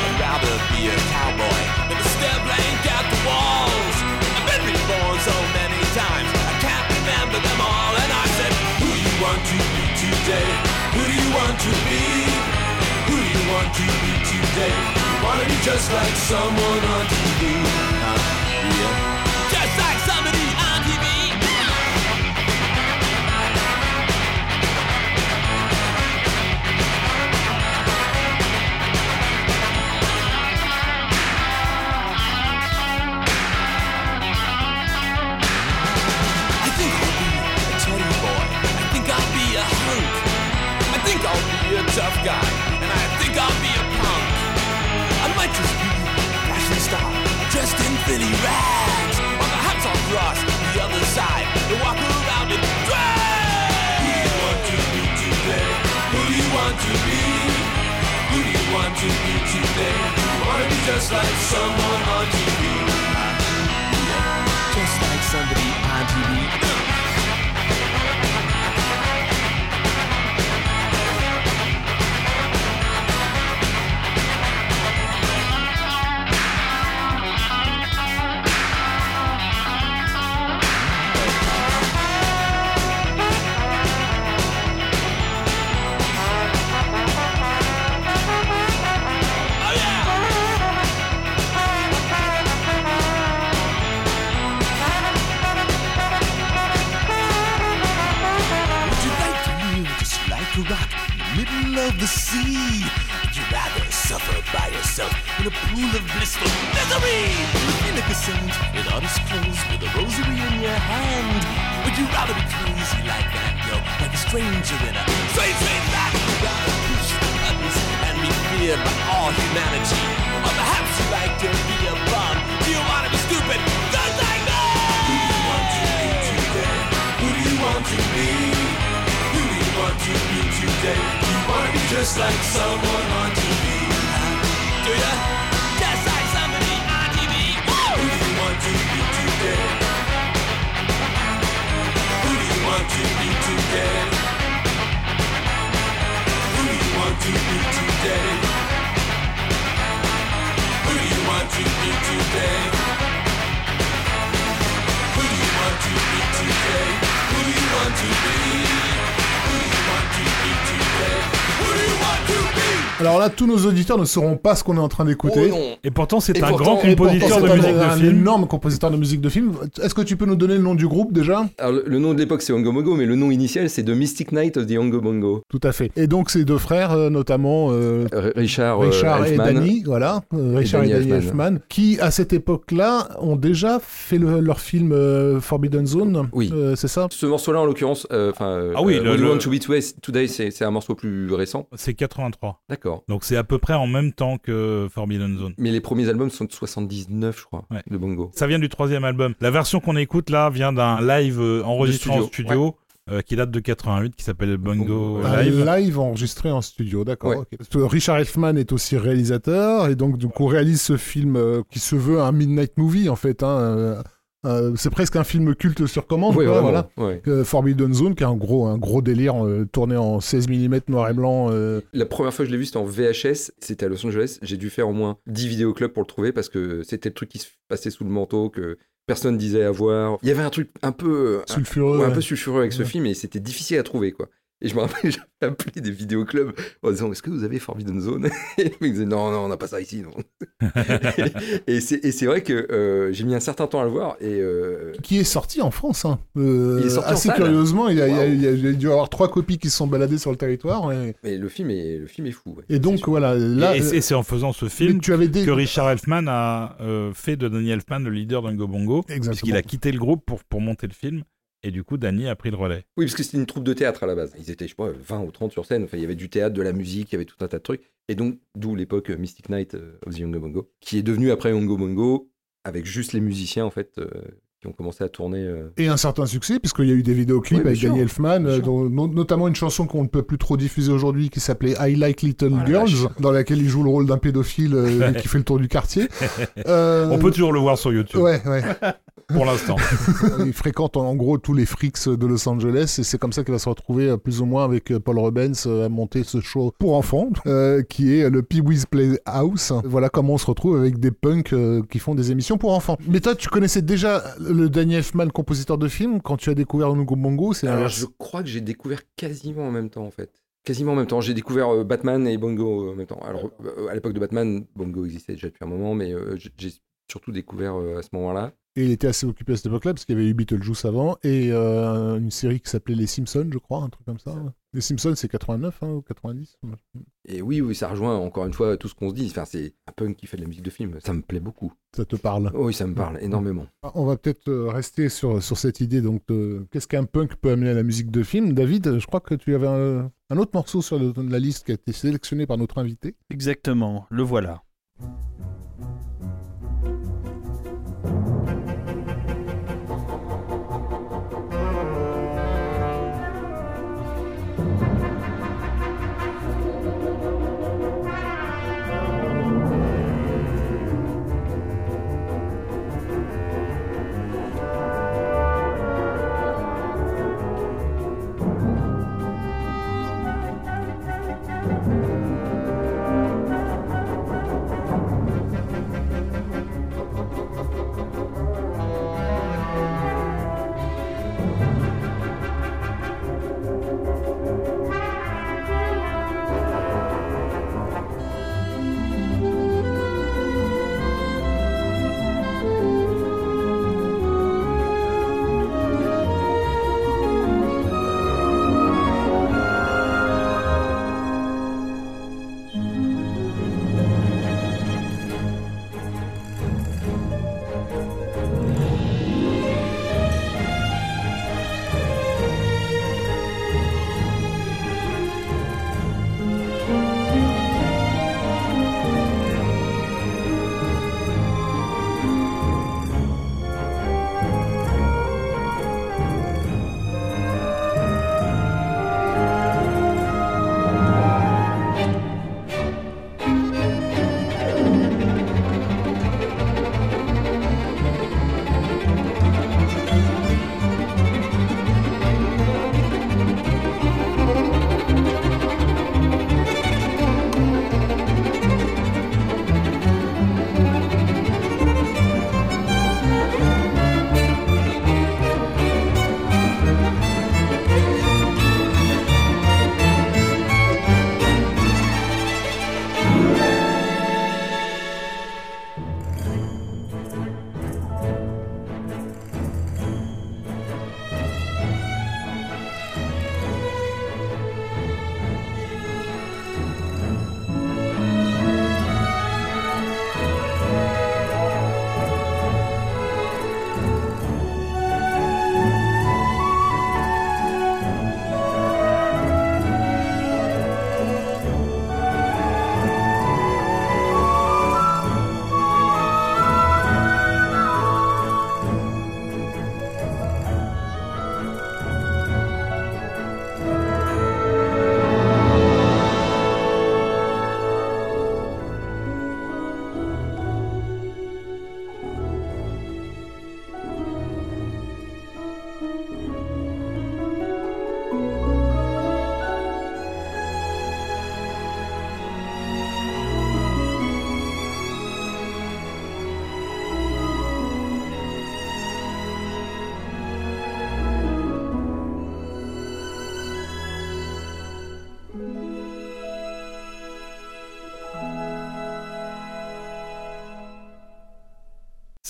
I'd rather be a cowboy than a stare blank at the walls. I've been reborn so many times, I can't remember them all. And I said, Who do you want to be today? Who do you want to be? Who do you want to be today? Just like someone on TV? Yeah. Just like somebody on TV. I think I'll be a teddy boy. I think I'll be a. I think I'll be a tough guy. I might just be a fashion star, dressed in Philly rags. Or perhaps I'll cross the outside and walk around in drag. Who do you want to be today? Who do you want to be? Who do you want to be today? You wanna be just like someone on TV. Just like somebody on TV. Of the sea? Would you rather suffer by yourself in a pool of blissful misery? Saint in honest clothes with a rosary in your hand? Would you rather be crazy like that, Gogh, like a stranger in a strange, strange land? Would you rather push the buttons and be feared by all humanity? Or perhaps you like to be a bum? Do you want to be stupid? Just like me! Who do you want to be today? Who do you want to be? Who do you want to be today? To be just like someone on TV. Do ya? Là, tous nos auditeurs ne sauront pas ce qu'on est en train d'écouter. Oh Et pourtant, c'est un pourtant- grand compositeur Pourtant, de musique un, de un film. énorme compositeur de musique de film. Est-ce que tu peux nous donner le nom du groupe déjà? Alors, le, le nom de l'époque, c'est Ongo mais le nom initial, c'est The Mystic Night of the Ongo Bongo. Tout à fait. Et donc ces deux frères, euh, notamment euh, Richard, euh, Richard et. Danny, voilà, euh, Richard et, Danny Elfman. Qui à cette époque-là ont déjà fait le- leur film euh, Forbidden Zone. Oui. Euh, c'est ça? Ce morceau-là, en l'occurrence, euh, enfin, euh, Ah oui, euh, le- Want to Be Today, c'est un morceau plus récent. C'est 83. D'accord. Donc c'est à peu près en même temps que Forbidden Zone. Mais les premiers albums sont de 79, je crois, Ouais. de Bongo. Ça vient du troisième album. La version qu'on écoute là vient d'un live euh, enregistré en studio, euh, qui date de 88, qui s'appelle Bongo Live. live enregistré en studio, d'accord. Ouais. Richard Elfman est aussi réalisateur et donc du coup réalise ce film euh, qui se veut un midnight movie en fait. hein, euh, euh, c'est presque un film culte sur commande. Oui, quoi, voilà. ouais. Euh, Forbidden Zone, qui est un gros, un gros délire euh, tourné en 16 mm noir et blanc. euh, La première fois que je l'ai vu, c'était en VHS, c'était à Los Angeles. J'ai dû faire au moins 10 vidéoclubs pour le trouver parce que c'était le truc qui se passait sous le manteau, que personne disait avoir. Il y avait un truc un peu, un, sulfureux. ouais, un peu sulfureux avec ce film et c'était difficile à trouver, quoi. Et je me rappelle, j'avais appelé des vidéoclubs en disant Est-ce que vous avez Forbidden Zone? Et le mec disait Non, non, on n'a pas ça ici. Non. et c'est et c'est vrai que euh, j'ai mis un certain temps à le voir et euh, Qui est sorti en France. hein. Euh, Il est sorti assez curieusement, il y, a, il y a- Waouh. il y a- il y a dû y avoir trois copies qui se sont baladées sur le territoire. Et, mais le film est, le film est fou. ouais. et donc voilà, là. et et c'est en faisant ce film tu avais des. que Richard Elfman a euh, fait de Danny Elfman le leader d'Ungo Bongo, Exactement. puisqu'il a quitté le groupe pour, pour monter le film. Et du coup, Danny a pris le relais. Oui, parce que c'était une troupe de théâtre à la base. Ils étaient, je sais pas, 20 ou 30 sur scène. Enfin, il y avait du théâtre, de la musique, il y avait tout un tas de trucs. Et donc, d'où l'époque euh, Mystic Night euh, of the Yongo Bongo, qui est devenu après Yongo Bongo, avec juste les musiciens, en fait, euh, qui ont commencé à tourner. euh, Et un certain succès, puisqu'il y a eu des vidéoclips Oui, avec. Danny Elfman, euh, dont- no- notamment une chanson qu'on ne peut plus trop diffuser aujourd'hui qui s'appelait I Like Little Oh Girls, dans laquelle il joue le rôle d'un pédophile euh, qui fait le tour du quartier. Euh, On peut toujours le voir sur YouTube, Ouais, ouais. pour l'instant. il fréquente en, gros tous les freaks de Los Angeles et c'est comme ça qu'il va se retrouver euh, plus ou moins avec euh, Paul Rubens euh, à monter ce show pour enfants euh, qui est le Pee Wee's Playhouse. Voilà comment on se retrouve avec des punks euh, qui font des émissions pour enfants. Mais toi, tu connaissais déjà le Danny Elfman, compositeur de films, quand tu as découvert Nungo Bongo C'est Alors, un- je crois que j'ai découvert quasiment en même temps, en fait. Quasiment en même temps. J'ai découvert euh, Batman et Bongo euh, en même temps. Alors, euh, à l'époque de Batman, Bongo existait déjà depuis un moment, mais euh, j'ai surtout découvert euh, à ce moment-là. Et il était assez occupé à cette époque-là, parce qu'il y avait eu Beetlejuice avant, et euh, une série qui s'appelait Les Simpsons, je crois, un truc comme ça. Les Simpsons, c'est 89 hein, ou 90 Et oui, oui, ça rejoint encore une fois tout ce qu'on se dit. Enfin, c'est un punk qui fait de la musique de film. Ça me plaît beaucoup. Ça te parle oui, ça me parle énormément. On va peut-être euh, rester sur, sur cette idée donc de qu'est-ce qu'un punk peut amener à la musique de film. David, je crois que tu avais un, un autre morceau sur le- la liste qui a été sélectionné par notre invité. Exactement, le voilà.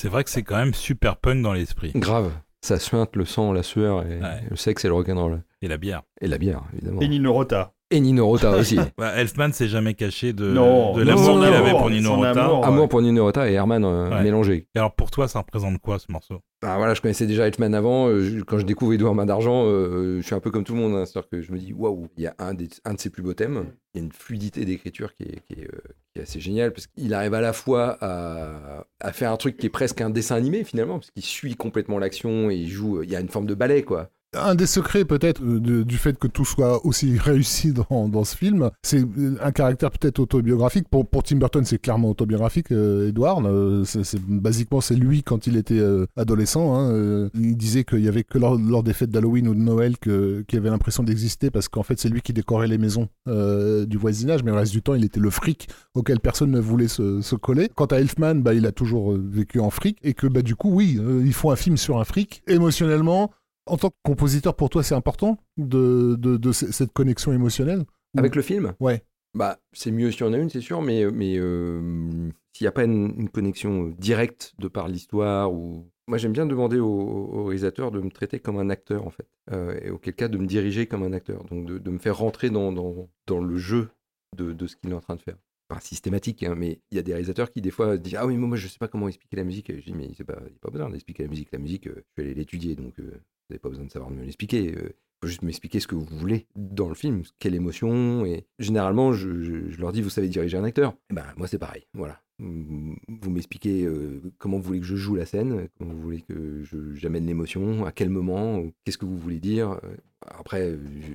C'est vrai que c'est quand même super punk dans l'esprit. Grave. Ça suinte le sang, la sueur, et Ouais. le sexe et le rock'n'roll. Et la bière. Et la bière, évidemment. Et Nino Rota. Et Nino Rota aussi. Bah, Elfman s'est jamais caché de, l'amour qu'il avait pour Nino Rota. amour. Amour pour Nino Rota et Herman euh, Ouais. mélangés. Et alors pour toi, ça représente quoi ce morceau? Ah, voilà, je connaissais déjà Hitman avant. euh, je- quand je découvre Edouard Main d'Argent, euh, je suis un peu comme tout le monde. hein, C'est-à-dire que je me dis, waouh, il y a un, des, un de ses plus beaux thèmes. Il y a une fluidité d'écriture qui est, qui, est, euh, qui est assez géniale. Parce qu'il arrive à la fois à, à faire un truc qui est presque un dessin animé finalement. Parce qu'il suit complètement l'action et il joue. Il y a une forme de ballet, quoi. Un des secrets peut-être euh, du fait que tout soit aussi réussi dans, dans ce film, c'est euh, un caractère peut-être autobiographique. Pour, pour Tim Burton, c'est clairement autobiographique, euh, Edward. C'est, basiquement, c'est lui quand il était adolescent. hein, il disait qu'il y avait que lors, des fêtes d'Halloween ou de Noël que, qu'il avait l'impression d'exister parce qu'en fait, c'est lui qui décorait les maisons du voisinage, mais le reste du temps, il était le fric auquel personne ne voulait se, se coller. Quant à Elfman, bah, il a toujours vécu en fric et que bah, du coup, oui, ils font un film sur un fric. Émotionnellement, en tant que compositeur, pour toi, c'est important de, de, de c- cette connexion émotionnelle Ou- Avec le film Ouais. Bah, c'est mieux si on a une, c'est sûr, mais, mais euh, s'il n'y a pas une, une connexion euh, directe de par l'histoire ou. Moi, j'aime bien demander au, au réalisateur de me traiter comme un acteur, en fait. Euh, et auquel cas, de me diriger comme un acteur. Donc, de, de me faire rentrer dans, dans, dans le jeu de, de ce qu'il est en train de faire. Pas systématique, hein, mais il y a des réalisateurs qui, des fois, disent Ah oui, moi, je sais pas comment expliquer la musique. Je dis Mais il n'y a pas besoin d'expliquer la musique. La musique, euh, je vais aller l'étudier, donc euh, vous n'avez pas besoin de savoir me l'expliquer. Euh, faut juste m'expliquer ce que vous voulez dans le film, quelle émotion. Et généralement, je, leur dis, vous savez diriger un acteur Eh Ben moi, c'est pareil. Voilà. Vous m'expliquez comment vous voulez que je joue la scène, comment vous voulez que j'amène l'émotion, à quel moment, qu'est-ce que vous voulez dire. Après, je-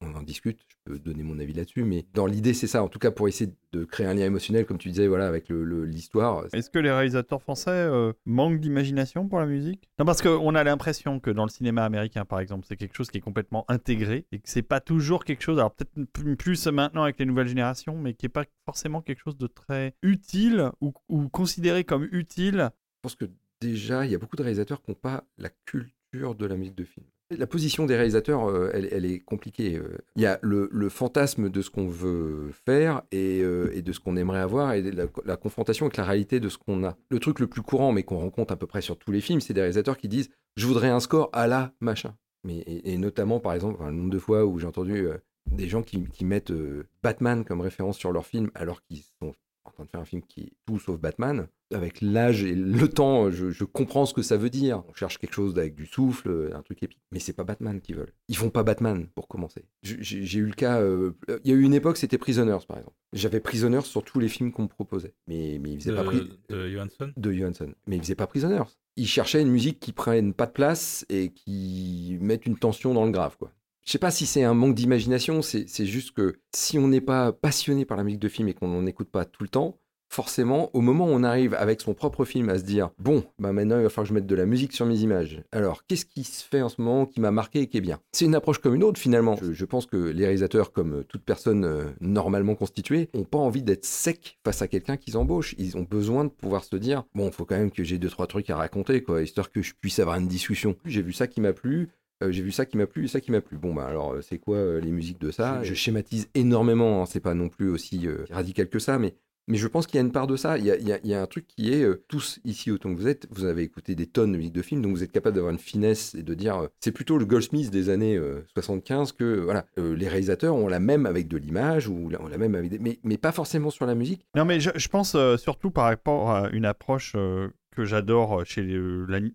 on en discute, je peux donner mon avis là-dessus, mais dans l'idée, c'est ça. En tout cas, pour essayer de créer un lien émotionnel, comme tu disais, voilà, avec le- le- l'histoire. Est-ce que les réalisateurs français euh, manquent d'imagination pour la musique? Non, parce qu'on a l'impression que dans le cinéma américain, par exemple, c'est quelque chose qui est complètement intégré et que c'est pas toujours quelque chose, alors peut-être plus maintenant avec les nouvelles générations, mais qui est pas forcément quelque chose de très utile ou, ou considéré comme utile. Je pense que déjà, il y a beaucoup de réalisateurs qui n'ont pas la culture de la musique de film. La position des réalisateurs, euh, elle, est compliquée. euh. Il y a le, fantasme de ce qu'on veut faire et, euh, et de ce qu'on aimerait avoir et la, la confrontation avec la réalité de ce qu'on a. Le truc le plus courant, mais qu'on rencontre à peu près sur tous les films, c'est des réalisateurs qui disent « je voudrais un score à la machin ». Mais, et, notamment, par exemple, enfin, le nombre de fois où j'ai entendu des gens qui, mettent Batman comme référence sur leur film alors qu'ils sont en train de faire un film qui est tout sauf Batman. Avec l'âge et le temps, je, je comprends ce que ça veut dire. On cherche quelque chose avec du souffle, euh, un truc épique. Mais c'est pas Batman qu'ils veulent. Ils font pas Batman pour commencer. J'ai eu le cas. euh, Il y a eu une époque, c'était Prisoners par exemple. J'avais Prisoners sur tous les films qu'on me proposait. Mais, mais ils faisaient de, pas Pri- de Johansson? de Johansson. Mais il faisait pas Prisoners. Il cherchait une musique qui prenne pas de place et qui mette une tension dans le grave, quoi. Je sais pas si c'est un manque d'imagination, c'est c'est juste que si on n'est pas passionné par la musique de film et qu'on n'en écoute pas tout le temps, forcément, au moment où on arrive avec son propre film à se dire bon, bah maintenant il va falloir que je mette de la musique sur mes images. Alors, qu'est-ce qui se fait en ce moment qui m'a marqué et qui est bien? C'est une approche comme une autre finalement. Je, je pense que les réalisateurs, comme toute personne euh, normalement constituée, ont pas envie d'être secs face à quelqu'un qu'ils embauchent. Ils ont besoin de pouvoir se dire bon, faut quand même que j'ai deux trois trucs à raconter quoi, histoire que je puisse avoir une discussion. J'ai vu ça qui m'a plu. Euh, j'ai vu ça qui m'a plu et ça qui m'a plu. Bon, bah alors, euh, c'est quoi euh, les musiques de ça? Je schématise énormément, hein, c'est pas non plus aussi euh, radical que ça, mais, mais je pense qu'il y a une part de ça. Il y a, un truc qui est, euh, tous ici autant que vous êtes, vous avez écouté des tonnes de musiques de films, donc vous êtes capable d'avoir une finesse et de dire, euh, c'est plutôt le Goldsmith des années euh, 75 que, voilà, euh, les réalisateurs ont la même avec de l'image, ou ont la même avec mais, mais pas forcément sur la musique. Non, mais je, pense surtout par rapport à une approche que j'adore chez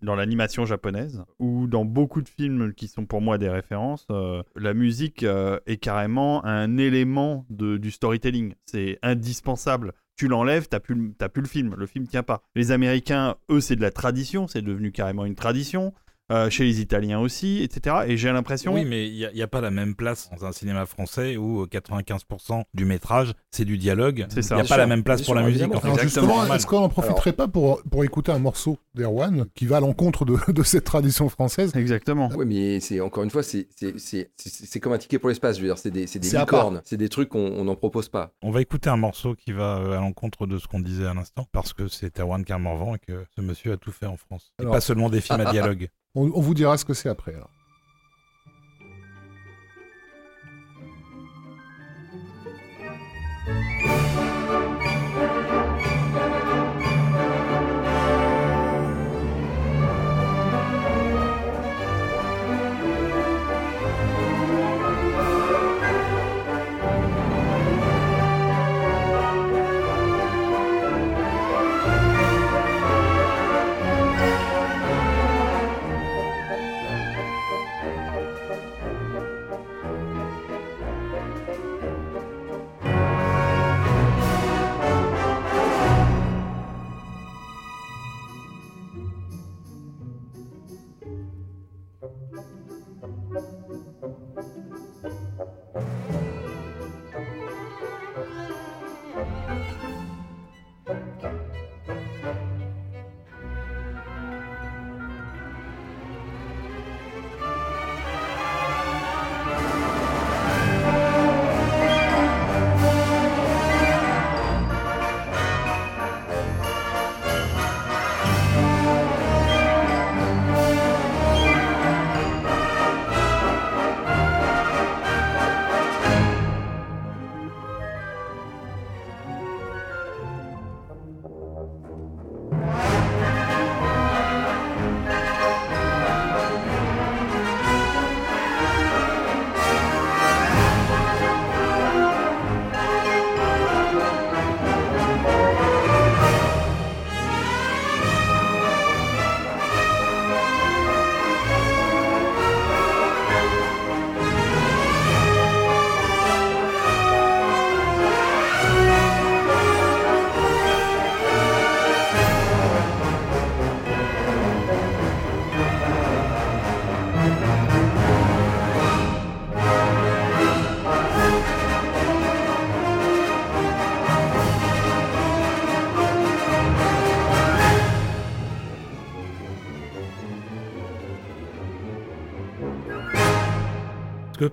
dans l'animation japonaise, ou dans beaucoup de films qui sont pour moi des références, la musique est carrément un élément de- du storytelling. C'est indispensable. Tu l'enlèves, t'as plus, t'as plus le film. Le film tient pas. Les Américains, eux, c'est de la tradition. C'est devenu carrément une tradition. Euh, chez les Italiens aussi, etc. Et j'ai l'impression. Oui, mais il n'y a, pas la même place dans un cinéma français où euh, 95% du métrage, c'est du dialogue. C'est Il n'y a Bien pas sûr, la même place bien pour sûr, la musique. En fait. Justement, est-ce qu'on n'en profiterait pas pour, pour écouter un morceau d'Erwan qui va à l'encontre de, de cette tradition française? Exactement. Ouais, mais c'est encore une fois, c'est c'est- c'est- c'est- c'est comme un ticket pour l'espace. Je veux dire, c'est des, c'est des licornes, c'est des trucs qu'on on n'en propose pas. On va écouter un morceau qui va euh, à l'encontre de ce qu'on disait à l'instant, parce que c'est Erwan Carmorvan et que ce monsieur a tout fait en France. Et pas seulement des films à dialogue. On, vous dira ce que c'est après.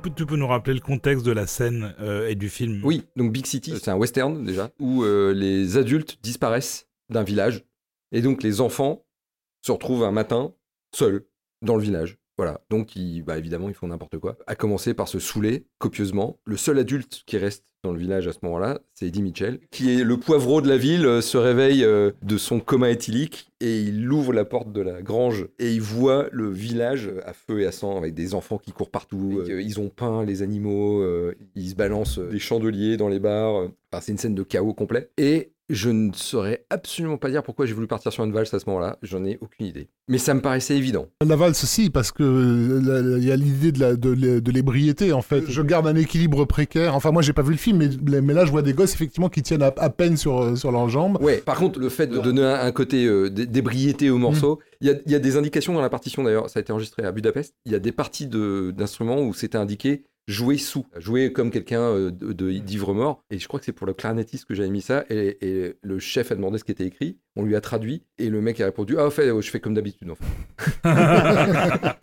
Que tu peux nous rappeler le contexte de la scène euh, et du film Oui, donc Big City, c'est un western déjà, où euh, les adultes disparaissent d'un village. Et donc les enfants se retrouvent un matin seuls dans le village. Voilà, donc ils, bah, évidemment ils font n'importe quoi. À commencer par se saouler copieusement. Le seul adulte qui reste dans le village à ce moment-là, c'est Eddie Mitchell, qui est le poivreau de la ville, euh, se réveille euh, de son coma éthylique et il ouvre la porte de la grange et il voit le village à feu et à sang avec des enfants qui courent partout. Euh, ils ont peint les animaux, ils se balancent des chandeliers dans les bars. Enfin, c'est une scène de chaos complet. Et je ne saurais absolument pas dire pourquoi j'ai voulu partir sur une valse à ce moment-là. J'en ai aucune idée. Mais ça me paraissait évident. La valse, si, parce que euh, il y a l'idée de l'ébriété, en fait. Je garde un équilibre précaire. Enfin, moi, j'ai pas vu le film, mais, mais là, je vois des gosses, effectivement, qui tiennent à, à peine sur, euh, sur leurs jambes. Ouais, par contre, le fait de donner un, un côté euh, d'é- d'ébriété au morceau, il y, a, il y a des indications dans la partition d'ailleurs, ça a été enregistré à Budapest. Il y a des parties de- d'instruments où c'était indiqué jouer sous, jouer comme quelqu'un euh, de- de- d'ivre-mort. Et je crois que c'est pour le clarinettiste que j'avais mis ça. Et, et le chef a demandé ce qui était écrit, on lui a traduit, et le mec a répondu Ah, en fait, je fais comme d'habitude. En fait.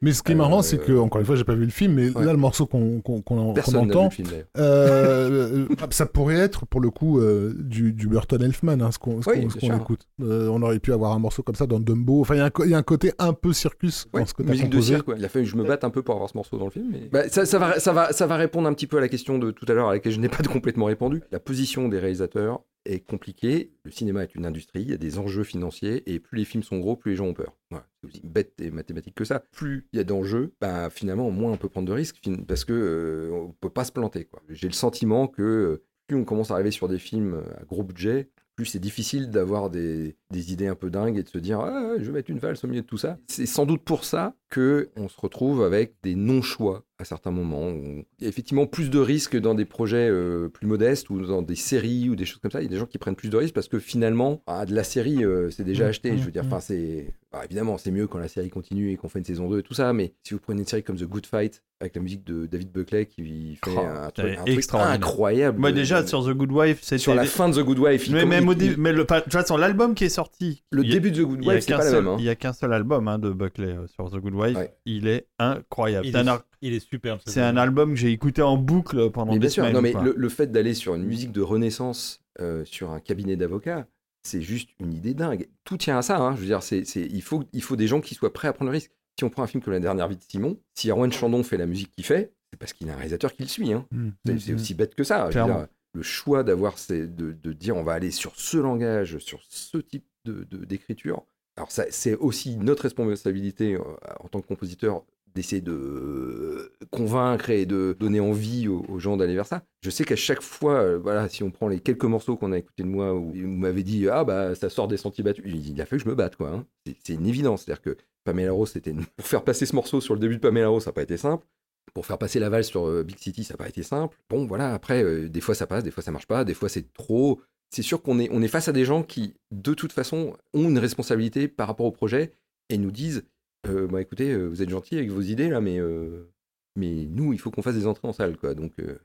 Mais ce qui est Euh, marrant, c'est que, encore une fois, j'ai pas vu le film, mais Ouais. là, le morceau qu'on vu entend, le film d'ailleurs. euh, ça pourrait être, pour le coup, euh, du, du Burton Elfman, hein, ce qu'on Oui, écoute. Euh, on aurait pu avoir un morceau comme ça dans Dumbo. Enfin, il y, a un co- il y a un côté un peu circus Ouais, dans ce que t'as musique de cirque, ouais. Il a fallu que je me batte un peu pour avoir ce morceau dans le film. mais- Bah, ça, ça va, ça, va, ça va répondre un petit peu à la question de tout à l'heure à laquelle je n'ai pas complètement répondu. La position des réalisateurs est compliquée. Le cinéma est une industrie, il y a des enjeux financiers et plus les films sont gros, plus les gens ont peur. C'est aussi bête et mathématique que ça. Plus il y a d'enjeux, bah, finalement, moins on peut prendre de risques parce que euh, on peut pas se planter. J'ai le sentiment que euh, plus on commence à arriver sur des films à gros budget, plus c'est difficile d'avoir des, des idées un peu dingues et de se dire ah, je vais mettre une valse au milieu de tout ça. C'est sans doute pour ça que on se retrouve avec des non-choix à certains moments. où Il y a effectivement plus de risques dans des projets euh, plus modestes ou dans des séries ou des choses comme ça. Il y a des gens qui prennent plus de risques parce que finalement, ah, de la série, euh, c'est déjà Mmh, acheté. mmh, Je veux dire, mmh. enfin, c'est bah, évidemment, c'est mieux quand la série continue et qu'on fait une saison 2 et tout ça. Mais si vous prenez une série comme The Good Fight avec la musique de David Buckley qui fait Oh, un, c'est truc, un truc extraordinaire. incroyable. Moi, déjà, sur The Good Wife, c'était. sur la fin de The Good Wife, il Mais même au il- début, mais le, pas- de toute façon, l'album qui est sorti. le début de The Good il y a Wife, c'est qu'un pas la seul- même. hein. Il y a qu'un seul album hein, de Buckley euh, sur The Good Wife. Ouais. Il est incroyable. C'est un, il est superbe. ce c'est un album que j'ai écouté en boucle pendant Mais des bien sûr, semaines. non, mais le, le fait d'aller sur une musique de renaissance euh, sur un cabinet d'avocats, c'est juste une idée dingue. Tout tient à ça. hein. Je veux dire, c'est, il, faut, il faut des gens qui soient prêts à prendre le risque. Si on prend un film comme La dernière vie de Simon, si Erwan Chandon fait la musique qu'il fait, c'est parce qu'il a un réalisateur qui le suit. hein. Mmh, C'est, mmh, c'est mmh. aussi bête que ça. Je veux Clairement. dire, le choix d'avoir, de, de dire on va aller sur ce langage, sur ce type de, de- d'écriture. Alors c'est aussi notre responsabilité euh, en tant que compositeur d'essayer de convaincre et de donner envie aux, gens d'aller vers ça. Je sais qu'à chaque fois, euh, voilà, si on prend les quelques morceaux qu'on a écoutés de moi où vous m'avez dit ah bah ça sort des sentiers battus, il a fallu que je me batte quoi. hein. C'est, une évidence, c'est-à-dire que Pamela Rose, c'était pour faire passer ce morceau sur le début de Pamela Rose, ça n'a pas été simple. Pour faire passer la valse sur euh, Big City, ça n'a pas été simple. Bon, voilà, après, euh, des fois ça passe, des fois ça marche pas, des fois c'est trop. C'est sûr qu'on est, on est face à des gens qui, de toute façon, ont une responsabilité par rapport au projet et nous disent euh, bah, écoutez, euh, vous êtes gentils avec vos idées là, mais, euh, mais nous, il faut qu'on fasse des entrées en salle, quoi. Donc, euh,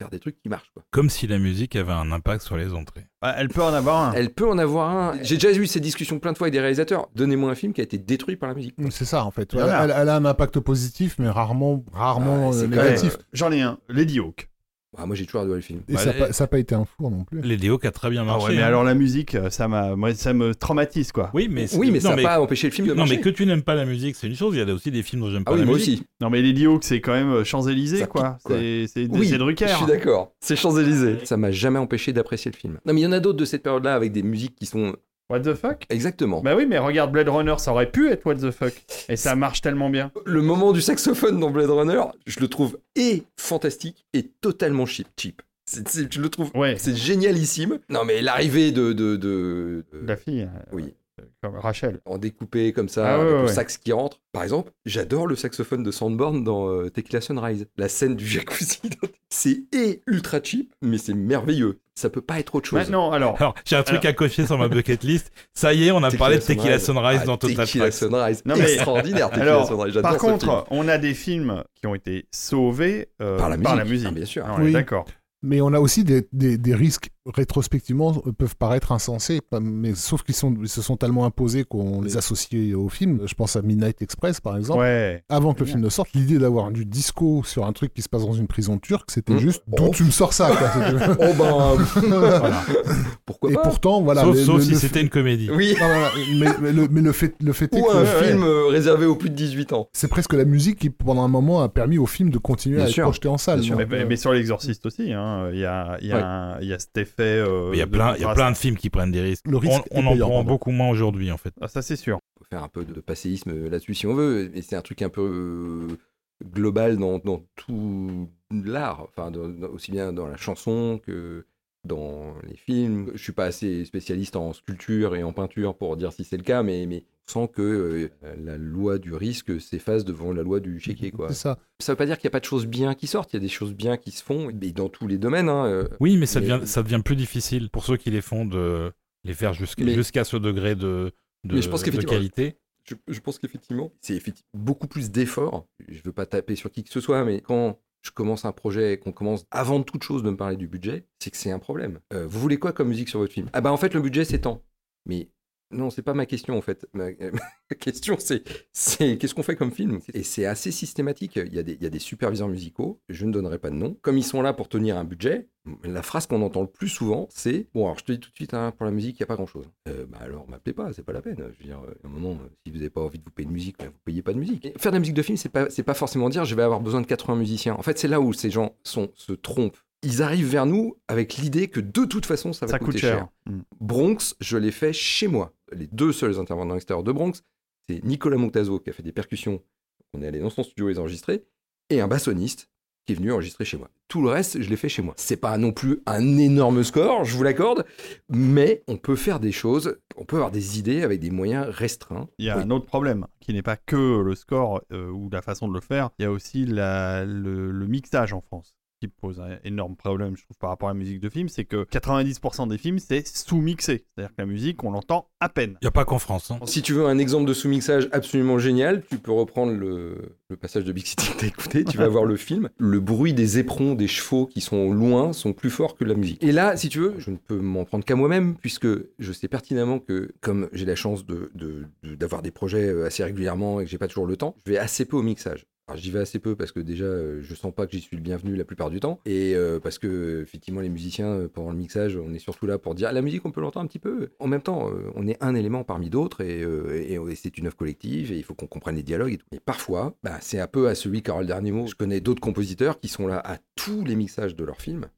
faire des trucs qui marchent, quoi. Comme si la musique avait un impact sur les entrées. Ah, Elle peut en avoir un. Elle peut en avoir un. J'ai déjà eu ces discussions plein de fois avec des réalisateurs. Donnez-moi un film qui a été détruit par la musique. C'est ça, en fait. Elle, a. elle- elle a un impact positif, mais rarement, rarement Ah, négatif. euh, J'en ai un. Lady Hawk. Ah, moi, j'ai toujours adoré le film. Et Bah, ça les- n'a pas été un four non plus. Les qui a très bien Ah marché. ouais, mais hein. alors la musique, euh, ça m'a, moi, ça me traumatise quoi. Oui, mais Oui, mais ça non, n'a pas empêché le film de Non, marcher. mais que tu n'aimes pas la musique, c'est une chose. Il y a aussi des films dont j'aime pas Ah oui, la moi musique. aussi. Non mais Hawk, c'est quand même euh, Champs-Élysées quoi. C'est, c'est, Oui, Drucker. Je suis d'accord. C'est Champs-Élysées. Ça m'a jamais empêché d'apprécier le film. Non, mais il y en a d'autres de cette période-là avec des musiques qui sont. What the fuck? Exactement. Bah oui, mais regarde Blade Runner, ça aurait pu être What the fuck. Et ça marche tellement bien. Le moment du saxophone dans Blade Runner, je le trouve et fantastique et totalement cheap. cheap. C'est- je le trouve. Ouais. C'est génialissime. Non, mais l'arrivée de. de, de- de- La fille. euh, Oui. Comme Rachel. En découpé comme ça, Ah ouais, avec ouais, le ouais. sax qui rentre. Par exemple, j'adore le saxophone de Sandborn dans euh, Tequila Sunrise. La scène du jacuzzi. c'est et ultra cheap, mais c'est merveilleux. Ça peut pas être autre chose. Maintenant, alors. Alors, j'ai un truc Alors- à cocher sur ma bucket list. Ça y est, on a parlé de Tequila Sunrise Ah, dans Total Tequila Tracks. Sunrise. Non, mais- Extraordinaire, Tequila Alors, Sunrise. J'adore par contre, on a des films qui ont été sauvés euh, par la musique. Ah, bien sûr. Ah, on est Oui. D'accord. Mais on a aussi des, des- des risques rétrospectivement, euh, peuvent paraître insensés, mais sauf qu'ils sont, ils se sont tellement imposés qu'on les associe au film. Je pense à Midnight Express, par exemple. Ouais. Avant que le film ne sorte, l'idée d'avoir du disco sur un truc qui se passe dans une prison turque, c'était Mmh. juste d'où Oh. tu me sors ça, quoi. Oh ben, Voilà. pourquoi Et pas pourtant, voilà. sauf le- sauf le- si le c'était une comédie. Oui. Non, non, non, mais, mais le, mais le fait, le fait est Ou que un le- film euh, réservé aux plus de 18 ans. c'est presque la musique qui, pendant un moment, a permis au film de continuer Bien à être sûr. projeté en salle. Bien sûr. Donc, Mais, euh, mais sur l'exorciste aussi, hein, il y, a, il y, a Ouais. un- il y a cet euh, Il y a plein, il y a plein de films qui prennent des risques. Le risque on en prend beaucoup moins aujourd'hui, en fait. Ah, ça, c'est sûr. faut faire un peu de passéisme là-dessus si on veut, et c'est un truc un peu euh, global dans, dans tout l'art, enfin dans- dans- aussi bien dans la chanson que dans les films. Je suis pas assez spécialiste en sculpture et en peinture pour dire si c'est le cas, mais, mais sent que euh, la loi du risque s'efface devant la loi du chéquier. Quoi. c'est ça. Ça veut pas dire qu'il n'y a pas de choses bien qui sortent, il y a des choses bien qui se font, et dans tous les domaines. hein, euh, Oui, mais ça Mais- devient, ça devient plus difficile pour ceux qui les font de les faire jusqu'à Mais- jusqu'à ce degré de, de, Mais je pense de qu'effectivement- qualité. je, je pense qu'effectivement, c'est effectivement beaucoup plus d'efforts. Je veux pas taper sur qui que ce soit, mais quand je commence un projet et qu'on commence avant toute chose de me parler du budget, c'est que c'est un problème. Euh, vous voulez quoi comme musique sur votre film? Ah bah en fait le budget c'est tant. Mais non, c'est pas ma question en fait. Ma, ma question c'est qu'est-ce qu'on fait comme film? Et c'est assez systématique. Il y, a des, superviseurs musicaux, je ne donnerai pas de nom. Comme ils sont là pour tenir un budget, la phrase qu'on entend le plus souvent c'est bon alors je te dis tout de suite hein, pour la musique il y a pas grand chose. bah alors m'appelez pas, c'est pas la peine. Je veux dire euh, à un moment euh, si vous n'avez pas envie de vous payer de musique, bah, vous payez pas de musique. Faire de la musique de film c'est pas pas forcément dire je vais avoir besoin de 80 musiciens. En fait c'est là où ces gens se trompent. Ils arrivent vers nous avec l'idée que de toute façon ça va Ça coûter coûte cher. cher. Mm. Bronx, je l'ai fait chez moi. Les deux seuls intervenants extérieurs de Bronx, c'est Nicolas Montazo qui a fait des percussions. On est allé dans son studio les enregistrer. Et un bassoniste qui est venu enregistrer chez moi. Tout le reste, je l'ai fait chez moi. C'est pas non plus un énorme score, je vous l'accorde, mais on peut faire des choses, on peut avoir des idées avec des moyens restreints. Il y a Oui. un autre problème qui n'est pas que le score euh, ou la façon de le faire. Il y a aussi la- le, le mixage en France qui pose un énorme problème, je trouve, par rapport à la musique de film. C'est que 90% des films, c'est sous-mixé. C'est-à-dire que la musique, on l'entend à peine. Il n'y a pas qu'en France. hein. Si tu veux un exemple de sous-mixage absolument génial, tu peux reprendre le, le passage de Big City que t'as écouté, tu vas voir le film. Le bruit des éperons des chevaux qui sont loin sont plus forts que la musique. Et là, si tu veux, je ne peux m'en prendre qu'à moi-même, puisque je sais pertinemment que, comme j'ai la chance de- de- de- d'avoir des projets euh, assez régulièrement et que j'ai pas toujours le temps, je vais assez peu au mixage. J'y vais assez peu parce que déjà euh, je sens pas que j'y suis le bienvenu la plupart du temps et euh, parce que effectivement les musiciens euh, pendant le mixage on est surtout là pour dire la musique on peut l'entendre un petit peu. En même temps on est un élément parmi d'autres et, c'est une œuvre collective et il faut qu'on comprenne les dialogues et tout. Et parfois bah, c'est un peu à celui Carole Dernier mot. Je connais d'autres compositeurs qui sont là à tous les mixages de leurs films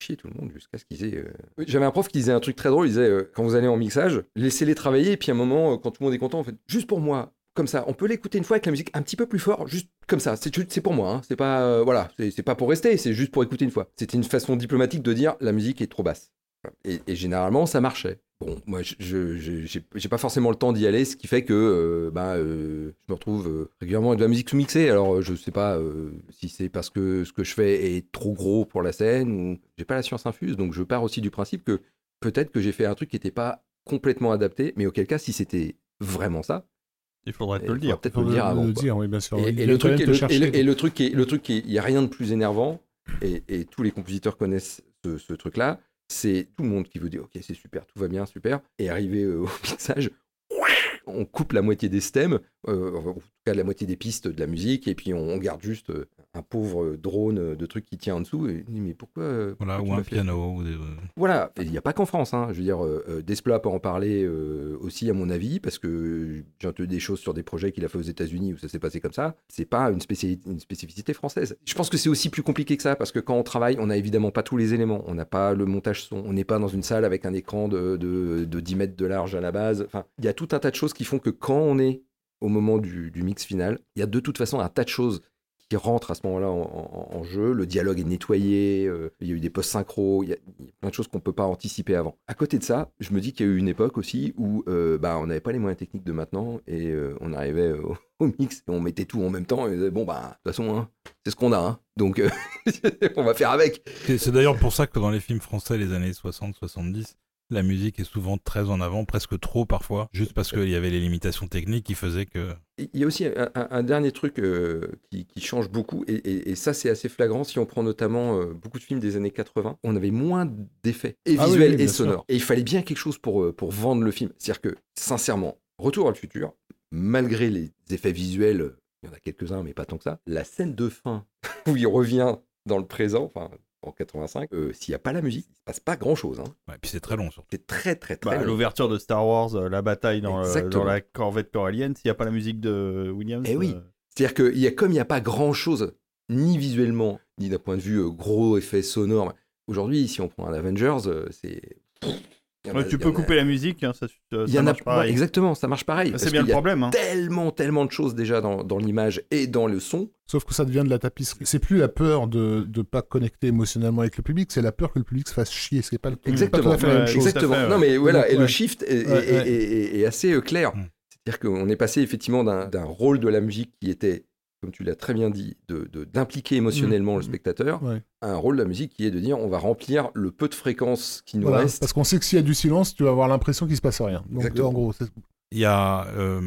chier tout le monde jusqu'à ce qu'ils aient. J'avais un prof qui disait un truc très drôle. Il disait quand vous allez en mixage, laissez-les travailler et puis à un moment, quand tout le monde est content, en fait, juste pour moi, comme ça, on peut l'écouter une fois avec la musique un petit peu plus fort, juste comme ça. C'est pour moi. hein. C'est pas euh, voilà, c'est pas pour rester. C'est juste pour écouter une fois. C'était une façon diplomatique de dire la musique est trop basse. Et, généralement, ça marchait. Bon, moi, je- j'ai pas forcément le temps d'y aller, ce qui fait que euh, ben, euh, je me retrouve régulièrement avec de la musique sous-mixée. Alors, je sais pas si c'est parce que ce que je fais est trop gros pour la scène ou j'ai pas la science infuse. Donc, je pars aussi du principe que peut-être que j'ai fait un truc qui n'était pas complètement adapté, mais auquel cas, si c'était vraiment ça, Il faudrait te le faudra dire. peut-être me le dire avant. le quoi. dire, oui, bien sûr. Et, le truc, et le, chercher, et le- donc. et le truc, est- le truc, qui est- il n'y a rien de plus énervant, et, et tous les compositeurs connaissent ce, ce truc-là, c'est tout le monde qui vous dit, ok, c'est super, tout va bien, super, et arrivé euh, au mixage, on coupe la moitié des stems, euh, en tout cas la moitié des pistes de la musique, et puis on, on garde juste euh, un pauvre drone euh, de truc qui tient en dessous, et mais pourquoi, Voilà, ou un piano. Ou des... voilà, il n'y a pas qu'en France. hein. Je veux dire, euh, Desplat peut en parler euh, aussi, à mon avis, parce que j'ai entendu des choses sur des projets qu'il a fait aux États-Unis où ça s'est passé comme ça. C'est pas une spécificité française. Je pense que c'est aussi plus compliqué que ça, parce que quand on travaille, on n'a évidemment pas tous les éléments. On n'a pas le montage son. On n'est pas dans une salle avec un écran de, de, de 10 mètres de large à la base. Enfin, il y a tout un tas de choses qui font que quand on est au moment du, mix final, il y a de toute façon un tas de choses qui rentrent à ce moment-là en, jeu. Le dialogue est nettoyé, euh, il y a eu des y, a il y a plein de choses qu'on ne peut pas anticiper avant. À côté de ça, je me dis qu'il y a eu une époque aussi où euh, bah, on n'avait pas les moyens techniques de maintenant et euh, on arrivait au, au mix et on mettait tout en même temps et on disait, bon, bah, de toute façon, hein, c'est ce qu'on a, hein. donc euh, on va faire avec. C'est d'ailleurs pour ça que dans les films français les années 60-70, la musique est souvent très en avant, presque trop parfois, juste parce qu'il y avait les limitations techniques qui faisaient que. Il y a aussi un, un- un dernier truc euh, qui, qui change beaucoup, et, et- et ça c'est assez flagrant si on prend notamment euh, beaucoup de films des années 80, on avait moins d'effets, et Ah oui, visuels oui, et sonores. Et il fallait bien quelque chose pour, euh, pour vendre le film. C'est-à-dire que, sincèrement, Retour à le futur, malgré les effets visuels, il y en a quelques-uns, mais pas tant que ça, la scène de fin où il revient dans le présent, enfin en 85, euh, s'il n'y a pas la musique, il ne se passe pas grand-chose. Hein. Ouais, puis c'est très long surtout. C'est très très très Bah, long. L'ouverture de Star Wars, euh, la bataille dans, le- dans la corvette corallienne, s'il n'y a pas la musique de Williams. Eh oui. euh, C'est-à-dire que y a, comme il n'y a pas grand-chose, ni visuellement, ni d'un point de vue euh, gros effet sonore. Aujourd'hui, si on prend un Avengers, euh, c'est... ouais, tu peux a- couper la musique, hein, ça, ça Il y en a marche pareil. Exactement, ça marche pareil. C'est parce bien le y a problème. hein. Tellement, tellement de choses déjà dans, dans l'image et dans le son. Sauf que ça devient de la tapisserie. C'est plus la peur de ne pas connecter émotionnellement avec le public, c'est la peur que le public se fasse chier. C'est pas, le- c'est pas Exactement. tout à fait la même Ouais, chose. Exactement. fait, ouais. Non, mais voilà, Donc, et le shift est, Ouais, est- ouais. est- est- est assez euh, clair. Mm. C'est-à-dire qu'on est passé effectivement d'un rôle de la musique qui était, comme tu l'as très bien dit, de- de- d'impliquer émotionnellement le Mm. spectateur, Ouais. un rôle de la musique qui est de dire on va remplir le peu de fréquences qui nous Voilà, reste. parce qu'on sait que s'il y a du silence, tu vas avoir l'impression qu'il se passe rien. Donc, Exactement. en gros, Il y a euh,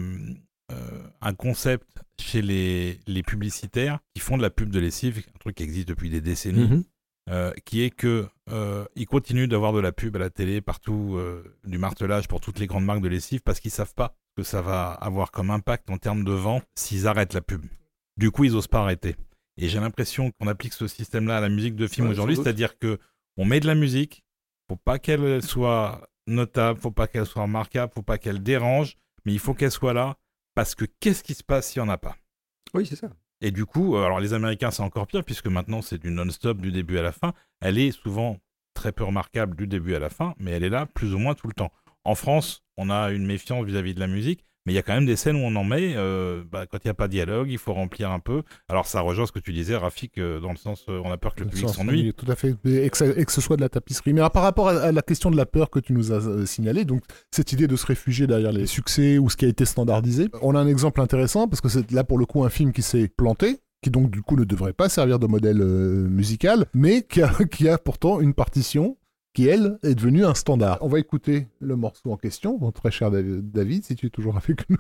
euh, un concept chez les, les publicitaires qui font de la pub de lessive, un truc qui existe depuis des décennies, Mhm. euh, qui est que euh, ils continuent d'avoir de la pub à la télé partout, euh, du martelage pour toutes les grandes marques de lessive parce qu'ils savent pas que ça va avoir comme impact en termes de vente s'ils arrêtent la pub. Du coup, ils osent pas arrêter. Et j'ai l'impression qu'on applique ce système-là à la musique de film Ouais, aujourd'hui, c'est-à-dire que on met de la musique, faut pas qu'elle soit notable, faut pas qu'elle soit remarquable, faut pas qu'elle dérange, mais il faut qu'elle soit là parce que qu'est-ce qui se passe s'il y en a pas? Oui, c'est ça. et du coup, euh, alors les Américains, c'est encore pire, puisque maintenant, c'est du non-stop du début à la fin. Elle est souvent très peu remarquable du début à la fin, mais elle est là plus ou moins tout le temps. En France, on a une méfiance vis-à-vis de la musique, mais il y a quand même des scènes où on en met. euh, bah, quand il n'y a pas de dialogue, il faut remplir un peu. Alors, ça rejoint ce que tu disais, Rafik, euh, dans le sens, euh, on a peur que le public s'ennuie. Tout à fait. Et que, ça- et que ce soit de la tapisserie. Mais alors, par rapport à, à la question de la peur que tu nous as signalée, donc cette idée de se réfugier derrière les succès ou ce qui a été standardisé, on a un exemple intéressant parce que c'est là pour le coup un film qui s'est planté qui donc du coup ne devrait pas servir de modèle euh, musical, mais qui a, qui a pourtant une partition qui, elle, est devenue un standard. On va écouter le morceau en question, mon très cher Dav- David, si tu es toujours avec nous.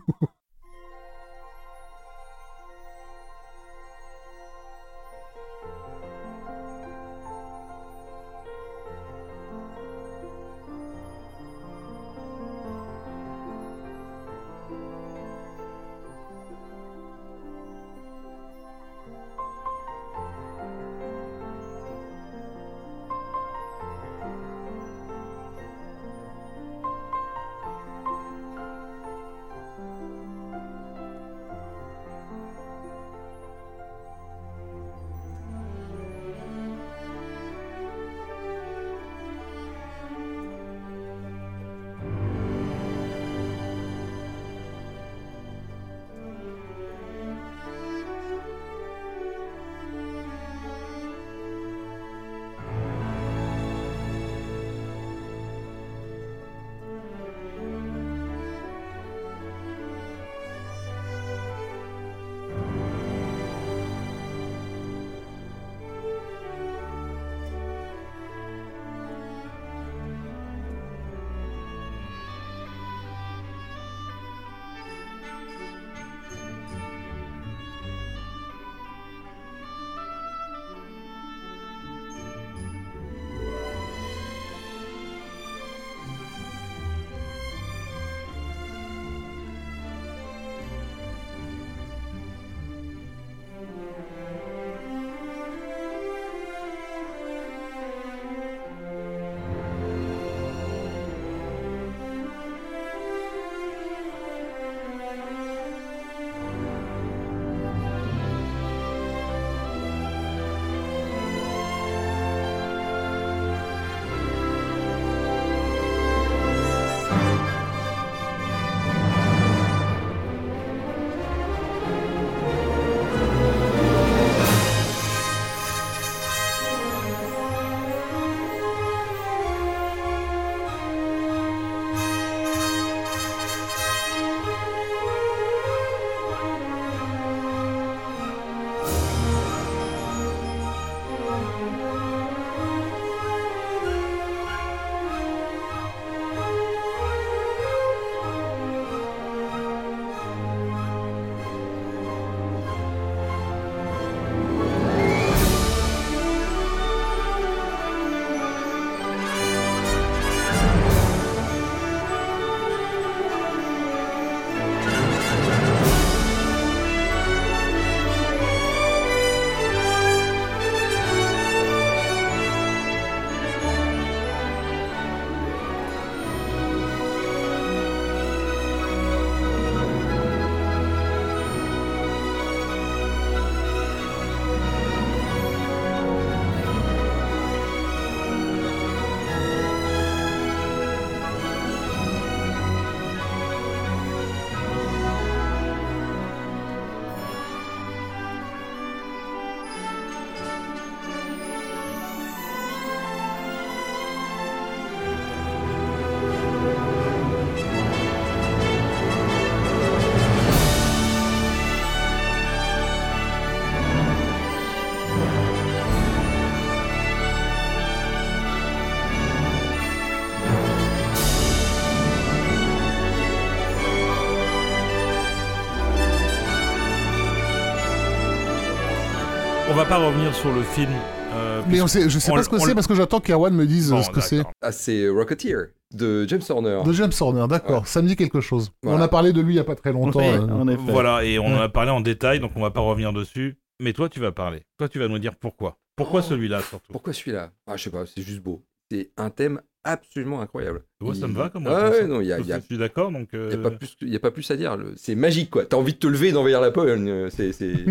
Pas revenir sur le film. euh, Mais on sait, je sais on pas ce que c'est parce que j'attends qu'Erwan me dise Bon, ce que c'est. Ah, c'est Rocketeer de James Horner. De James Horner, d'accord. Ouais. Ça me dit quelque chose. Voilà. On a parlé de lui il y a pas très longtemps. Oui, euh. en effet. Voilà, et on en a parlé en détail, donc on va pas revenir dessus. Mais toi, tu vas parler. Toi, tu vas nous dire pourquoi. Pourquoi Oh. celui-là surtout? Pourquoi celui-là? Ah, je sais pas, c'est juste beau. C'est un thème absolument incroyable. Vois, ça me va comme Ah ouais, hein. non, il y a, Je y a- suis d'accord, donc. il y a euh, pas plus, il y a pas plus à dire. C'est magique, quoi. T'as envie de te lever et d'envahir la Pologne. euh, C'est,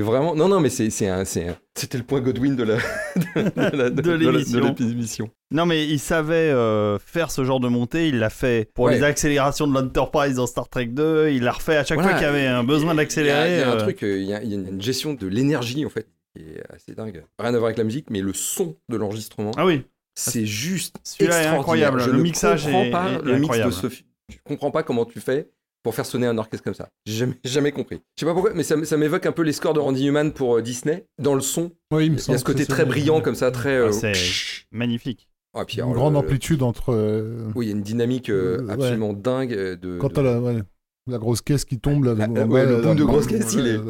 vraiment. Non, non, mais c'est, un, un- C'était le point Godwin de la, de, l'émission. Non, mais il savait euh, faire ce genre de montée. Il l'a fait pour Ouais. les accélérations de l'Enterprise dans Star Trek 2. Il l'a refait à chaque Voilà. fois qu'il y avait un besoin a- d'accélérer. Il y a un euh, truc, il y a, il y a une gestion de l'énergie, en fait, qui est assez dingue. Rien à voir avec la musique, mais le son de l'enregistrement, Ah oui, c'est juste celui-là est extraordinaire. incroyable. Je Le ne mixage comprends est- pas est- est le mix incroyable. de ce. Je comprends pas comment tu fais pour faire sonner un orchestre comme ça. J'ai jamais, jamais compris. Je sais pas pourquoi, mais ça, m'évoque un peu les scores de Randy Newman pour euh, Disney. Dans le son, Oui, il me il y a ce côté très brillant comme ça, très. euh, Ah, c'est magnifique. Ah, puis Une grande le- amplitude entre. euh, Oui, il y a une dynamique euh, Euh, ouais. absolument dingue euh, de. Quand de- t'as la, ouais, la grosse caisse qui tombe là. Ah, euh, ouais, le boom de grosse caisse, il est-.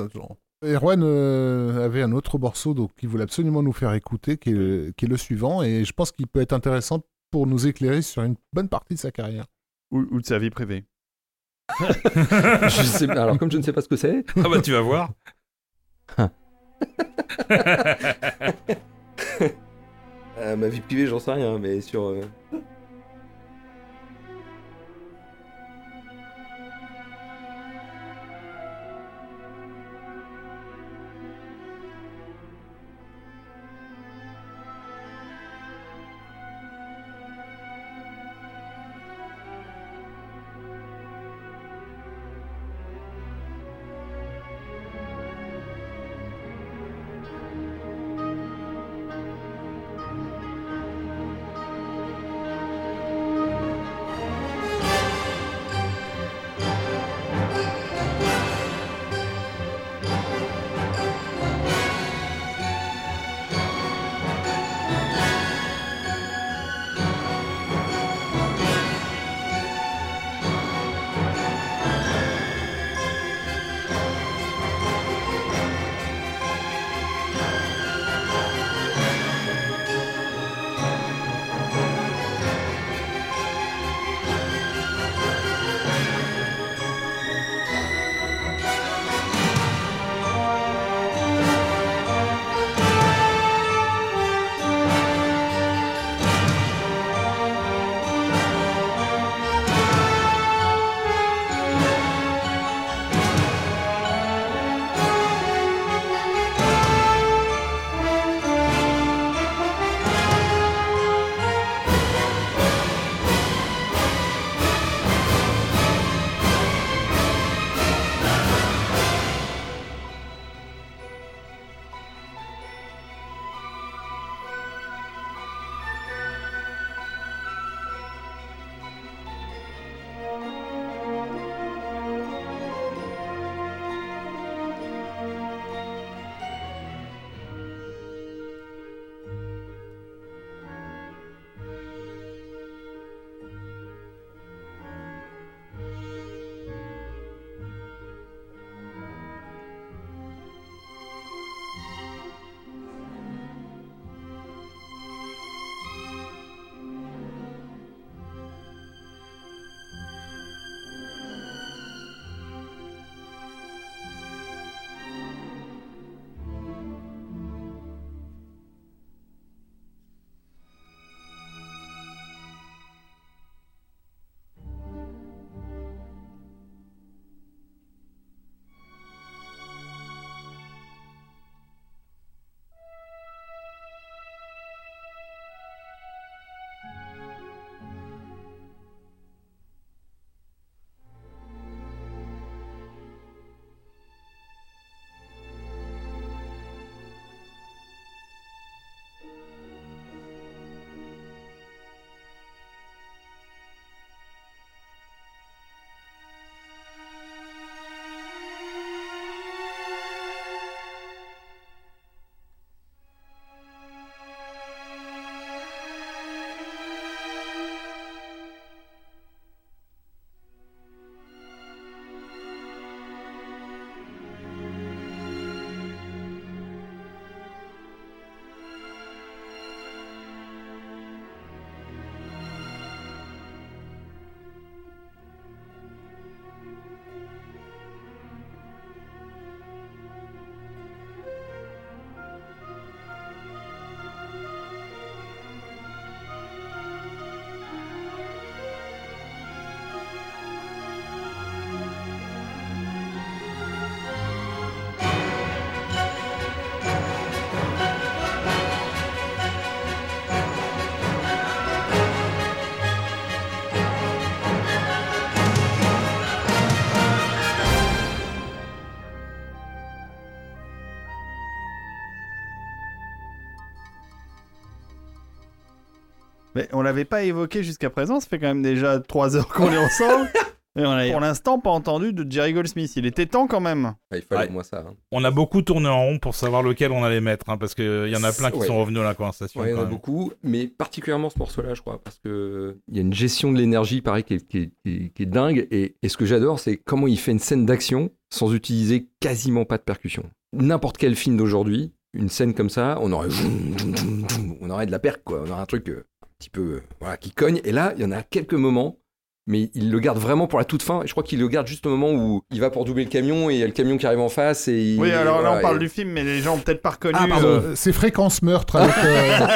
Erwan euh, avait un autre morceau donc, qu'il voulait absolument nous faire écouter, qui est, qui est le suivant, et je pense qu'il peut être intéressant pour nous éclairer sur une bonne partie de sa carrière. Ou, ou de sa vie privée. je sais, alors, comme je ne sais pas ce que c'est, Ah bah, tu vas voir. euh, ma vie privée, j'en sais rien, mais sur. euh, l'avait pas évoqué jusqu'à présent, ça fait quand même déjà 3 heures qu'on est ensemble. Et on a pour l'instant pas entendu de Jerry Goldsmith. Il était temps quand même. Ah, il fallait Ouais. au moins ça. hein. On a beaucoup tourné en rond pour savoir lequel on allait mettre, hein, parce qu'il y en a plein qui Ouais. sont revenus dans la conversation. Ouais, il y en a même. beaucoup, mais particulièrement ce morceau-là, je crois, parce que il y a une gestion de l'énergie, pareil, qui est, qui est- qui est- qui est dingue. Et, et ce que j'adore, c'est comment il fait une scène d'action sans utiliser quasiment pas de percussion. N'importe quel film d'aujourd'hui, une scène comme ça, on aurait, on aurait de la perque, quoi. On aurait un truc euh, petit peu, voilà, qui cogne. Et là, il y en a quelques moments. Mais il le garde vraiment pour la toute fin. Et je crois qu'il le garde juste au moment où il va pour doubler le camion et il y a le camion qui arrive en face. Et il- Oui, alors là voilà, on parle et- du film, mais les gens ont peut-être pas reconnu. Ah, pardon. euh, C'est Fréquence Meurtre avec, euh,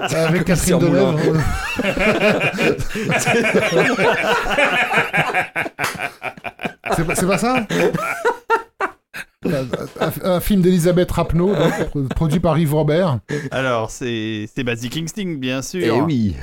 avec Catherine. Deneuve. C'est pas, c'est pas ça? Un, film d'Elisabeth Rapneau, donc, produit par Yves Robert. Alors, c'est Basic Instinct, bien sûr. Eh oui.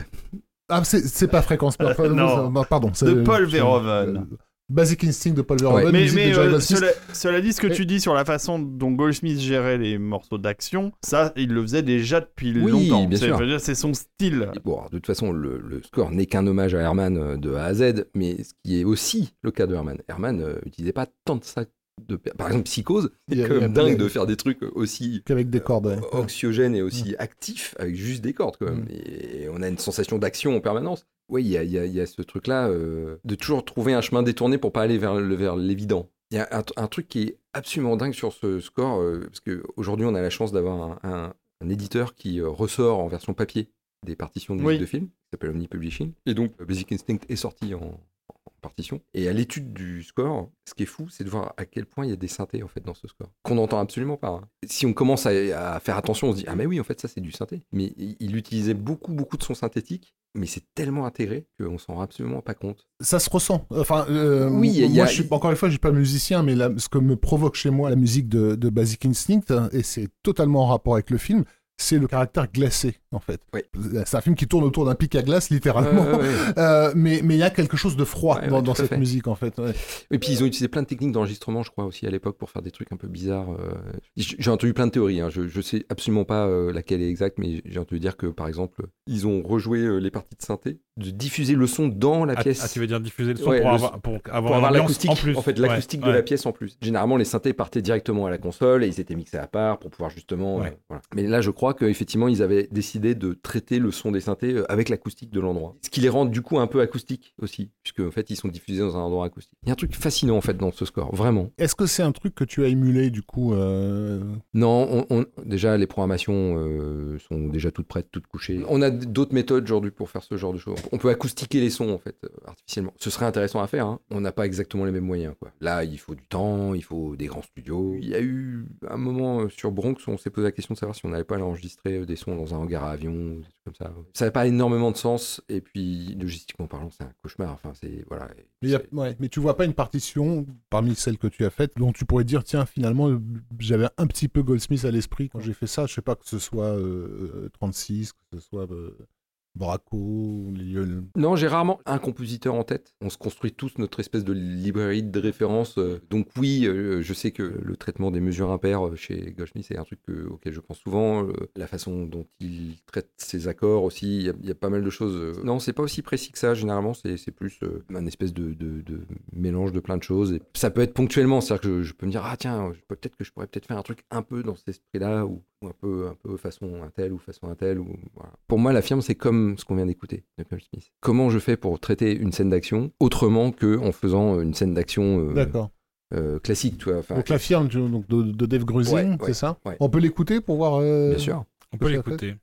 Ah, c'est pas Fréquence Meurtre. Euh, non. pardon. De Paul Verhoeven. euh, Basic Instinct de Paul Verhoeven. Mais, mais, euh, Goldsmith. cela, cela dit, ce que tu dis sur la façon dont Goldsmith gérait les morceaux d'action, ça, il le faisait déjà depuis Oui, longtemps. bien C'est- je veux dire, C'est son style. Bon, de toute façon, le, le score n'est qu'un hommage à Herman de A à Z, mais ce qui est aussi le cas de Herman. Herman euh, utilisait pas tant de ça. De... Par exemple, Psychose, c'est quand même dingue de- faire des trucs aussi Qu'avec des cordes. ouais. anxiogènes et aussi actifs avec juste des cordes quand même. Mm. Et on a une sensation d'action en permanence. Oui, il y a, y a- y a ce truc-là euh, de toujours trouver un chemin détourné pour pas aller vers, le- vers l'évident. Il y a un, un truc qui est absolument dingue sur ce score, euh, parce qu'aujourd'hui on a la chance d'avoir un, un- un éditeur qui euh, ressort en version papier des partitions de Oui. de film, qui s'appelle Omni Publishing. Et donc euh, Basic Instinct est sorti en partition. Et à l'étude du score, ce qui est fou, c'est de voir à quel point il y a des synthés en fait dans ce score, qu'on n'entend absolument pas. hein. Si on commence à, à faire attention, on se dit ah mais oui en fait ça c'est du synthé. Mais il, il utilisait beaucoup beaucoup de sons synthétiques, mais c'est tellement intégré qu'on s'en rend absolument pas compte. Ça se ressent. Enfin, euh, Oui, moi, il y a- je suis, encore une fois, je suis pas musicien, mais la- ce que me provoque chez moi la musique de, de Basic Instinct, hein, et c'est totalement en rapport avec le film, c'est le caractère glacé, en fait. Oui. C'est un film qui tourne autour d'un pic à glace, littéralement. Ouais. Euh, mais mais il y a quelque chose de froid Ouais, dans, ouais, cette fait. musique, en fait. ouais. Et puis ils ont utilisé plein de techniques d'enregistrement, je crois aussi à l'époque pour faire des trucs un peu bizarres. euh. J'ai entendu plein de théories. hein. Je, je sais absolument pas euh, laquelle est exacte, mais j'ai entendu dire que par exemple ils ont rejoué euh, les parties de synthé, de diffuser le son dans la Ah, pièce. ah, tu veux dire diffuser le son Ouais, pour, le avoir, son- pour avoir, pour avoir l'ambiance l'acoustique, en plus. en fait, Ouais, l'acoustique de ouais. la pièce en plus. Généralement, les synthés partaient directement à la console et ils étaient mixés à part pour pouvoir justement. Ouais. euh, voilà. Mais là, je crois qu'effectivement, ils avaient décidé de traiter le son des synthés euh, avec l'acoustique de l'endroit. Ce qui les rend du coup un peu acoustiques aussi, puisque en fait, ils sont diffusés dans un endroit acoustique. Il y a un truc fascinant en fait dans ce score, vraiment. Est-ce que c'est un truc que tu as émulé, du coup euh, Non, on, on- déjà les programmations euh, sont déjà toutes prêtes, toutes couchées. On a d'autres méthodes aujourd'hui pour faire ce genre de choses. On peut acoustiquer les sons en fait artificiellement. Ce serait intéressant à faire. hein. On n'a pas exactement les mêmes moyens. Quoi. Là, il faut du temps, il faut des grands studios. Il y a eu un moment sur Bronx où on s'est posé la question de savoir si on n'allait pas enregistrer des sons dans un hangar à avion, ou des trucs comme ça. Ça n'a pas énormément de sens. Et puis logistiquement parlant, c'est un cauchemar. Enfin, c'est voilà. mais, a- ouais, tu vois pas une partition parmi celles que tu as faites dont tu pourrais dire tiens finalement euh, j'avais un petit peu Goldsmith à l'esprit quand j'ai fait ça je sais pas que ce soit euh, 36 que ce soit euh, Braco Lionel- Non, j'ai rarement un compositeur en tête. On se construit tous notre espèce de librairie de référence. euh, Donc oui, euh, je sais que le traitement des mesures impaires euh, chez Goldsmith, c'est un truc que- auquel je pense souvent. La façon dont il traite ses accords aussi, il y a- pas mal de choses. Non, c'est pas aussi précis que ça. Généralement, c'est plus un espèce de, mélange de plein de choses. Et ça peut être ponctuellement, c'est-à-dire que je, je peux me dire ah tiens, peut-être que je pourrais peut-être faire un truc un peu dans cet esprit-là ou, ou un peu un peu façon un tel ou façon un tel. Ou, voilà. Pour moi, la firme, c'est comme ce qu'on vient d'écouter de Goldsmith. Comment je fais pour traiter une scène d'action autrement que en faisant une scène d'action euh, d'accord euh, classique, tu vois. Donc la firme donc, de, de Dave Grusin Ouais, ouais, c'est ça? ouais. on peut l'écouter pour voir euh, bien sûr. On peut l'écouter.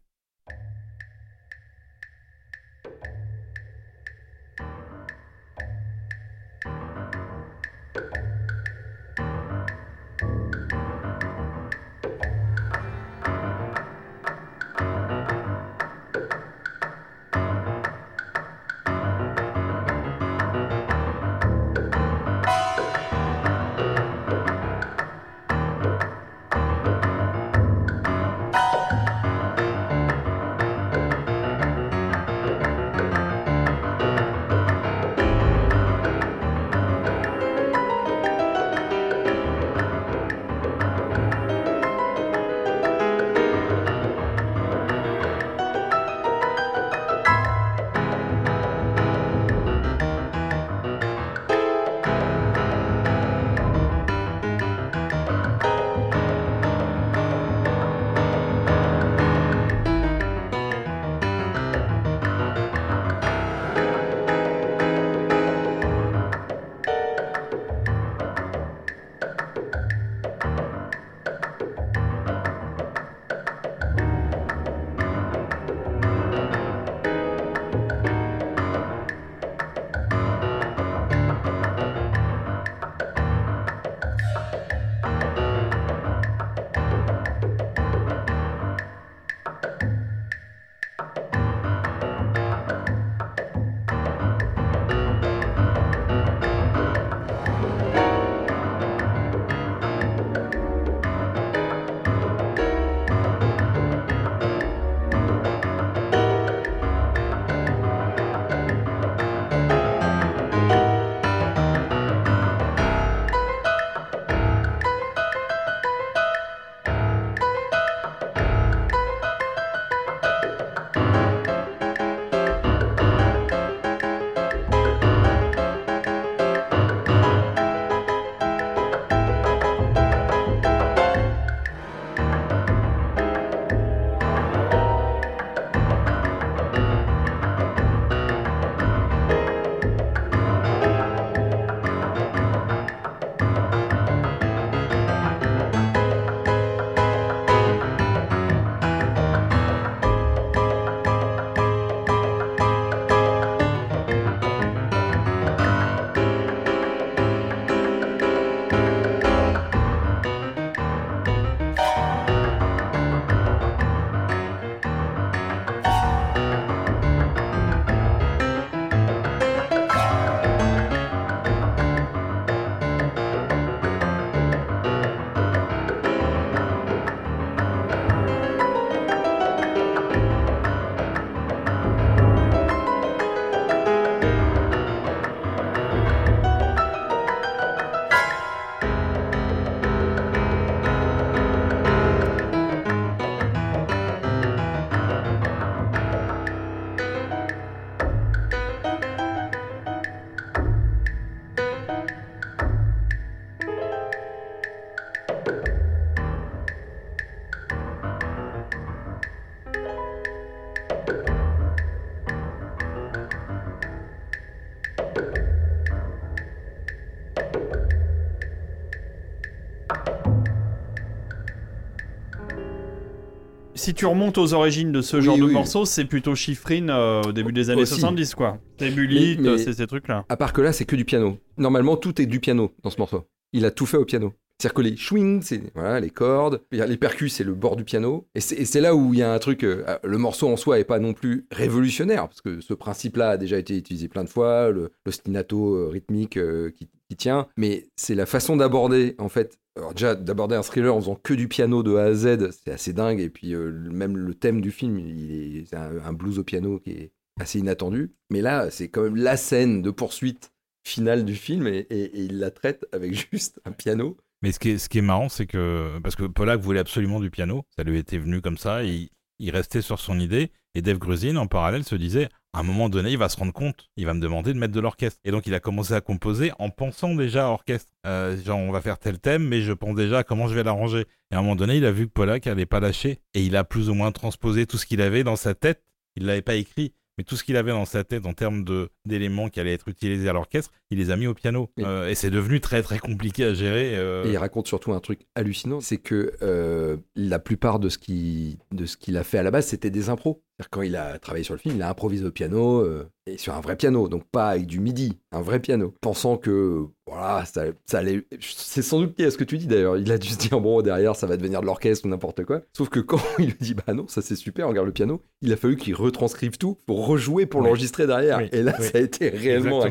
Si tu remontes aux origines de ce Oui, genre de oui. morceau, c'est plutôt chiffrine euh, au début des années Aussi. 70, quoi. C'est Bullitt, c'est ces trucs-là. À part que là, c'est que du piano. Normalement, tout est du piano dans ce morceau. Il a tout fait au piano. C'est-à-dire que les swings, c'est voilà, les cordes, les percus, c'est le bord du piano. Et c'est là où il y a un truc. euh, euh, le morceau en soi est pas non plus révolutionnaire, parce que ce principe-là a déjà été utilisé plein de fois, l'ostinato euh, rythmique euh, qui, tient. Mais c'est la façon d'aborder, en fait. Déjà, d'aborder un thriller en faisant que du piano de A à Z, c'est assez dingue. Et puis, même le thème du film, il est, un, blues au piano qui est assez inattendu. Mais là, c'est quand même la scène de poursuite finale du film et il la traite avec juste un piano. Mais ce qui est, marrant, c'est que. Parce que Pollack voulait absolument du piano. Ça lui était venu comme ça. Il, il restait sur son idée. Et Dave Grusin, en parallèle, se disait à un moment donné, il va se rendre compte. Il va me demander de mettre de l'orchestre. Et donc, il a commencé à composer en pensant déjà à orchestre. Euh, genre, on va faire tel thème, mais je pense déjà à comment je vais l'arranger. Et à un moment donné, il a vu que Pollack n'allait pas lâcher. Et il a plus ou moins transposé tout ce qu'il avait dans sa tête. Il l'avait pas écrit. Mais tout ce qu'il avait dans sa tête en termes d'éléments qui allaient être utilisés à l'orchestre, il les a mis au piano. Oui. Euh, et c'est devenu très très compliqué à gérer. euh, Et il raconte surtout un truc hallucinant, c'est que euh, la plupart de ce qui- de ce qu'il a fait à la base, c'était des impros. Quand il a travaillé sur le film, il a improvisé au piano, euh, et sur un vrai piano, donc pas avec du midi, un vrai piano. Pensant que, voilà, ça, ça allait... C'est sans doute lié à ce que tu dis d'ailleurs. Il a dû se dire, bon, derrière, ça va devenir de l'orchestre ou n'importe quoi. Sauf que quand il lui dit, bah non, ça c'est super, regarde le piano, il a fallu qu'il retranscrive tout pour rejouer pour Oui. l'enregistrer derrière. Oui, Et là, oui. ça a été réellement un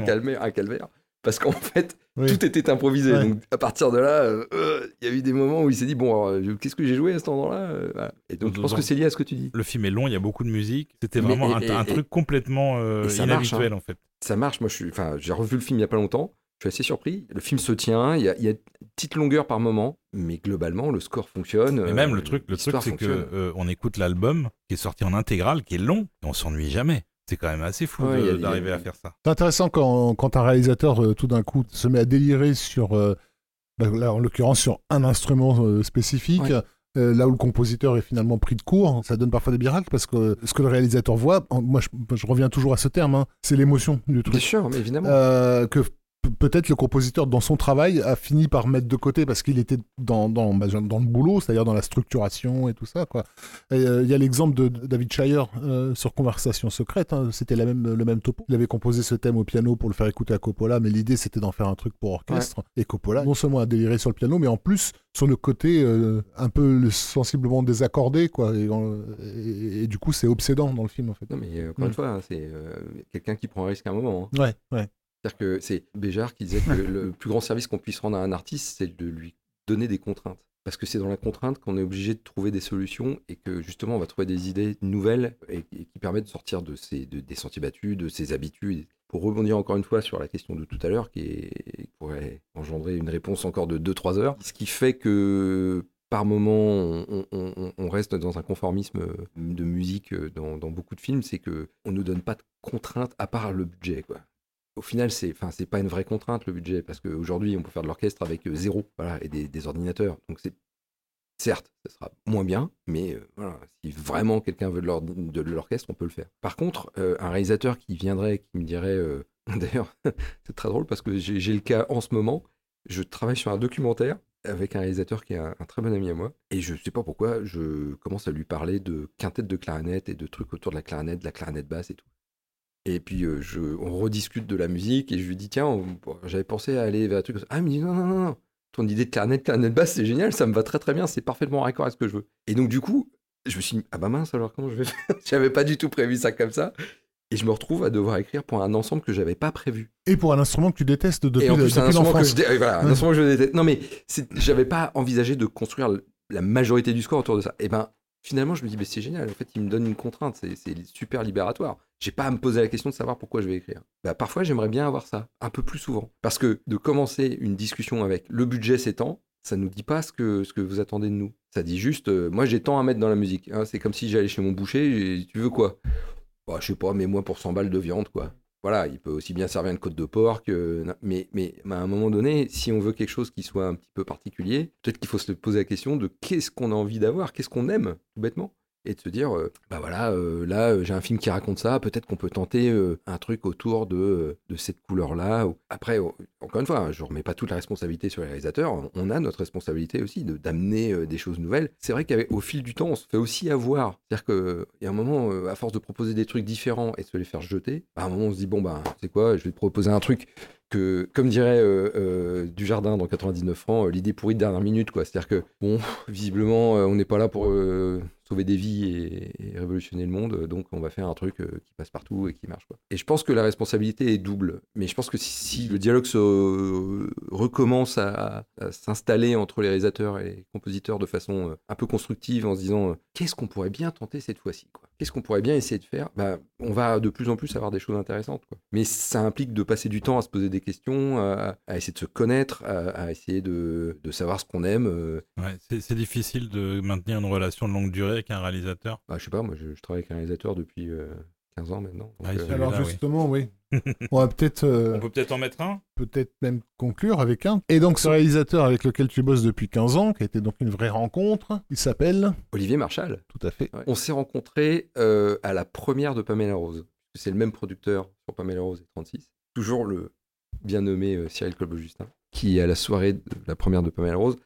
calvaire. Parce qu'en fait, Oui. tout était improvisé. Ouais. Donc à partir de là, euh, euh, il y a eu des moments où il s'est dit bon, euh, qu'est-ce que j'ai joué à cet endroit-là voilà. Et donc je pense Donc- que c'est lié à ce que tu dis? Le film est long, il y a beaucoup de musique. C'était vraiment un, et- et- un et- truc complètement euh, et ça marche, inhabituel en fait. Ça marche. Moi, je suis, enfin, j'ai revu le film il y a pas longtemps. Je suis assez surpris. Le film se tient. Il y a, il y a une petite longueur par moment, mais globalement, le score fonctionne. Mais euh, même le truc, le truc c'est que fonctionne. euh, on écoute l'album qui est sorti en intégrale, qui est long, et on s'ennuie jamais. C'est quand même assez fou Ouais, d'arriver a- à faire ça. C'est intéressant quand, quand un réalisateur, euh, tout d'un coup, se met à délirer sur, euh, bah, là, en l'occurrence, sur un instrument euh, spécifique. Ouais. euh, là où le compositeur est finalement pris de court, ça donne parfois des miracles parce que ce que le réalisateur voit, en- moi je, je reviens toujours à ce terme, hein, c'est l'émotion du Bien truc. sûr, mais évidemment. Euh, que peut-être le compositeur dans son travail a fini par mettre de côté parce qu'il était dans, dans, bah, dans le boulot, c'est-à-dire dans la structuration et tout ça. quoi. Euh, Il y a l'exemple de David Shire euh, sur Conversation secrète, hein, c'était la même, le même topo. Il avait composé ce thème au piano pour le faire écouter à Coppola, mais l'idée c'était d'en faire un truc pour orchestre. Et Coppola, non seulement a déliré sur le piano, mais en plus sur le côté euh, un peu sensiblement désaccordé, quoi. Et, en- et- et du coup c'est obsédant dans le film en fait. Non, mais encore Mm. une fois, hein, c'est quelqu'un qui prend un risque à un moment. hein. Ouais, ouais. C'est-à-dire que c'est Béjart qui disait que le plus grand service qu'on puisse rendre à un artiste, c'est de lui donner des contraintes. Parce que c'est dans la contrainte qu'on est obligé de trouver des solutions et que justement on va trouver des idées nouvelles et, et qui permettent de sortir de ses, de- des sentiers battus, de ses habitudes. Pour rebondir encore une fois sur la question de tout à l'heure, qui, est- qui pourrait engendrer une réponse encore de 2-3 heures, ce qui fait que par moment on, on- on- on reste dans un conformisme de musique dans, dans beaucoup de films, c'est que on ne donne pas de contraintes à part le budget. Quoi au final, c'est enfin pas une vraie contrainte le budget parce qu'aujourd'hui on peut faire de l'orchestre avec euh, zéro et des, ordinateurs. Donc c'est certes, ça sera moins bien, mais euh, voilà, si vraiment quelqu'un veut de l'or- de l'orchestre, on peut le faire. Par contre, euh, un réalisateur qui viendrait, qui me dirait, d'ailleurs, c'est très drôle parce que j'ai le cas en ce moment. Je travaille sur un documentaire avec un réalisateur qui est un, un très bon ami à moi. Et je sais pas pourquoi, je commence à lui parler de quintette de clarinette et de trucs autour de la clarinette, de la clarinette basse et tout. Et puis euh, je, on rediscute de la musique et je lui dis tiens, on- j'avais pensé à aller vers un truc comme ça. Ah, il me dit non, non, non, non. Ton idée de clarinette, clarinette basse, c'est génial, ça me va très très bien, c'est parfaitement raccord avec ce que je veux. Et donc du coup, je me suis dit, ah bah mince alors comment je vais faire? J'avais pas du tout prévu ça comme ça. Et je me retrouve à devoir écrire pour un ensemble que j'avais pas prévu. Et pour un instrument que tu détestes depuis, et en plus, un instrument que l'enfance. je, dé- euh, voilà, un Ouais. instrument que je déteste. Non, mais c'est- j'avais pas envisagé de construire la majorité du score autour de ça. Et ben, finalement, je me dis, mais c'est génial. En fait, il me donne une contrainte. C'est- super libératoire. J'ai pas à me poser la question de savoir pourquoi je vais écrire. Bah, parfois, j'aimerais bien avoir ça un peu plus souvent. Parce que de commencer une discussion avec le budget s'étend, ça nous dit pas ce que, vous attendez de nous. Ça dit juste, euh, moi, j'ai tant à mettre dans la musique. hein. c'est comme si j'allais chez mon boucher. tu veux quoi? Bah, Je sais pas, mais moi, pour 100 balles de viande, quoi. Voilà, il peut aussi bien servir une côte de porc. Mais, mais à un moment donné, si on veut quelque chose qui soit un petit peu particulier, peut-être qu'il faut se poser la question de qu'est-ce qu'on a envie d'avoir, qu'est-ce qu'on aime, tout bêtement. Et de se dire, euh, bah voilà, euh, là euh, j'ai un film qui raconte ça, peut-être qu'on peut tenter un truc autour de, de cette couleur-là. ou- Après, encore une fois, hein, je remets pas toute la responsabilité sur les réalisateurs, on- a notre responsabilité aussi d'amener des choses nouvelles. C'est vrai qu'au fil du temps, on se fait aussi avoir. C'est-à-dire qu'il y a un moment, à force de proposer des trucs différents et de se les faire jeter, bah, à un moment on se dit, bon, bah, c'est quoi, je vais te proposer un truc que, comme dirait euh, euh, Dujardin dans 99 francs, l'idée pourrie de dernière minute, quoi. C'est-à-dire que, bon, visiblement, on n'est pas là pour sauver des vies et, révolutionner le monde, donc on va faire un truc euh, qui passe partout et qui marche. Et je pense que la responsabilité est double, mais je pense que si, le dialogue se euh, recommence à, s'installer entre les réalisateurs et les compositeurs de façon euh, un peu constructive, en se disant, qu'est-ce qu'on pourrait bien tenter cette fois-ci, Qu'est-ce qu'on pourrait bien essayer de faire? Bah, On va de plus en plus avoir des choses intéressantes. Mais ça implique de passer du temps à se poser des questions, à, essayer de se connaître, à, essayer de, savoir ce qu'on aime. c'est difficile de maintenir une relation de longue durée avec un réalisateur? Bah, je sais pas, moi je, je travaille avec un réalisateur depuis euh, 15 ans maintenant. donc, Ouais, euh, Alors justement, oui. On va peut-être euh, On peut peut-être en mettre un? peut-être même conclure avec un. Et donc ce réalisateur avec lequel tu bosses depuis 15 ans, qui a été donc une vraie rencontre, il s'appelle Olivier Marchal. tout à fait. Ouais. On s'est rencontrés euh, à la première de Pamela Rose. C'est le même producteur sur Pamela Rose et 36. Toujours le bien nommé euh, Cyril Colbeau-Justin, qui à la soirée de la première de Pamela Rose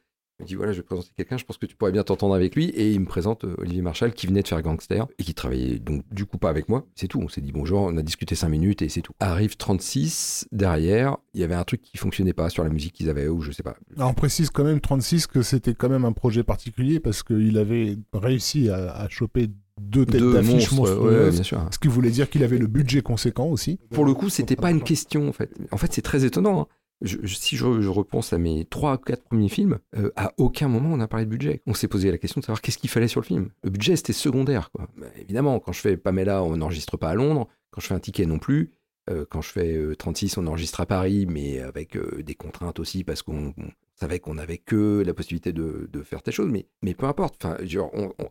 me dit voilà, je vais présenter quelqu'un, je pense que tu pourrais bien t'entendre avec lui. Et il me présente euh, Olivier Marchal qui venait de faire Gangster et qui travaillait donc du coup pas avec moi. C'est tout. On s'est dit bonjour, on a discuté 5 minutes et c'est tout. Arrive 36, derrière, il y avait un truc qui fonctionnait pas sur la musique qu'ils avaient ou je sais pas. Alors, on précise quand même 36 que c'était quand même un projet particulier parce qu'il avait réussi à, à choper deux têtes d'affiche ouais, monstrueuses. bien sûr. ce qui voulait dire qu'il avait le budget conséquent aussi. Pour le coup, c'était pas une question en fait. En fait, c'est très étonnant. hein. Si je, repense à mes trois ou quatre premiers films, euh, à aucun moment on a parlé de budget. On s'est posé la question de savoir qu'est-ce qu'il fallait sur le film. Le budget c'était secondaire. Bah, évidemment, quand je fais Pamela, on n'enregistre pas à Londres. Quand je fais un ticket non plus. Euh, quand je fais euh, 36, on enregistre à Paris, mais avec euh, des contraintes aussi parce qu'on on savait qu'on n'avait que la possibilité de, faire telle chose. Mais, peu importe.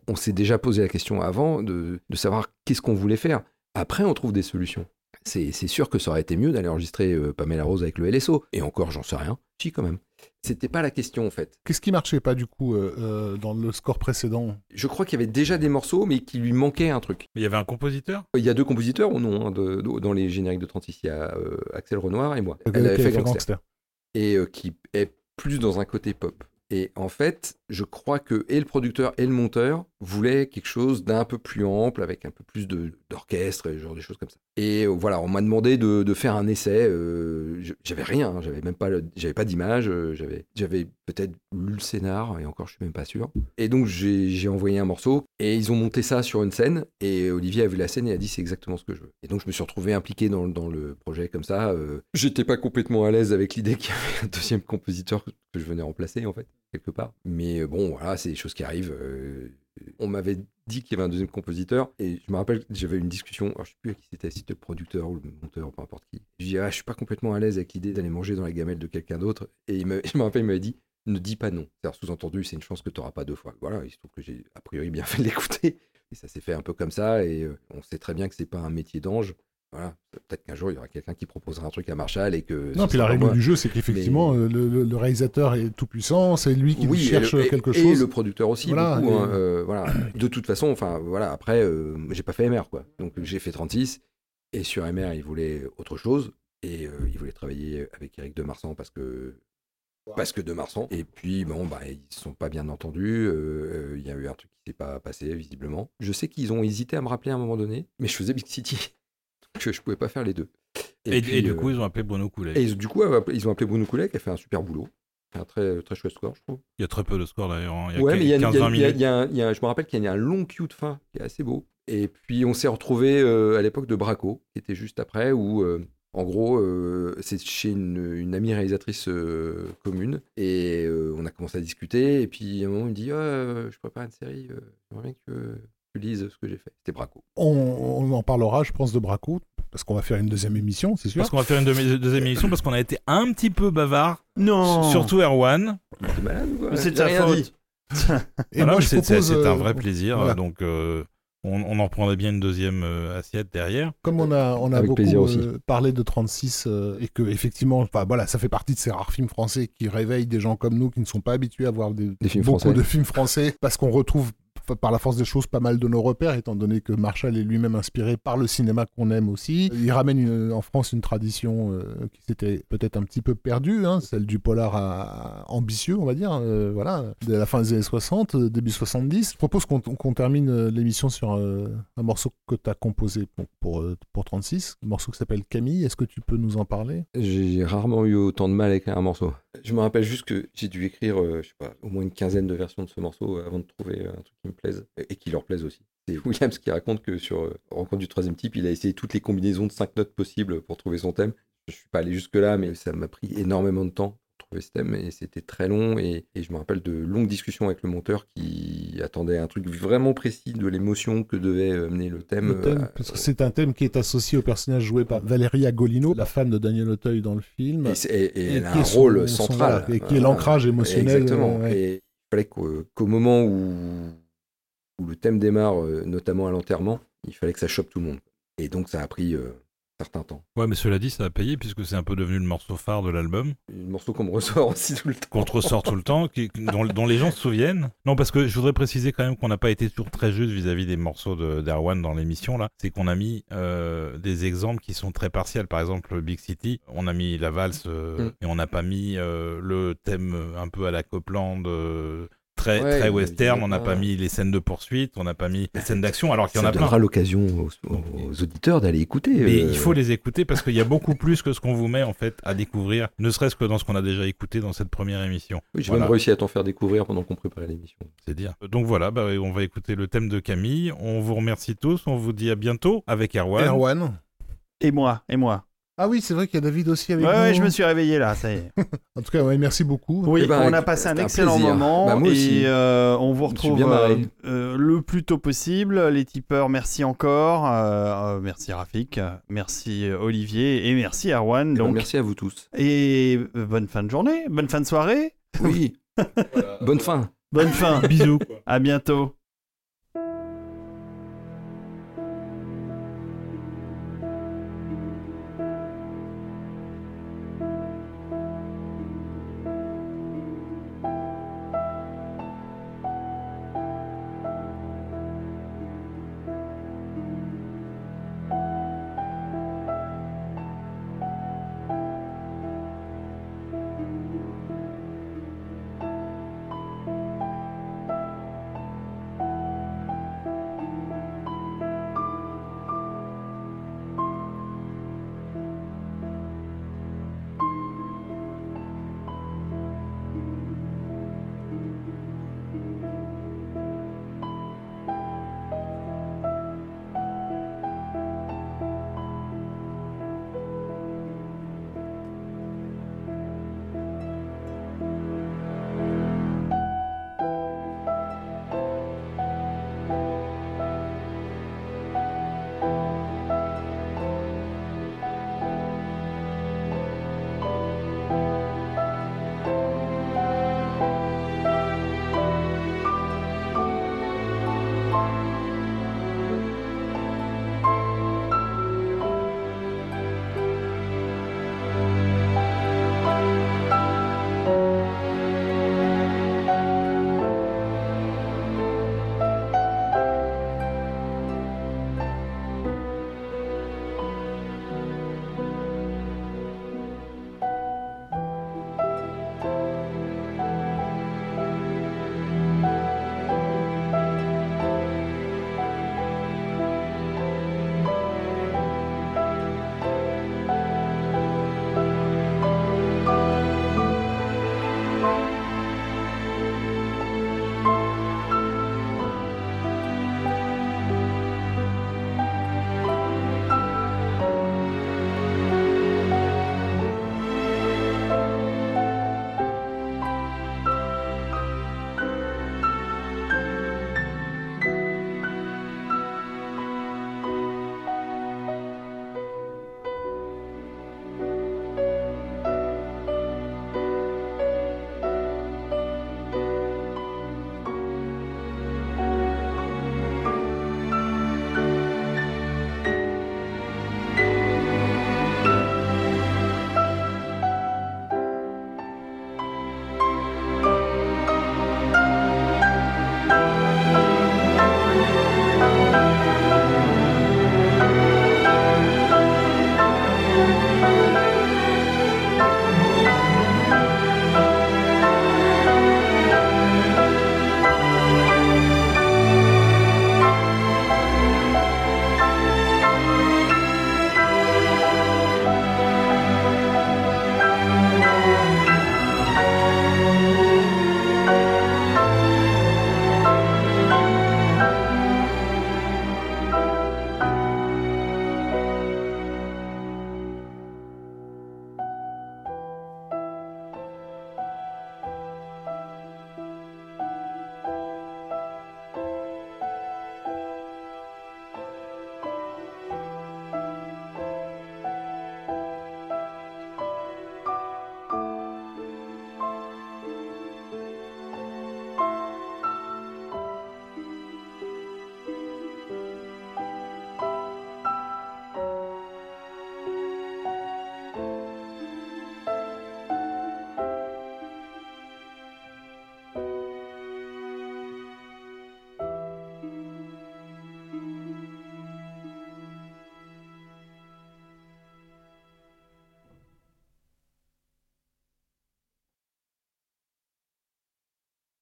On, s'est déjà posé la question avant de savoir qu'est-ce qu'on voulait faire. Après, on trouve des solutions. C'est sûr que ça aurait été mieux d'aller enregistrer euh, Pamela Rose avec le LSO. Et encore, j'en sais rien. Si, quand même. C'était pas la question, en fait. Qu'est-ce qui marchait pas du coup euh, euh, dans le score précédent? Je crois qu'il y avait déjà des morceaux, mais qu'il lui manquait un truc. Il y avait un compositeur? Il y a deux compositeurs ou non hein, de- de- dans les génériques de 36. Il y a euh, Axel Renoir et moi. Elle avait qui fait avait fait Gangster. Gangster. Et euh, qui est plus dans un côté pop. Et en fait, je crois que et le producteur et le monteur voulaient quelque chose d'un peu plus ample, avec un peu plus d'orchestre et genre des choses comme ça. Et euh, voilà, on m'a demandé de, de faire un essai. euh, j'avais rien, hein, j'avais même pas, pas d'image, euh, j'avais, j'avais peut-être lu le scénar et encore, je suis même pas sûr. Et donc j'ai envoyé un morceau et ils ont monté ça sur une scène. Et Olivier a vu la scène et a dit c'est exactement ce que je veux. Et donc je me suis retrouvé impliqué dans, dans le projet comme ça. J'étais pas complètement à l'aise avec l'idée qu'il y avait un deuxième compositeur que je venais remplacer en fait quelque part. Mais euh, bon, voilà, c'est des choses qui arrivent. euh, on m'avait dit qu'il y avait un deuxième compositeur et je me rappelle j'avais une discussion, alors je sais plus qui c'était, si c'était le producteur ou le monteur, peu importe qui. Je dis, ah, je suis pas complètement à l'aise avec l'idée d'aller manger dans la gamelle de quelqu'un d'autre. Et il me, je me rappelle, il m'avait dit, ne dis pas non. C'est-à-dire, sous-entendu, c'est une chance que tu n'auras pas deux fois. Voilà, il se trouve que j'ai a priori bien fait de l'écouter. Et ça s'est fait un peu comme ça. Et euh, on sait très bien que c'est pas un métier d'ange. Voilà, peut-être qu'un jour il y aura quelqu'un qui proposera un truc à Marshall et que. Non, puis la règle moi. du jeu, c'est qu'effectivement, euh, le, réalisateur est tout puissant, c'est lui qui oui, cherche et et- quelque et chose. le producteur aussi, Voilà, beaucoup. et- hein, euh, voilà. De toute façon, enfin voilà. Après, euh, j'ai pas fait MR quoi. Donc j'ai fait 36 et sur MR, il voulait autre chose et euh, il voulait travailler avec Eric de Marsan parce que parce que de Marsan. Et puis bon bah ils se sont pas bien entendus. euh, euh, Il y a eu un truc qui s'est pas passé visiblement. Je sais qu'ils ont hésité à me rappeler à un moment donné, mais je faisais Big City, donc je pouvais pas faire les deux. Et, puis, et du euh, coup, ils ont appelé Bruno Coulet. et du coup, ils ont appelé Bruno Coulet qui a fait un super boulot. Un très, très chouette score, je trouve. Il y a très peu de scores d'ailleurs. hein. Il y a Ouais, mais il y a, il y a- 15-20 il y a- il y a un- il y a un- je me rappelle qu'il y a un long queue de fin qui est assez beau. Et puis on s'est retrouvé à l'époque de Braco, qui était juste après, où euh, en gros euh, c'est chez une, une amie réalisatrice euh, commune. Et euh, on a commencé à discuter. Et puis à un moment, il me dit Ah, euh, Je prépare une série, euh, j'aimerais bien que tu lises ce que j'ai fait. C'était Braco. On, on en parlera, je pense, de Braco, parce qu'on va faire une deuxième émission, c'est sûr. Parce qu'on va faire une deuxième émission parce qu'on a été un petit peu bavard, Non surtout Erwan. T'es malade ou quoi Mais c'est de sa faute. Et Voilà, moi, mais je c'est c'est- propose, c'est un euh, vrai plaisir. voilà. Donc, euh, on, on en reprendrait bien une deuxième euh, assiette derrière. Comme on a, on a Avec beaucoup plaisir aussi. euh, parlé de 36 euh, et que effectivement, enfin, voilà, ça fait partie de ces rares films français qui réveillent des gens comme nous qui ne sont pas habitués à voir des, Des films beaucoup français. de films français parce qu'on retrouve par la force des choses pas mal de nos repères, étant donné que Marshall est lui-même inspiré par le cinéma qu'on aime aussi. Il ramène en France une tradition euh, qui s'était peut-être un petit peu perdue, hein, celle du polar ambitieux, on va dire, euh, voilà, de la fin des années 60, euh, début 70. Je propose qu'on termine l'émission sur un morceau que tu as composé pour, pour, pour 36, un morceau qui s'appelle Camille. Est-ce que tu peux nous en parler? J'ai rarement eu autant de mal à écrire un morceau. Je me rappelle juste que j'ai dû écrire, euh, au moins une quinzaine de versions de ce morceau euh, avant de trouver euh, un truc qui me plaise et qui leur plaise aussi. C'est Williams qui raconte que sur Rencontre du troisième type, il a essayé toutes les combinaisons de cinq notes possibles pour trouver son thème. Je suis pas allé jusque-là, mais ça m'a pris énormément de temps thème et c'était très long. Et, et je me rappelle de longues discussions avec le monteur qui attendait un truc vraiment précis de l'émotion que devait euh, mener le thème. Thème, euh, parce que c'est un thème qui est associé au personnage joué par Valéria Golino, la femme de Daniel Auteuil dans le film. Et, elle a un rôle son- central. et qui est l'ancrage émotionnel, Exactement. euh, ouais. Et il fallait qu'au moment où, où le thème démarre, euh, notamment à l'enterrement, il fallait que ça chope tout le monde. Et donc ça a pris euh, certain temps. Ouais, mais cela dit, ça a payé puisque c'est un peu devenu le morceau phare de l'album, Un morceau qu'on me ressort aussi tout le temps. qu'on te ressort tout le temps, qui- dont, dont les gens se souviennent. Non, parce que je voudrais préciser quand même qu'on n'a pas été toujours très juste vis-à-vis des morceaux de- d'Erwan dans l'émission là. C'est qu'on a mis euh, des exemples qui sont très partiels. Par exemple, Big City, on a mis la valse euh, Mm. et on n'a pas mis euh, le thème un peu à la Copland. Très, Ouais, très western, on n'a pas. mis les scènes de poursuite, on n'a pas mis les scènes d'action, alors qu'il y en Ça a plein. donnera l'occasion aux, aux auditeurs d'aller écouter. Mais euh, il faut les écouter parce qu'il y a beaucoup plus que ce qu'on vous met en fait à découvrir, ne serait-ce que dans ce qu'on a déjà écouté dans cette première émission. oui, J'ai Voilà. même réussi à t'en faire découvrir pendant qu'on préparait l'émission. C'est dire. Donc voilà, bah, on va écouter le thème de Camille. On vous remercie tous. On vous dit à bientôt avec Erwan. Erwan. Et moi, et moi. Ah oui, c'est vrai qu'il y a David aussi avec Ouais, nous. ouais, je me suis réveillé là, ça y est. En tout cas, ouais, merci beaucoup. Oui, ben, on a passé un excellent moment Bah, moi aussi. et euh, on vous retrouve euh, euh, le plus tôt possible. Les tipeurs, merci encore. Merci Rafik, merci Olivier et merci Erwan. Eh ben, Donc, merci à vous tous. et bonne fin de journée, bonne fin de soirée, Oui. Bonne fin. bonne fin. Bisous. à bientôt.